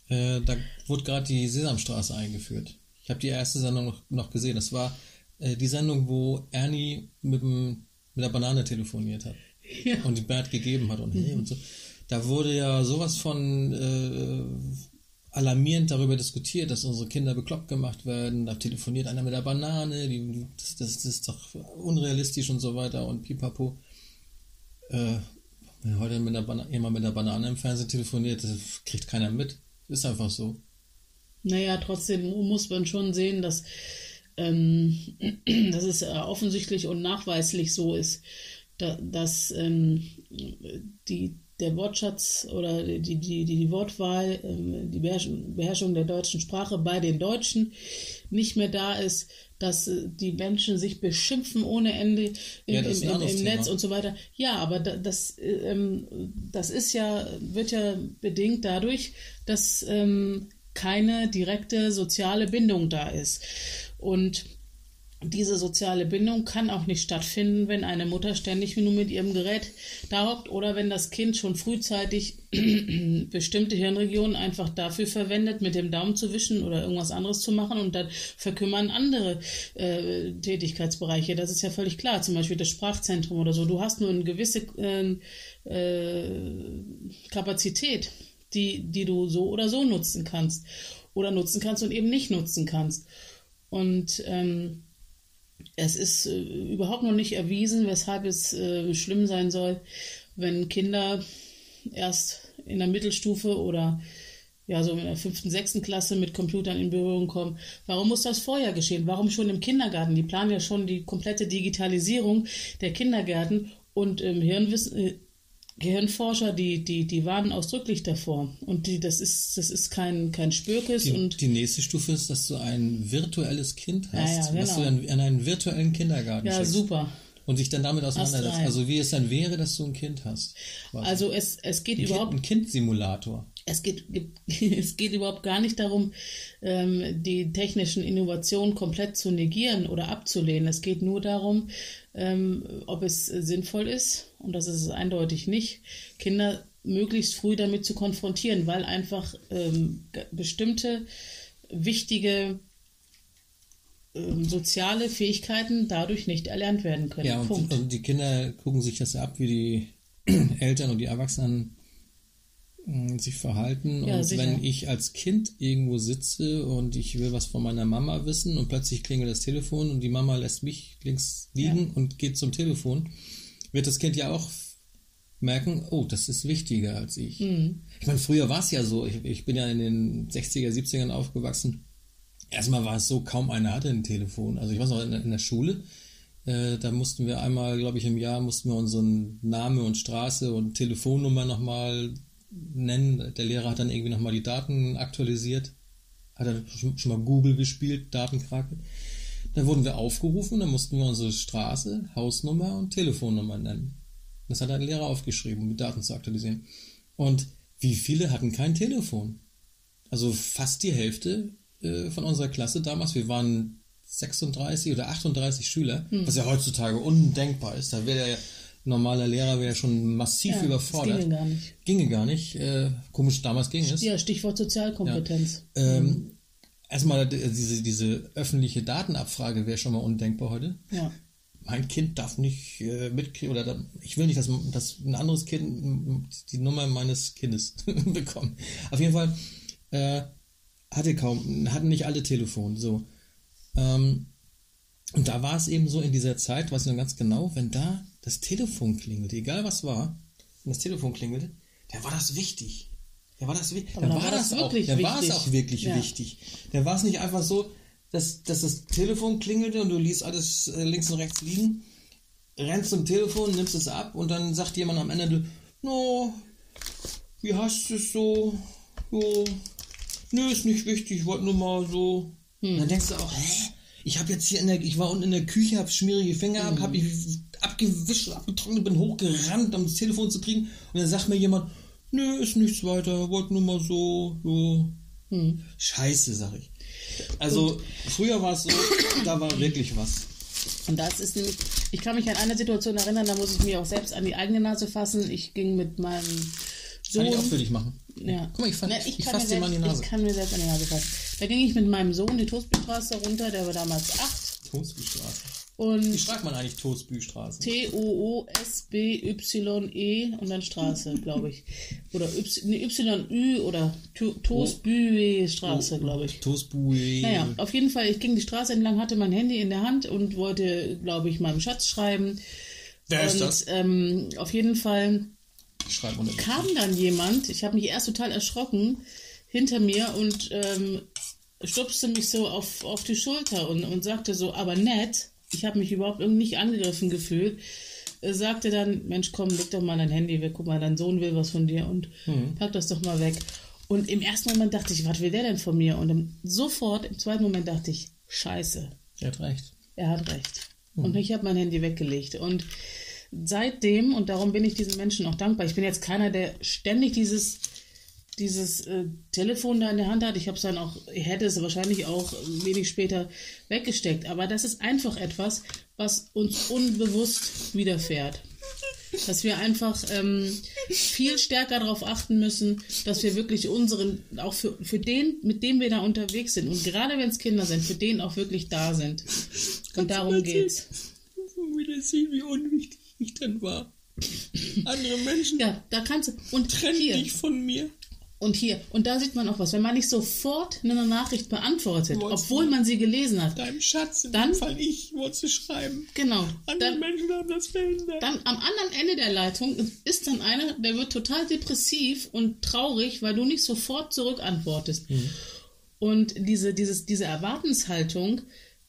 äh, da wurde gerade die Sesamstraße eingeführt. Ich habe die erste Sendung noch, noch gesehen. Das war äh, die Sendung, wo Ernie mit, dem, mit der Banane telefoniert hat Ja. und die Bert gegeben hat und hey und so. Da wurde ja sowas von äh, alarmierend darüber diskutiert, dass unsere Kinder bekloppt gemacht werden. Da telefoniert einer mit der Banane, die, das, das, ist doch unrealistisch und so weiter und pipapo. Äh, wenn heute mit der jemand mit der Banane im Fernsehen telefoniert, das kriegt keiner mit. Ist einfach so. Naja, trotzdem muss man schon sehen, dass, ähm, dass es äh, offensichtlich und nachweislich so ist, da, dass ähm, die der Wortschatz oder die, die, die, die Wortwahl, ähm, die Beherrschung, der deutschen Sprache bei den Deutschen nicht mehr da ist, dass äh, die Menschen sich beschimpfen ohne Ende im, Ja, im, im, im Netz und so weiter. Ja, aber da, das, äh, ähm, das ist ja, wird ja bedingt dadurch, dass ähm, keine direkte soziale Bindung da ist. Und diese soziale Bindung kann auch nicht stattfinden, wenn eine Mutter ständig nur mit ihrem Gerät hockt oder wenn das Kind schon frühzeitig bestimmte Hirnregionen einfach dafür verwendet, mit dem Daumen zu wischen oder irgendwas anderes zu machen und dann verkümmern andere äh, Tätigkeitsbereiche. Das ist ja völlig klar. Zum Beispiel das Sprachzentrum oder so. Du hast nur eine gewisse äh, äh, Kapazität, die, die du so oder so nutzen kannst. Oder nutzen kannst und eben nicht nutzen kannst. Und ähm, es ist äh, überhaupt noch nicht erwiesen, weshalb es äh, schlimm sein soll, wenn Kinder erst in der Mittelstufe oder ja, so in der fünften, sechsten Klasse mit Computern in Berührung kommen. Warum muss das vorher geschehen? Warum schon im Kindergarten? Die planen ja schon die komplette Digitalisierung der Kindergärten und im Hirnwissen, äh, Gehirnforscher, die, die, die warnen ausdrücklich davor. Und die, das ist, das ist kein, kein Spürkes Die, und die nächste Stufe ist, dass du ein virtuelles Kind Ja, hast, ja, was du genau. dann in einen virtuellen Kindergarten ja, schickst. super. Und dich dann damit auseinandersetzt. Also wie es dann wäre, dass du ein Kind hast. quasi. Also es, es geht ein, überhaupt kind, ein Kind-Simulator. es geht, es geht überhaupt gar nicht darum, ähm, die technischen Innovationen komplett zu negieren oder abzulehnen. Es geht nur darum, ähm, ob es sinnvoll ist, und das ist es eindeutig nicht, Kinder möglichst früh damit zu konfrontieren, weil einfach ähm, bestimmte wichtige ähm, soziale Fähigkeiten dadurch nicht erlernt werden können. Ja, und, Punkt. und die Kinder gucken sich das ab, wie die Eltern und die Erwachsenen sich verhalten. Ja, und sicher. wenn ich als Kind irgendwo sitze und ich will was von meiner Mama wissen und plötzlich klingelt das Telefon und die Mama lässt mich links liegen und geht zum Telefon, wird das Kind ja auch merken, oh, das ist wichtiger als ich. Mhm. Ich meine, früher war es ja so, ich, ich bin ja in den 60er, 70ern aufgewachsen. Erstmal war es so, kaum einer hatte ein Telefon. Also ich weiß noch, in, der- in der Schule, äh, da mussten wir einmal, glaube ich, im Jahr mussten wir unseren Name und Straße und Telefonnummer nochmal nennen. Der Lehrer hat dann irgendwie nochmal die Daten aktualisiert. Hat dann schon, mal Google gespielt, Datenkrake. Dann wurden wir aufgerufen dann mussten wir unsere Straße, Hausnummer und Telefonnummer nennen. Das hat ein Lehrer aufgeschrieben, um die Daten zu aktualisieren. Und wie viele hatten kein Telefon? Also fast die Hälfte äh, von unserer Klasse damals. Wir waren 36 oder 38 Schüler, Hm. was ja heutzutage undenkbar ist. Da wäre der normale Lehrer wäre schon massiv Ja, überfordert. ginge gar nicht. Ginge gar nicht. Äh, komisch, damals ging es. Ja, Stichwort Sozialkompetenz. Ähm, erstmal äh, diese, diese öffentliche Datenabfrage wäre schon mal undenkbar heute. Ja. Mein Kind darf nicht äh, mitkriegen oder da, ich will nicht, dass, dass ein anderes Kind die Nummer meines Kindes bekommt. Auf jeden Fall äh, hatte kaum, hatten nicht alle Telefon. So. Ähm, und da war es eben so in dieser Zeit, weiß ich noch ganz genau, wenn da das Telefon klingelte, egal was war, wenn das Telefon klingelte, dann war das wichtig. Da war das, dann dann war das das auch, wirklich dann war es wichtig. auch wirklich Ja. wichtig. Dann war es nicht einfach so, dass, dass das Telefon klingelte und du ließ alles äh, links und rechts liegen, rennst zum Telefon, nimmst es ab und dann sagt jemand am Ende, no, wie hast du es so? So, nö, ist nicht wichtig, ich wollte nur mal so. Und dann denkst du auch, hä? Ich habe jetzt hier in der, ich war unten in der Küche, habe schmierige Finger ab, habe ich abgewischt, abgetrocknet, bin hochgerannt, um das Telefon zu kriegen. Und dann sagt mir jemand, nö, ist nichts weiter, wollte nur mal so, so. Scheiße, sag ich. Also, früher war es so, da war wirklich was. Und das ist nämlich, ich kann mich an eine Situation erinnern, da muss ich mir auch selbst an die eigene Nase fassen. Ich ging mit meinem Sohn. Kann ich auch für dich machen. Ja. Guck mal, ich, fass- Ne, ich, kann fass mir dir mal in die selbst- Nase. Ich kann mir selbst an die Nase fassen. Da ging ich mit meinem Sohn die Toaststraße runter, der war damals acht. Toastbüstraße. Wie Und schreibt man eigentlich Toastbüstraße? T-O-O-S-B-Y-E und dann Straße, glaube ich. Oder Y-Ü oder To- Toastbüe-Straße, glaube ich. Toastbui. Naja, auf jeden Fall, ich ging die Straße entlang, hatte mein Handy in der Hand und wollte, glaube ich, meinem Schatz schreiben. Wer ist und das? Ähm, auf jeden Fall kam dann jemand, ich habe mich erst total erschrocken, hinter mir und ähm, stupste mich so auf, auf die Schulter und, und sagte so, aber nett, ich habe mich überhaupt irgendwie nicht angegriffen gefühlt, äh, sagte dann, Mensch, komm, leg doch mal dein Handy weg, guck mal, dein Sohn will was von dir und Mhm. pack das doch mal weg. Und im ersten Moment dachte ich, was will der denn von mir? Und im, sofort, im zweiten Moment dachte ich, scheiße, Er hat recht. er hat recht. Und ich habe mein Handy weggelegt. Und seitdem, und darum bin ich diesen Menschen auch dankbar, ich bin jetzt keiner, der ständig dieses, dieses äh, Telefon da in der Hand hat. Ich habe es dann auch, ich hätte es wahrscheinlich auch wenig später weggesteckt. Aber das ist einfach etwas, was uns unbewusst widerfährt. Dass wir einfach ähm, viel stärker darauf achten müssen, dass wir wirklich unseren, auch für, für den, mit dem wir da unterwegs sind, und gerade wenn es Kinder sind, für den auch wirklich da sind. Und darum geht's. Wieder sehen, wie unwichtig ich dann war. Andere Menschen Ja, da kannst du. Und trennen hier. dich von mir. Und hier. Und da sieht man auch was. Wenn man nicht sofort eine Nachricht beantwortet, Wollt's obwohl man sie gelesen hat, Deinem Schatz, in Dann- Fall ich, wollte schreiben. genau. Andere Dann, Menschen haben das verhindert. dann am anderen Ende der Leitung ist dann einer, der wird total depressiv und traurig, weil du nicht sofort zurückantwortest. Und diese, dieses, diese Erwartenshaltung,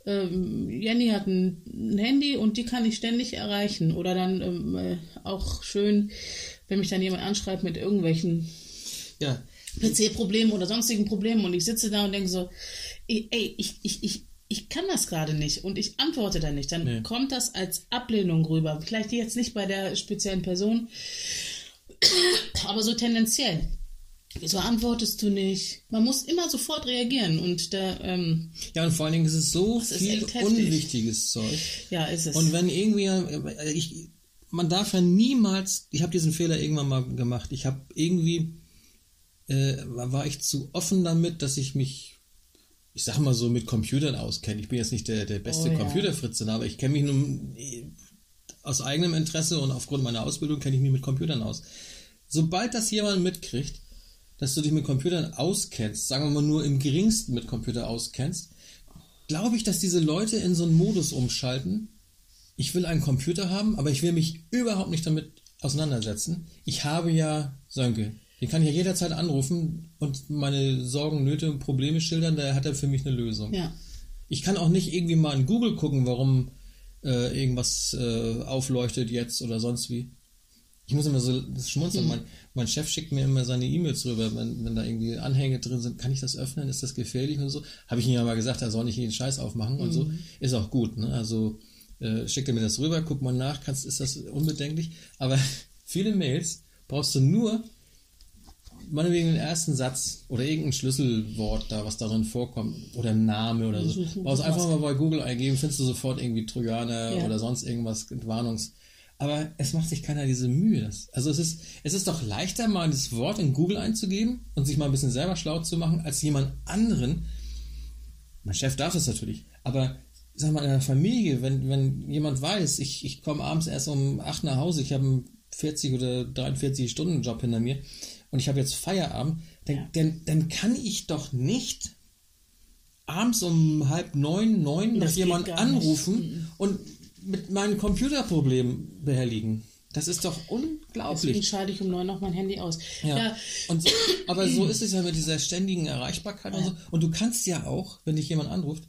ähm, Jenny hat ein, ein Handy und die kann ich ständig erreichen. Oder dann ähm, äh, auch schön, wenn mich dann jemand anschreibt mit irgendwelchen Ja, PC-Problemen oder sonstigen Problemen und ich sitze da und denke so, ey, ich, ich, ich, ich kann das gerade nicht und ich antworte da nicht, dann Nee. kommt das als Ablehnung rüber. Vielleicht jetzt nicht bei der speziellen Person, aber so tendenziell. Wieso antwortest du nicht? Man muss immer sofort reagieren und da, ähm, ja, und vor allen Dingen ist es so viel unwichtiges Zeug. ja, ist es. Und wenn irgendwie, äh, ich, man darf ja niemals, ich habe diesen Fehler irgendwann mal gemacht. Ich habe irgendwie, äh, war ich zu offen damit, dass ich mich, ich sag mal so, mit Computern auskenne. Ich bin jetzt nicht der, der beste Oh, ja. Computerfritze, aber ich kenne mich nun äh, aus eigenem Interesse und aufgrund meiner Ausbildung kenne ich mich mit Computern aus. Sobald das jemand mitkriegt, dass du dich mit Computern auskennst, sagen wir mal nur im geringsten mit Computer auskennst, glaube ich, dass diese Leute in so einen Modus umschalten, ich will einen Computer haben, aber ich will mich überhaupt nicht damit auseinandersetzen. Ich habe ja Sönke. Den kann ich ja jederzeit anrufen und meine Sorgen, Nöte und Probleme schildern, da hat er für mich eine Lösung. ja. Ich kann auch nicht irgendwie mal in Google gucken, warum äh, irgendwas äh, aufleuchtet jetzt oder sonst wie. Ich muss immer so schmunzeln. Mein, mein Chef schickt mir immer seine E-Mails rüber, wenn, wenn da irgendwie Anhänge drin sind. Kann ich das öffnen? Ist das gefährlich und so? Habe ich ihm ja mal gesagt, er soll nicht jeden Scheiß aufmachen und so. Ist auch gut. Ne? Also äh, schickt er mir das rüber, guck mal nach, kannst, ist das unbedenklich. Aber viele Mails brauchst du nur meinetwegen den ersten Satz oder irgendein Schlüsselwort da, was darin vorkommt, oder Name oder so. Brauchst einfach mal bei Google eingeben, findest du sofort irgendwie Trojaner Ja. oder sonst irgendwas, Warnungs. Aber es macht sich keiner diese Mühe. Das, also es ist, es ist doch leichter, mal das Wort in Google einzugeben und sich mal ein bisschen selber schlau zu machen, als jemand anderen. Mein Chef darf das natürlich, aber sag mal, in der Familie, wenn, wenn jemand weiß, ich, ich komme abends erst um 8 nach Hause, ich habe einen 40 oder 43 Stunden Job hinter mir und ich habe jetzt Feierabend, dann, Ja. dann, dann kann ich doch nicht abends um halb neun, neun noch jemand gar nicht. anrufen und mit meinen Computerproblemen behelligen. Das ist doch Deswegen unglaublich. schalte ich um neun noch mein Handy aus. Ja. ja so, aber so ist es ja mit dieser ständigen Erreichbarkeit und so. Und du kannst ja auch, wenn dich jemand anruft,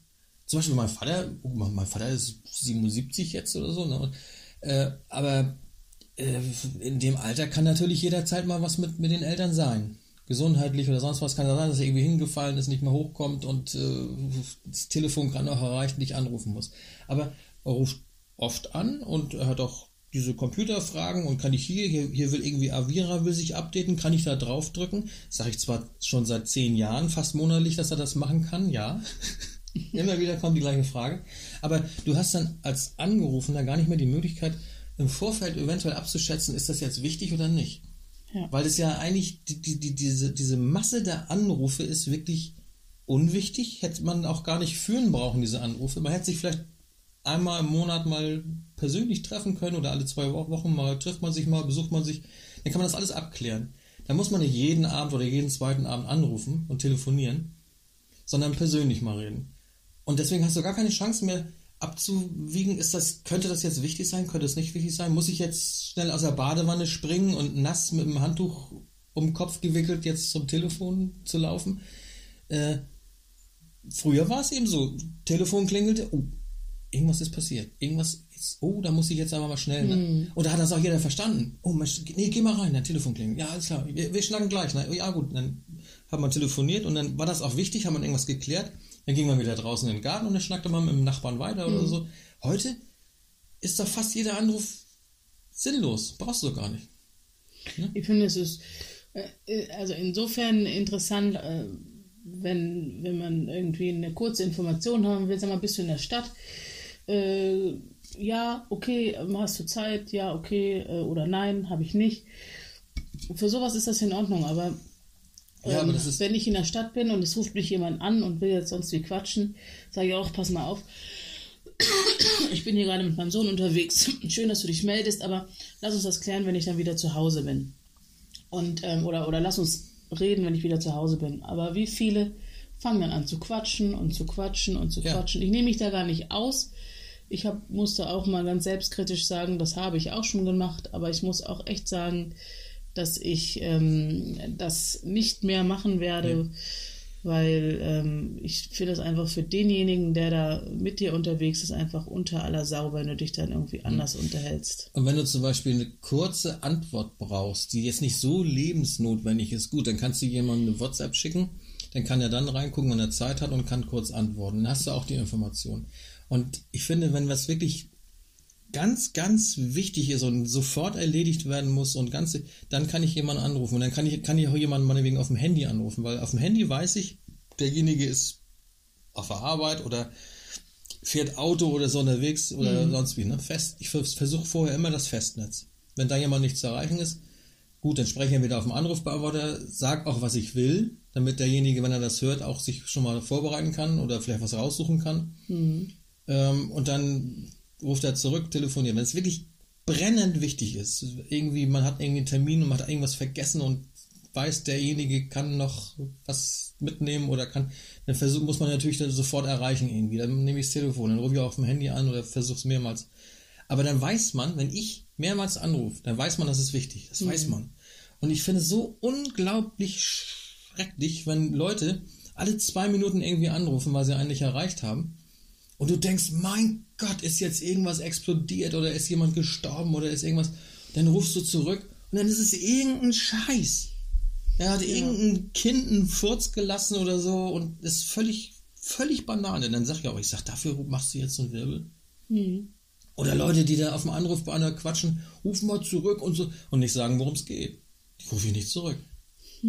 zum Beispiel mein Vater, oh, mein Vater ist 77 jetzt oder so, ne? Und, äh, aber in dem Alter kann natürlich jederzeit mal was mit, mit den Eltern sein. Gesundheitlich oder sonst was kann ja sein, dass er irgendwie hingefallen ist, nicht mehr hochkommt und äh, das Telefon gerade noch erreicht dich anrufen muss. Aber er ruft oft an und er hat auch diese Computerfragen und kann ich hier, hier, hier will irgendwie Avira will sich updaten, kann ich da draufdrücken? Sage ich zwar schon seit zehn Jahren, fast monatlich, dass er das machen kann, ja. Immer wieder kommt die gleiche Frage. Aber du hast dann als Angerufener gar nicht mehr die Möglichkeit, im Vorfeld eventuell abzuschätzen, ist das jetzt wichtig oder nicht. Ja. Weil es ja eigentlich, die, die, die, diese, diese Masse der Anrufe ist wirklich unwichtig. Hätte man auch gar nicht führen brauchen, diese Anrufe. Man hätte sich vielleicht einmal im Monat mal persönlich treffen können oder alle zwei Wo- Wochen mal trifft man sich mal, besucht man sich. Dann kann man das alles abklären. Da muss man nicht jeden Abend oder jeden zweiten Abend anrufen und telefonieren, sondern persönlich mal reden. Und deswegen hast du gar keine Chance mehr abzuwiegen, ist das, könnte das jetzt wichtig sein, könnte es nicht wichtig sein? Muss ich jetzt schnell aus der Badewanne springen und nass mit dem Handtuch um den Kopf gewickelt jetzt zum Telefon zu laufen? Äh, früher war es eben so, Telefon klingelte, oh, irgendwas ist passiert. Irgendwas ist, oh, da muss ich jetzt aber mal schnell. Ne? Und da hat das auch jeder verstanden. Oh, Mensch, nee, geh mal rein, dein Telefon klingelt. Ja, alles klar, wir, wir schnacken gleich. Ne? Ja, gut, dann hat man telefoniert und dann war das auch wichtig, haben wir irgendwas geklärt. Dann ging man wieder draußen in den Garten und dann schnackte man mit dem Nachbarn weiter oder so. Heute ist doch fast jeder Anruf sinnlos. Brauchst du gar nicht. Ich finde, es ist äh, also insofern interessant, äh, wenn, wenn man irgendwie eine kurze Information haben will, sag mal, bist du in der Stadt? Äh, ja, okay, hast du Zeit? Ja, okay, äh, oder nein, habe ich nicht. Für sowas ist das in Ordnung, aber, Ja, ähm, wenn ich in der Stadt bin und es ruft mich jemand an und will jetzt sonst wie quatschen, sage ich auch, pass mal auf. Ich bin hier gerade mit meinem Sohn unterwegs. Schön, dass du dich meldest, aber lass uns das klären, wenn ich dann wieder zu Hause bin. Und, ähm, oder, oder lass uns reden, wenn ich wieder zu Hause bin. Aber wie viele fangen dann an zu quatschen und zu quatschen und zu Ja. quatschen? Ich nehme mich da gar nicht aus. Ich hab, musste auch mal ganz selbstkritisch sagen, das habe ich auch schon gemacht, aber ich muss auch echt sagen, dass ich ähm, das nicht mehr machen werde, weil ähm, ich finde es einfach für denjenigen, der da mit dir unterwegs ist, einfach unter aller Sau, wenn du dich dann irgendwie anders unterhältst. Und wenn du zum Beispiel eine kurze Antwort brauchst, die jetzt nicht so lebensnotwendig ist, gut, dann kannst du jemandem eine WhatsApp schicken, dann kann er dann reingucken, wenn er Zeit hat und kann kurz antworten. Dann hast du auch die Information. Und ich finde, wenn was wirklich ganz, ganz wichtig ist und sofort erledigt werden muss und ganz, dann kann ich jemanden anrufen. Und dann kann ich, kann ich auch jemanden meinetwegen auf dem Handy anrufen, weil auf dem Handy weiß ich, derjenige ist auf der Arbeit oder fährt Auto oder so unterwegs oder sonst wie. Ne? Fest, ich versuche vorher immer das Festnetz. Wenn da jemand nicht zu erreichen ist, gut, dann spreche ich wieder auf dem Anrufbeantworter, sag auch, was ich will, damit derjenige, wenn er das hört, auch sich schon mal vorbereiten kann oder vielleicht was raussuchen kann. Ähm, und dann ruft er zurück, telefoniert. Wenn es wirklich brennend wichtig ist, irgendwie, man hat irgendwie einen Termin und man hat irgendwas vergessen und weiß, derjenige kann noch was mitnehmen oder kann, dann versuch, muss man natürlich dann sofort erreichen irgendwie. Dann nehme ich das Telefon, dann rufe ich auch auf dem Handy an oder versuche es mehrmals. Aber dann weiß man, wenn ich mehrmals anrufe, dann weiß man, das ist wichtig. Das weiß man. Und ich finde es so unglaublich schrecklich, wenn Leute alle zwei Minuten irgendwie anrufen, weil sie einen nicht erreicht haben. Und du denkst, mein Gott, ist jetzt irgendwas explodiert oder ist jemand gestorben oder ist irgendwas. Dann rufst du zurück und dann ist es irgendein Scheiß. Er hat irgendein Kind einen Furz gelassen oder so und ist völlig, völlig Banane. Dann sag ich auch, ich sag, dafür machst du jetzt so einen Wirbel. Oder Leute, die da auf dem Anrufbeantworter quatschen, ruf mal zurück und so und nicht sagen, worum es geht. Ich rufe ihn nicht zurück.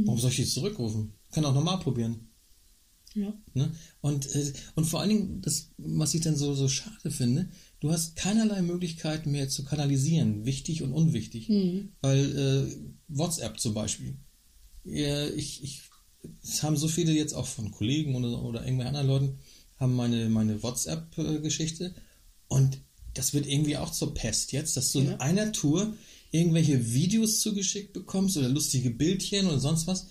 Warum soll ich die zurückrufen? Kann auch nochmal probieren. Ja. Ne? Und, äh, und vor allen Dingen, das, was ich dann so, so schade finde, du hast keinerlei Möglichkeiten mehr zu kanalisieren, wichtig und unwichtig. Weil äh, WhatsApp zum Beispiel, äh, ich, ich, es haben so viele jetzt auch von Kollegen oder, oder irgendwelchen anderen Leuten, haben meine, meine WhatsApp-Geschichte und das wird irgendwie auch zur Pest jetzt, dass du Ja. in einer Tour irgendwelche Videos zugeschickt bekommst oder lustige Bildchen oder sonst was.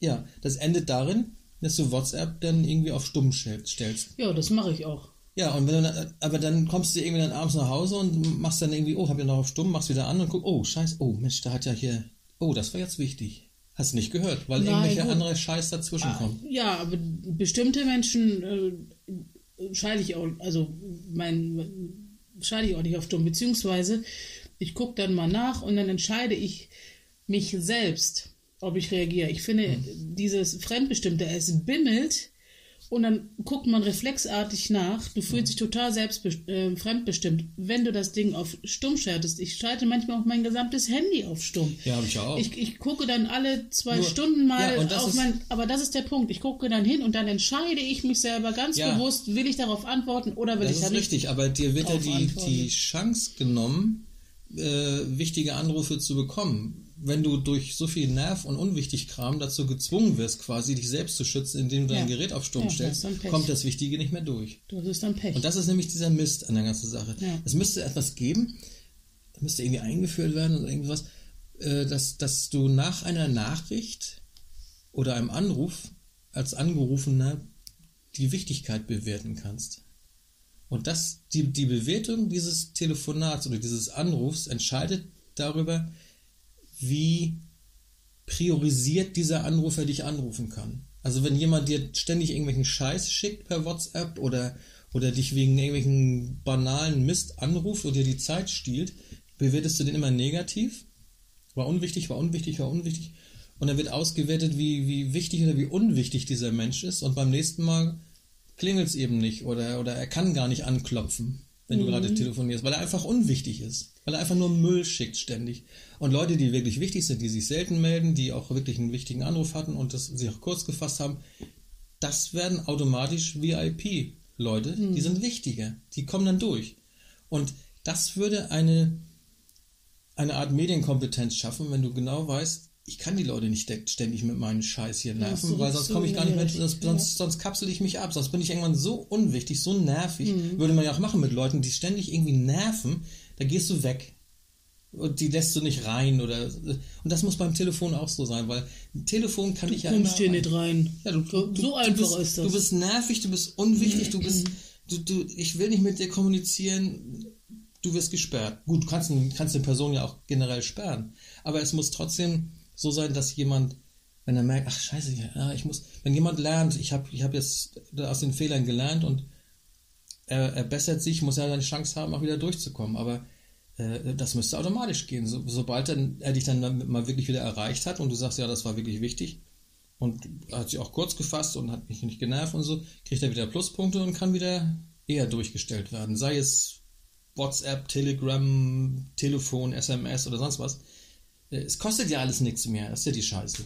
Ja, das endet darin, dass du WhatsApp dann irgendwie auf stumm stell- stellst. Ja, das mache ich auch. Ja, und wenn du dann, aber dann kommst du irgendwie dann abends nach Hause und machst dann irgendwie, oh, hab ja noch auf stumm, machst wieder an und guck, oh, scheiße, oh, Mensch, da hat ja hier, oh, das war jetzt wichtig. Hast nicht gehört, weil Nein, irgendwelche gut. andere Scheiß dazwischen kommen. Ja, aber bestimmte Menschen äh, scheide ich auch, also mein scheide ich auch nicht auf dumm, beziehungsweise ich gucke dann mal nach und dann entscheide ich mich selbst, ob ich reagiere. Ich finde, Hm. dieses Fremdbestimmte, es bimmelt und dann guckt man reflexartig nach. Du fühlst dich total selbst äh, fremdbestimmt, wenn du das Ding auf stumm schaltest. Ich schalte manchmal auch mein gesamtes Handy auf stumm. Ja, hab ich auch. Ich, ich gucke dann alle zwei Nur- Stunden mal Ja, das auf mein, aber das ist der Punkt. Ich gucke dann hin und dann entscheide ich mich selber ganz Ja. bewusst, will ich darauf antworten oder will Das ich da ist richtig, aber dir wird ja die, antworten. die Chance genommen, äh, wichtige Anrufe zu bekommen. Wenn du durch so viel Nerv und Unwichtigkram dazu gezwungen wirst, quasi dich selbst zu schützen, indem du dein Ja. Gerät auf Stumm Ja, das stellst, Pech. kommt das Wichtige nicht mehr durch. Das ist dann Pech. Und das ist nämlich dieser Mist an der ganzen Sache. Ja. Es müsste etwas geben, müsste irgendwie eingeführt werden oder irgendwas, äh, dass, dass du nach einer Nachricht oder einem Anruf als Angerufener die Wichtigkeit bewerten kannst. Und das, die, die Bewertung dieses Telefonats oder dieses Anrufs entscheidet darüber, wie priorisiert dieser Anrufer dich anrufen kann. Also wenn jemand dir ständig irgendwelchen Scheiß schickt per WhatsApp oder, oder dich wegen irgendwelchen banalen Mist anruft oder dir die Zeit stiehlt, bewertest du den immer negativ. War unwichtig, war unwichtig, war unwichtig. Und dann wird ausgewertet, wie, wie wichtig oder wie unwichtig dieser Mensch ist. Und beim nächsten Mal klingelt es eben nicht oder, oder er kann gar nicht anklopfen, wenn du gerade telefonierst, weil er einfach unwichtig ist. Weil er einfach nur Müll schickt ständig. Und Leute, die wirklich wichtig sind, die sich selten melden, die auch wirklich einen wichtigen Anruf hatten und das sich auch kurz gefasst haben, das werden automatisch VIP-Leute, die sind wichtiger. Die kommen dann durch. Und das würde eine, eine Art Medienkompetenz schaffen, wenn du genau weißt, ich kann die Leute nicht ständig mit meinem Scheiß hier nerven, weil sonst komme ich gar nicht mehr, sonst, sonst, sonst kapsel ich mich ab, sonst bin ich irgendwann so unwichtig, so nervig. Würde man ja auch machen mit Leuten, die ständig irgendwie nerven, da gehst du weg. Und die lässt du nicht rein oder und das muss beim Telefon auch so sein, weil ein Telefon kann ich ja immer. Kommst hier nicht rein. Ja, du, du, so einfach du bist, ist das. Du bist nervig, du bist unwichtig, du bist, du, du, ich will nicht mit dir kommunizieren, du wirst gesperrt. Gut, du kannst, kannst eine Person ja auch generell sperren, aber es muss trotzdem so sein, dass jemand, wenn er merkt, ach scheiße, ja, ich muss, wenn jemand lernt, ich habe ich hab jetzt aus den Fehlern gelernt und er, er bessert sich, muss er eine Chance haben, auch wieder durchzukommen. Aber äh, das müsste automatisch gehen. So, sobald dann, er dich dann mal wirklich wieder erreicht hat und du sagst, ja, das war wirklich wichtig und hat sich auch kurz gefasst und hat mich nicht genervt und so, kriegt er wieder Pluspunkte und kann wieder eher durchgestellt werden. Sei es WhatsApp, Telegram, Telefon, SMS oder sonst was. Es kostet ja alles nichts mehr. Das ist ja die Scheiße.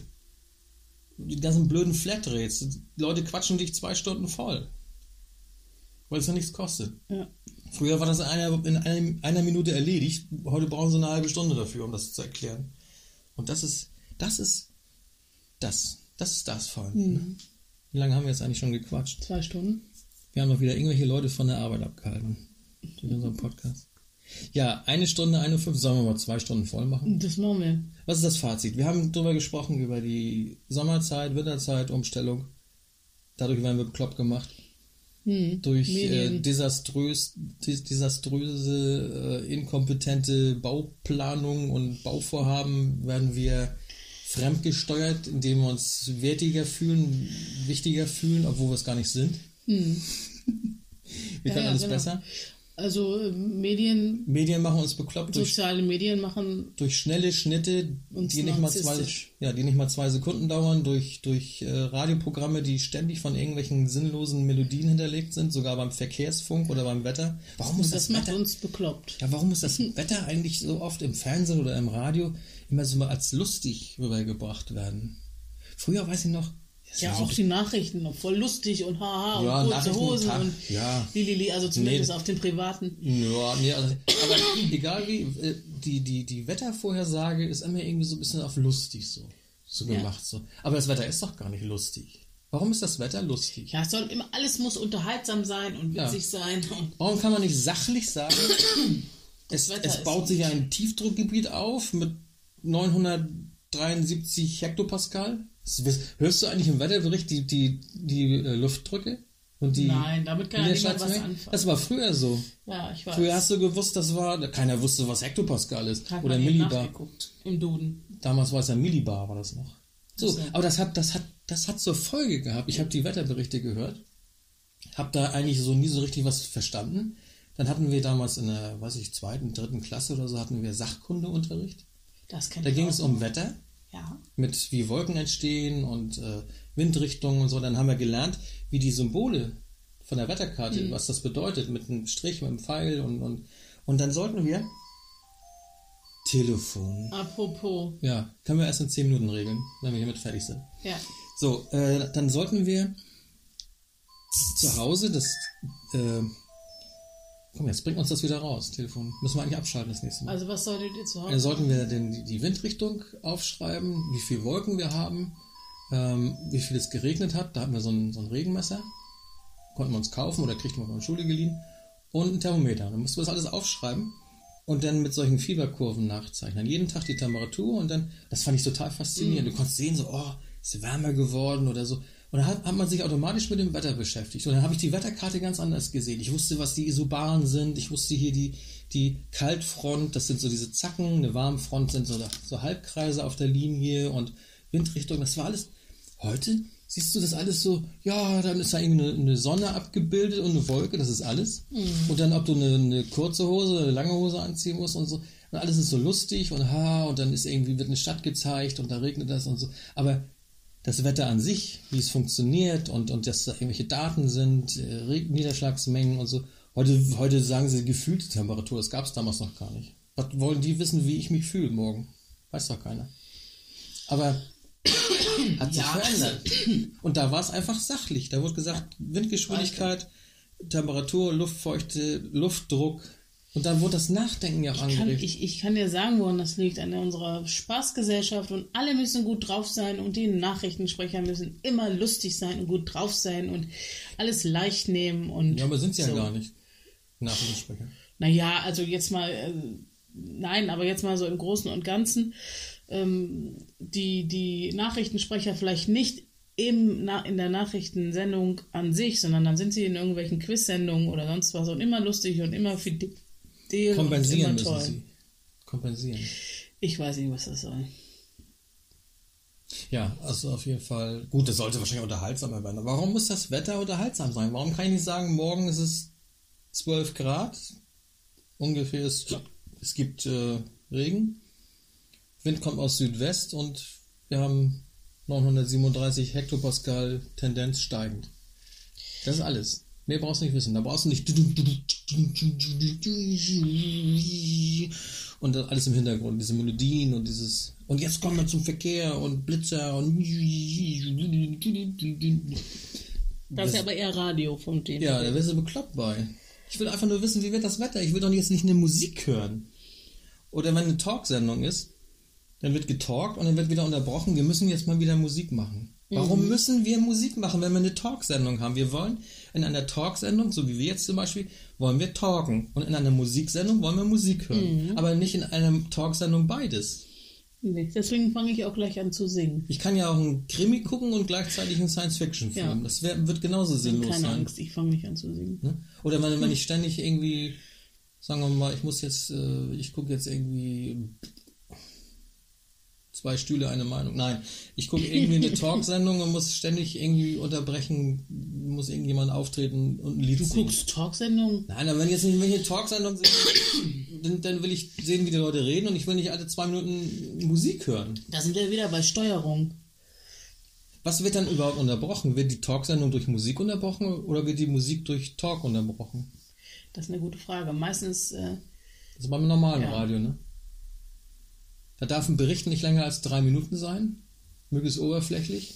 Die ganzen blöden Flatrates. Leute quatschen dich zwei Stunden voll. Weil es ja nichts kostet. Ja. Früher war das in einer, in einem, einer Minute erledigt. Heute brauchen sie eine halbe Stunde dafür, um das zu erklären. Und das ist, das ist das. Das ist das vor allem. Ne? Wie lange haben wir jetzt eigentlich schon gequatscht? Zwei Stunden. Wir haben noch wieder irgendwelche Leute von der Arbeit abgehalten. Durch unseren Podcast. Ja, eine Stunde, eine fünf. Sollen wir mal zwei Stunden voll machen? Das machen wir. Was ist das Fazit? Wir haben darüber gesprochen, über die Sommerzeit, Winterzeit, Umstellung. Dadurch werden wir bekloppt gemacht. Hm. Durch äh, desaströs, des, desaströse, äh, inkompetente Bauplanung und Bauvorhaben werden wir fremdgesteuert, indem wir uns wertiger fühlen, wichtiger fühlen, obwohl wir es gar nicht sind. wir Ja, können ja, alles genau. besser. Also äh, Medien, Medien machen uns bekloppt durch soziale Medien machen durch schnelle Schnitte, die nicht, mal zwei, ja, die nicht mal zwei Sekunden dauern, durch, durch äh, Radioprogramme, die ständig von irgendwelchen sinnlosen Melodien hinterlegt sind, sogar beim Verkehrsfunk oder beim Wetter. Warum muss das das, macht Wetter, uns bekloppt. ja, warum muss das Wetter eigentlich so oft im Fernsehen oder im Radio immer so mal als lustig rübergebracht werden? Früher weiß ich noch, Ja, auch die Nachrichten, noch voll lustig und haha Ja, und kurze Hosen Tag- und ja. Lilili, also zumindest Nee. auf den privaten. Ja, nee, also, aber egal wie, äh, die, die, die Wettervorhersage ist immer irgendwie so ein bisschen auf lustig so, so Ja. gemacht. So. Aber das Wetter ist doch gar nicht lustig. Warum ist das Wetter lustig? Ja, es soll immer, alles muss unterhaltsam sein und Ja. witzig sein. Und Warum kann man nicht sachlich sagen, es, es baut sich ein Tiefdruckgebiet auf mit 973 Hektopascal? Hörst du eigentlich im Wetterbericht die, die, die äh, Luftdrücke? Und die Nein, damit kann ja niemand was anfangen. Das war früher so. ja, ich weiß. Früher hast du gewusst, das war, keiner wusste, was Hektopascal ist. Hat Oder Millibar. im Duden. Damals war es ja Millibar, war das noch. So, Ach so. aber das hat, das hat, das hat zur Folge gehabt. Ich habe die Wetterberichte gehört, habe da eigentlich so nie so richtig was verstanden. Dann hatten wir damals in der, weiß ich, zweiten, dritten Klasse oder so hatten wir Sachkundeunterricht. Das kennt Da ging es um. Wetter, Ja. mit wie Wolken entstehen und äh, Windrichtungen und so. Dann haben wir gelernt, wie die Symbole von der Wetterkarte, was das bedeutet, mit einem Strich, mit einem Pfeil und, und, und dann sollten wir Telefon. Apropos. Ja, können wir erst in 10 Minuten regeln, wenn wir hiermit fertig sind. Ja. So, äh, dann sollten wir zu Hause das. Äh, komm, jetzt bringt uns das wieder raus, Telefon. Müssen wir eigentlich abschalten das nächste Mal. Also was solltet ihr zu Dann Hause? sollten wir den, die Windrichtung aufschreiben, wie viel Wolken wir haben, ähm, wie viel es geregnet hat. Da hatten wir so ein, so ein Regenmesser. Konnten wir uns kaufen oder kriegten wir von der Schule geliehen. Und ein Thermometer. Dann mussten wir das alles aufschreiben und dann mit solchen Fieberkurven nachzeichnen. Jeden Tag die Temperatur und dann, das fand ich total faszinierend. Du konntest sehen, so, oh, ist wärmer geworden oder so. Und dann hat, hat man sich automatisch mit dem Wetter beschäftigt. Und dann habe ich die Wetterkarte ganz anders gesehen. Ich wusste, was die Isobaren sind. Ich wusste hier die, die Kaltfront, das sind so diese Zacken. Eine Warmfront sind so, so Halbkreise auf der Linie und Windrichtung. Das war alles Heute siehst du das alles so, ja, dann ist da irgendwie eine, eine Sonne abgebildet und eine Wolke, das ist alles. Und dann, ob du eine, eine kurze Hose, eine lange Hose anziehen musst und so. Und alles ist so lustig und ha, und dann ist irgendwie, wird eine Stadt gezeigt und da regnet das und so. Aber das Wetter an sich, wie es funktioniert und, und dass da irgendwelche Daten sind, äh, Niederschlagsmengen und so. Heute, heute sagen sie gefühlte Temperatur, das gab es damals noch gar nicht. Was wollen die wissen, wie ich mich fühle morgen? Weiß doch keiner. Aber hat sich Ja. verändert. Und da war es einfach sachlich. Da wurde gesagt, Windgeschwindigkeit, Temperatur, Luftfeuchte, Luftdruck. Und dann wurde das Nachdenken ja auch Kann, angeregt. ich, ich kann dir sagen, woran das liegt. An unserer Spaßgesellschaft und alle müssen gut drauf sein und die Nachrichtensprecher müssen immer lustig sein und gut drauf sein und alles leicht nehmen und. ja, aber sind sie ja so. gar nicht. Nachrichtensprecher. Naja, also jetzt mal, äh, nein, aber jetzt mal so im Großen und Ganzen, ähm, die, die Nachrichtensprecher vielleicht nicht im, na, in der Nachrichtensendung an sich, sondern dann sind sie in irgendwelchen Quiz-Sendungen oder sonst was und immer lustig und immer fidel und Kompensieren müssen toll. sie. Kompensieren. Ich weiß nicht, was das soll. Ja, also auf jeden Fall. Gut, das sollte wahrscheinlich unterhaltsamer werden. Aber Warum muss das Wetter unterhaltsam sein? Warum kann ich nicht sagen, morgen ist es 12 Grad, ungefähr ist, es gibt äh, Regen, Wind kommt aus Südwest und wir haben 937 Hektopascal Tendenz steigend. Das ist alles. Mehr brauchst du nicht wissen. Da brauchst du nicht und dann alles im Hintergrund, diese Melodien und dieses und jetzt kommen wir zum Verkehr und Blitzer und Das ist ja aber eher Radio vom Thema. ja, da wirst du bekloppt bei. Ich will einfach nur wissen, wie wird das Wetter. Ich will doch jetzt nicht eine Musik hören. Oder wenn eine Talksendung ist, dann wird getalkt und dann wird wieder unterbrochen. Wir müssen jetzt mal wieder Musik machen. Warum müssen wir Musik machen, wenn wir eine Talksendung haben? Wir wollen in einer Talksendung, so wie wir jetzt zum Beispiel, wollen wir talken. Und in einer Musiksendung wollen wir Musik hören. Aber nicht in einer Talksendung beides. Nee, deswegen fange ich auch gleich an zu singen. Ich kann ja auch einen Krimi gucken und gleichzeitig einen Science-Fiction-Film. Ja. Das wär, wird genauso sinnlos Keine sein. Angst, ich fange nicht an zu singen. Ne? Oder wenn, wenn ich ständig irgendwie, sagen wir mal, ich muss jetzt, äh, ich gucke jetzt irgendwie zwei Stühle, eine Meinung. Nein, ich gucke irgendwie eine Talksendung und muss ständig irgendwie unterbrechen, muss irgendjemand auftreten und ein Lied Du singen. guckst Talksendungen? Nein, aber wenn jetzt nicht welche Talksendung sind, dann, dann will ich sehen, wie die Leute reden und ich will nicht alle zwei Minuten Musik hören. Da sind wir wieder bei Steuerung. Was wird dann überhaupt unterbrochen? Wird die Talksendung durch Musik unterbrochen oder wird die Musik durch Talk unterbrochen? Das ist eine gute Frage. Meistens, äh, Das ist beim normalen Ja. Radio, ne? Da darf ein Bericht nicht länger als drei Minuten sein, möglichst oberflächlich.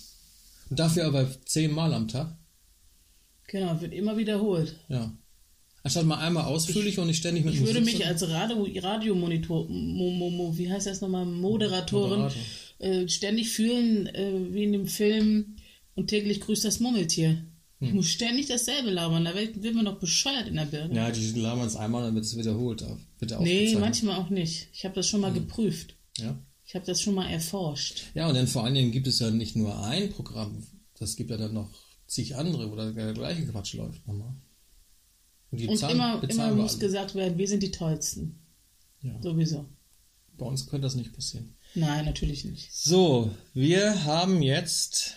Und dafür aber zehnmal am Tag. genau, wird immer wiederholt. Ja. Anstatt mal einmal ausführlich und nicht ständig mit Ich würde Musik mich zu- als Radio, Radiomonitor, mo, mo, mo, wie heißt das nochmal, Moderatorin, Moderator. äh, ständig fühlen, äh, wie in dem Film und täglich grüßt das Murmeltier. Ich muss ständig dasselbe labern, da wird, wird man doch bescheuert in der Birne. Ja, die labern es einmal, dann wird es wiederholt. Wird nee, manchmal auch nicht. Ich habe das schon mal geprüft. Ja. Ich habe das schon mal erforscht. ja, und dann vor allen Dingen gibt es ja nicht nur ein Programm, das gibt ja dann noch zig andere, wo da der gleiche Quatsch läuft nochmal. Und die Und bezahlen- immer, immer muss alle. gesagt werden, wir sind die Tollsten. Ja. Sowieso. Bei uns könnte das nicht passieren. Nein, natürlich nicht. So, wir haben jetzt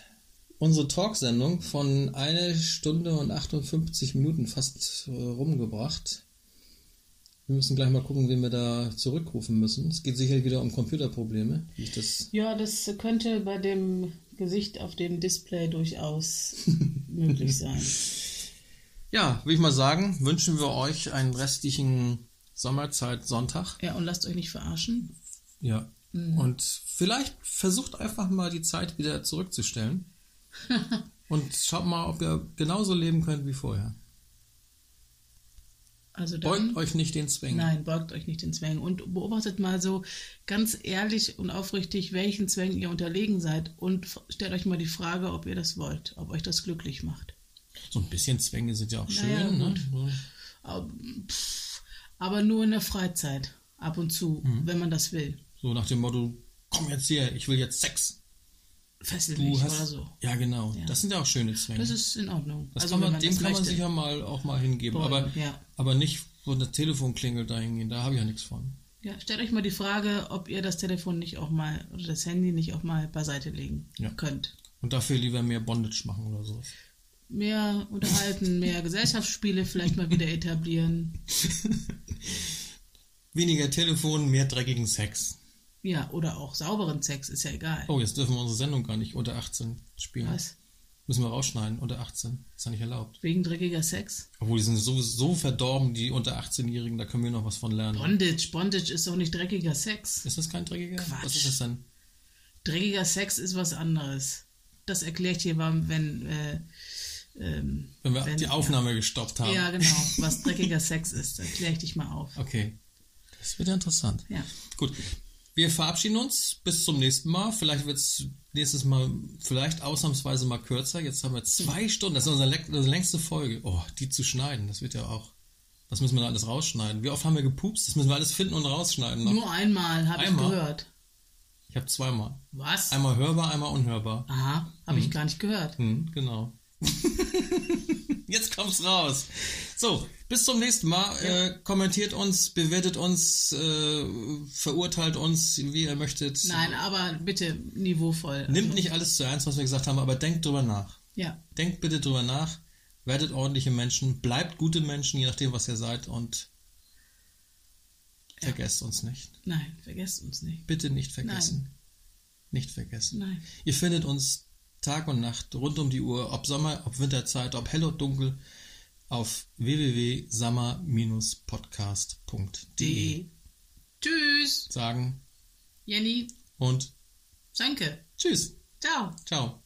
unsere Talksendung von eine Stunde und 58 Minuten fast äh, rumgebracht. Wir müssen gleich mal gucken, wen wir da zurückrufen müssen. Es geht sicher wieder um Computerprobleme, wie ich das. Ja, das könnte bei dem Gesicht auf dem Display durchaus möglich sein. Ja, würde ich mal sagen, wünschen wir euch einen restlichen Sommerzeit-Sonntag. Ja, und lasst euch nicht verarschen. Ja. Und vielleicht versucht einfach mal die Zeit wieder zurückzustellen. und schaut mal, ob ihr genauso leben könnt wie vorher. Also dann, Beugt euch nicht den Zwängen. nein, beugt euch nicht den Zwängen und beobachtet mal so ganz ehrlich und aufrichtig, welchen Zwängen ihr unterlegen seid und stellt euch mal die Frage, ob ihr das wollt, ob euch das glücklich macht. So ein bisschen Zwänge sind ja auch schön. Naja, ne? So. Aber, nur in der Freizeit, ab und zu, Mhm. wenn man das will. so nach dem Motto, komm jetzt hier, ich will jetzt Sex. Fesselt Du mich hast, oder so. Ja, genau. Ja. Das sind ja auch schöne Zwänge. Das ist in Ordnung. das also kann wenn man, dem kann man sich ja mal auch mal hingeben. Beugen, aber, ja. Aber nicht, wo das Telefon klingelt, da hingehen. Da habe ich ja nichts von. Ja, stellt euch mal die Frage, ob ihr das Telefon nicht auch mal oder das Handy nicht auch mal beiseite legen Ja. könnt. Und dafür lieber mehr Bondage machen oder so. Mehr unterhalten, mehr Gesellschaftsspiele vielleicht mal wieder etablieren. Weniger Telefon, mehr dreckigen Sex. Ja, oder auch sauberen Sex, ist ja egal. Oh, jetzt dürfen wir unsere Sendung gar nicht unter 18 spielen. Was? Müssen wir rausschneiden, unter 18. Ist ja nicht erlaubt. Wegen dreckiger Sex? Obwohl, die sind so, so verdorben, die unter 18-Jährigen, da können wir noch was von lernen. Bondage, Bondage ist doch nicht dreckiger Sex. Ist das kein dreckiger? Quatsch. Was ist das denn? Dreckiger Sex ist was anderes. Das erkläre ich dir mal, wenn, äh, ähm, Wenn wir die Aufnahme gestoppt haben. Ja, genau. Was dreckiger Sex ist, erkläre ich dich mal auf. Okay. Das wird ja interessant. Ja. Gut. Wir verabschieden uns. Bis zum nächsten Mal. Vielleicht wird es nächstes Mal vielleicht ausnahmsweise mal kürzer. Jetzt haben wir zwei Stunden. Das ist unsere, lä- unsere längste Folge. Oh, die zu schneiden, das wird ja auch. Was müssen wir da alles rausschneiden? Wie oft haben wir gepupst? Das müssen wir alles finden und rausschneiden. Noch. Nur einmal habe ich gehört. Ich habe zweimal. Was? Einmal hörbar, einmal unhörbar. Aha, habe ich gar nicht gehört. Hm, genau. Jetzt kommt's raus. So, bis zum nächsten Mal. Äh, kommentiert uns, bewertet uns, äh, verurteilt uns, wie ihr möchtet. Nein, aber bitte niveauvoll. Nimmt nicht alles zu ernst, was wir gesagt haben, aber denkt drüber nach. Ja, Denkt bitte drüber nach. Werdet ordentliche Menschen. Bleibt gute Menschen, je nachdem, was ihr seid. Und vergesst uns nicht. nein, vergesst uns nicht. Bitte nicht vergessen. Nicht vergessen. Nein. Ihr findet uns Tag und Nacht rund um die Uhr, ob Sommer, ob Winterzeit, ob hell oder dunkel, auf www.sammer-podcast.de De. Tschüss, sagen Jenny. und Danke. tschüss. Ciao. Ciao.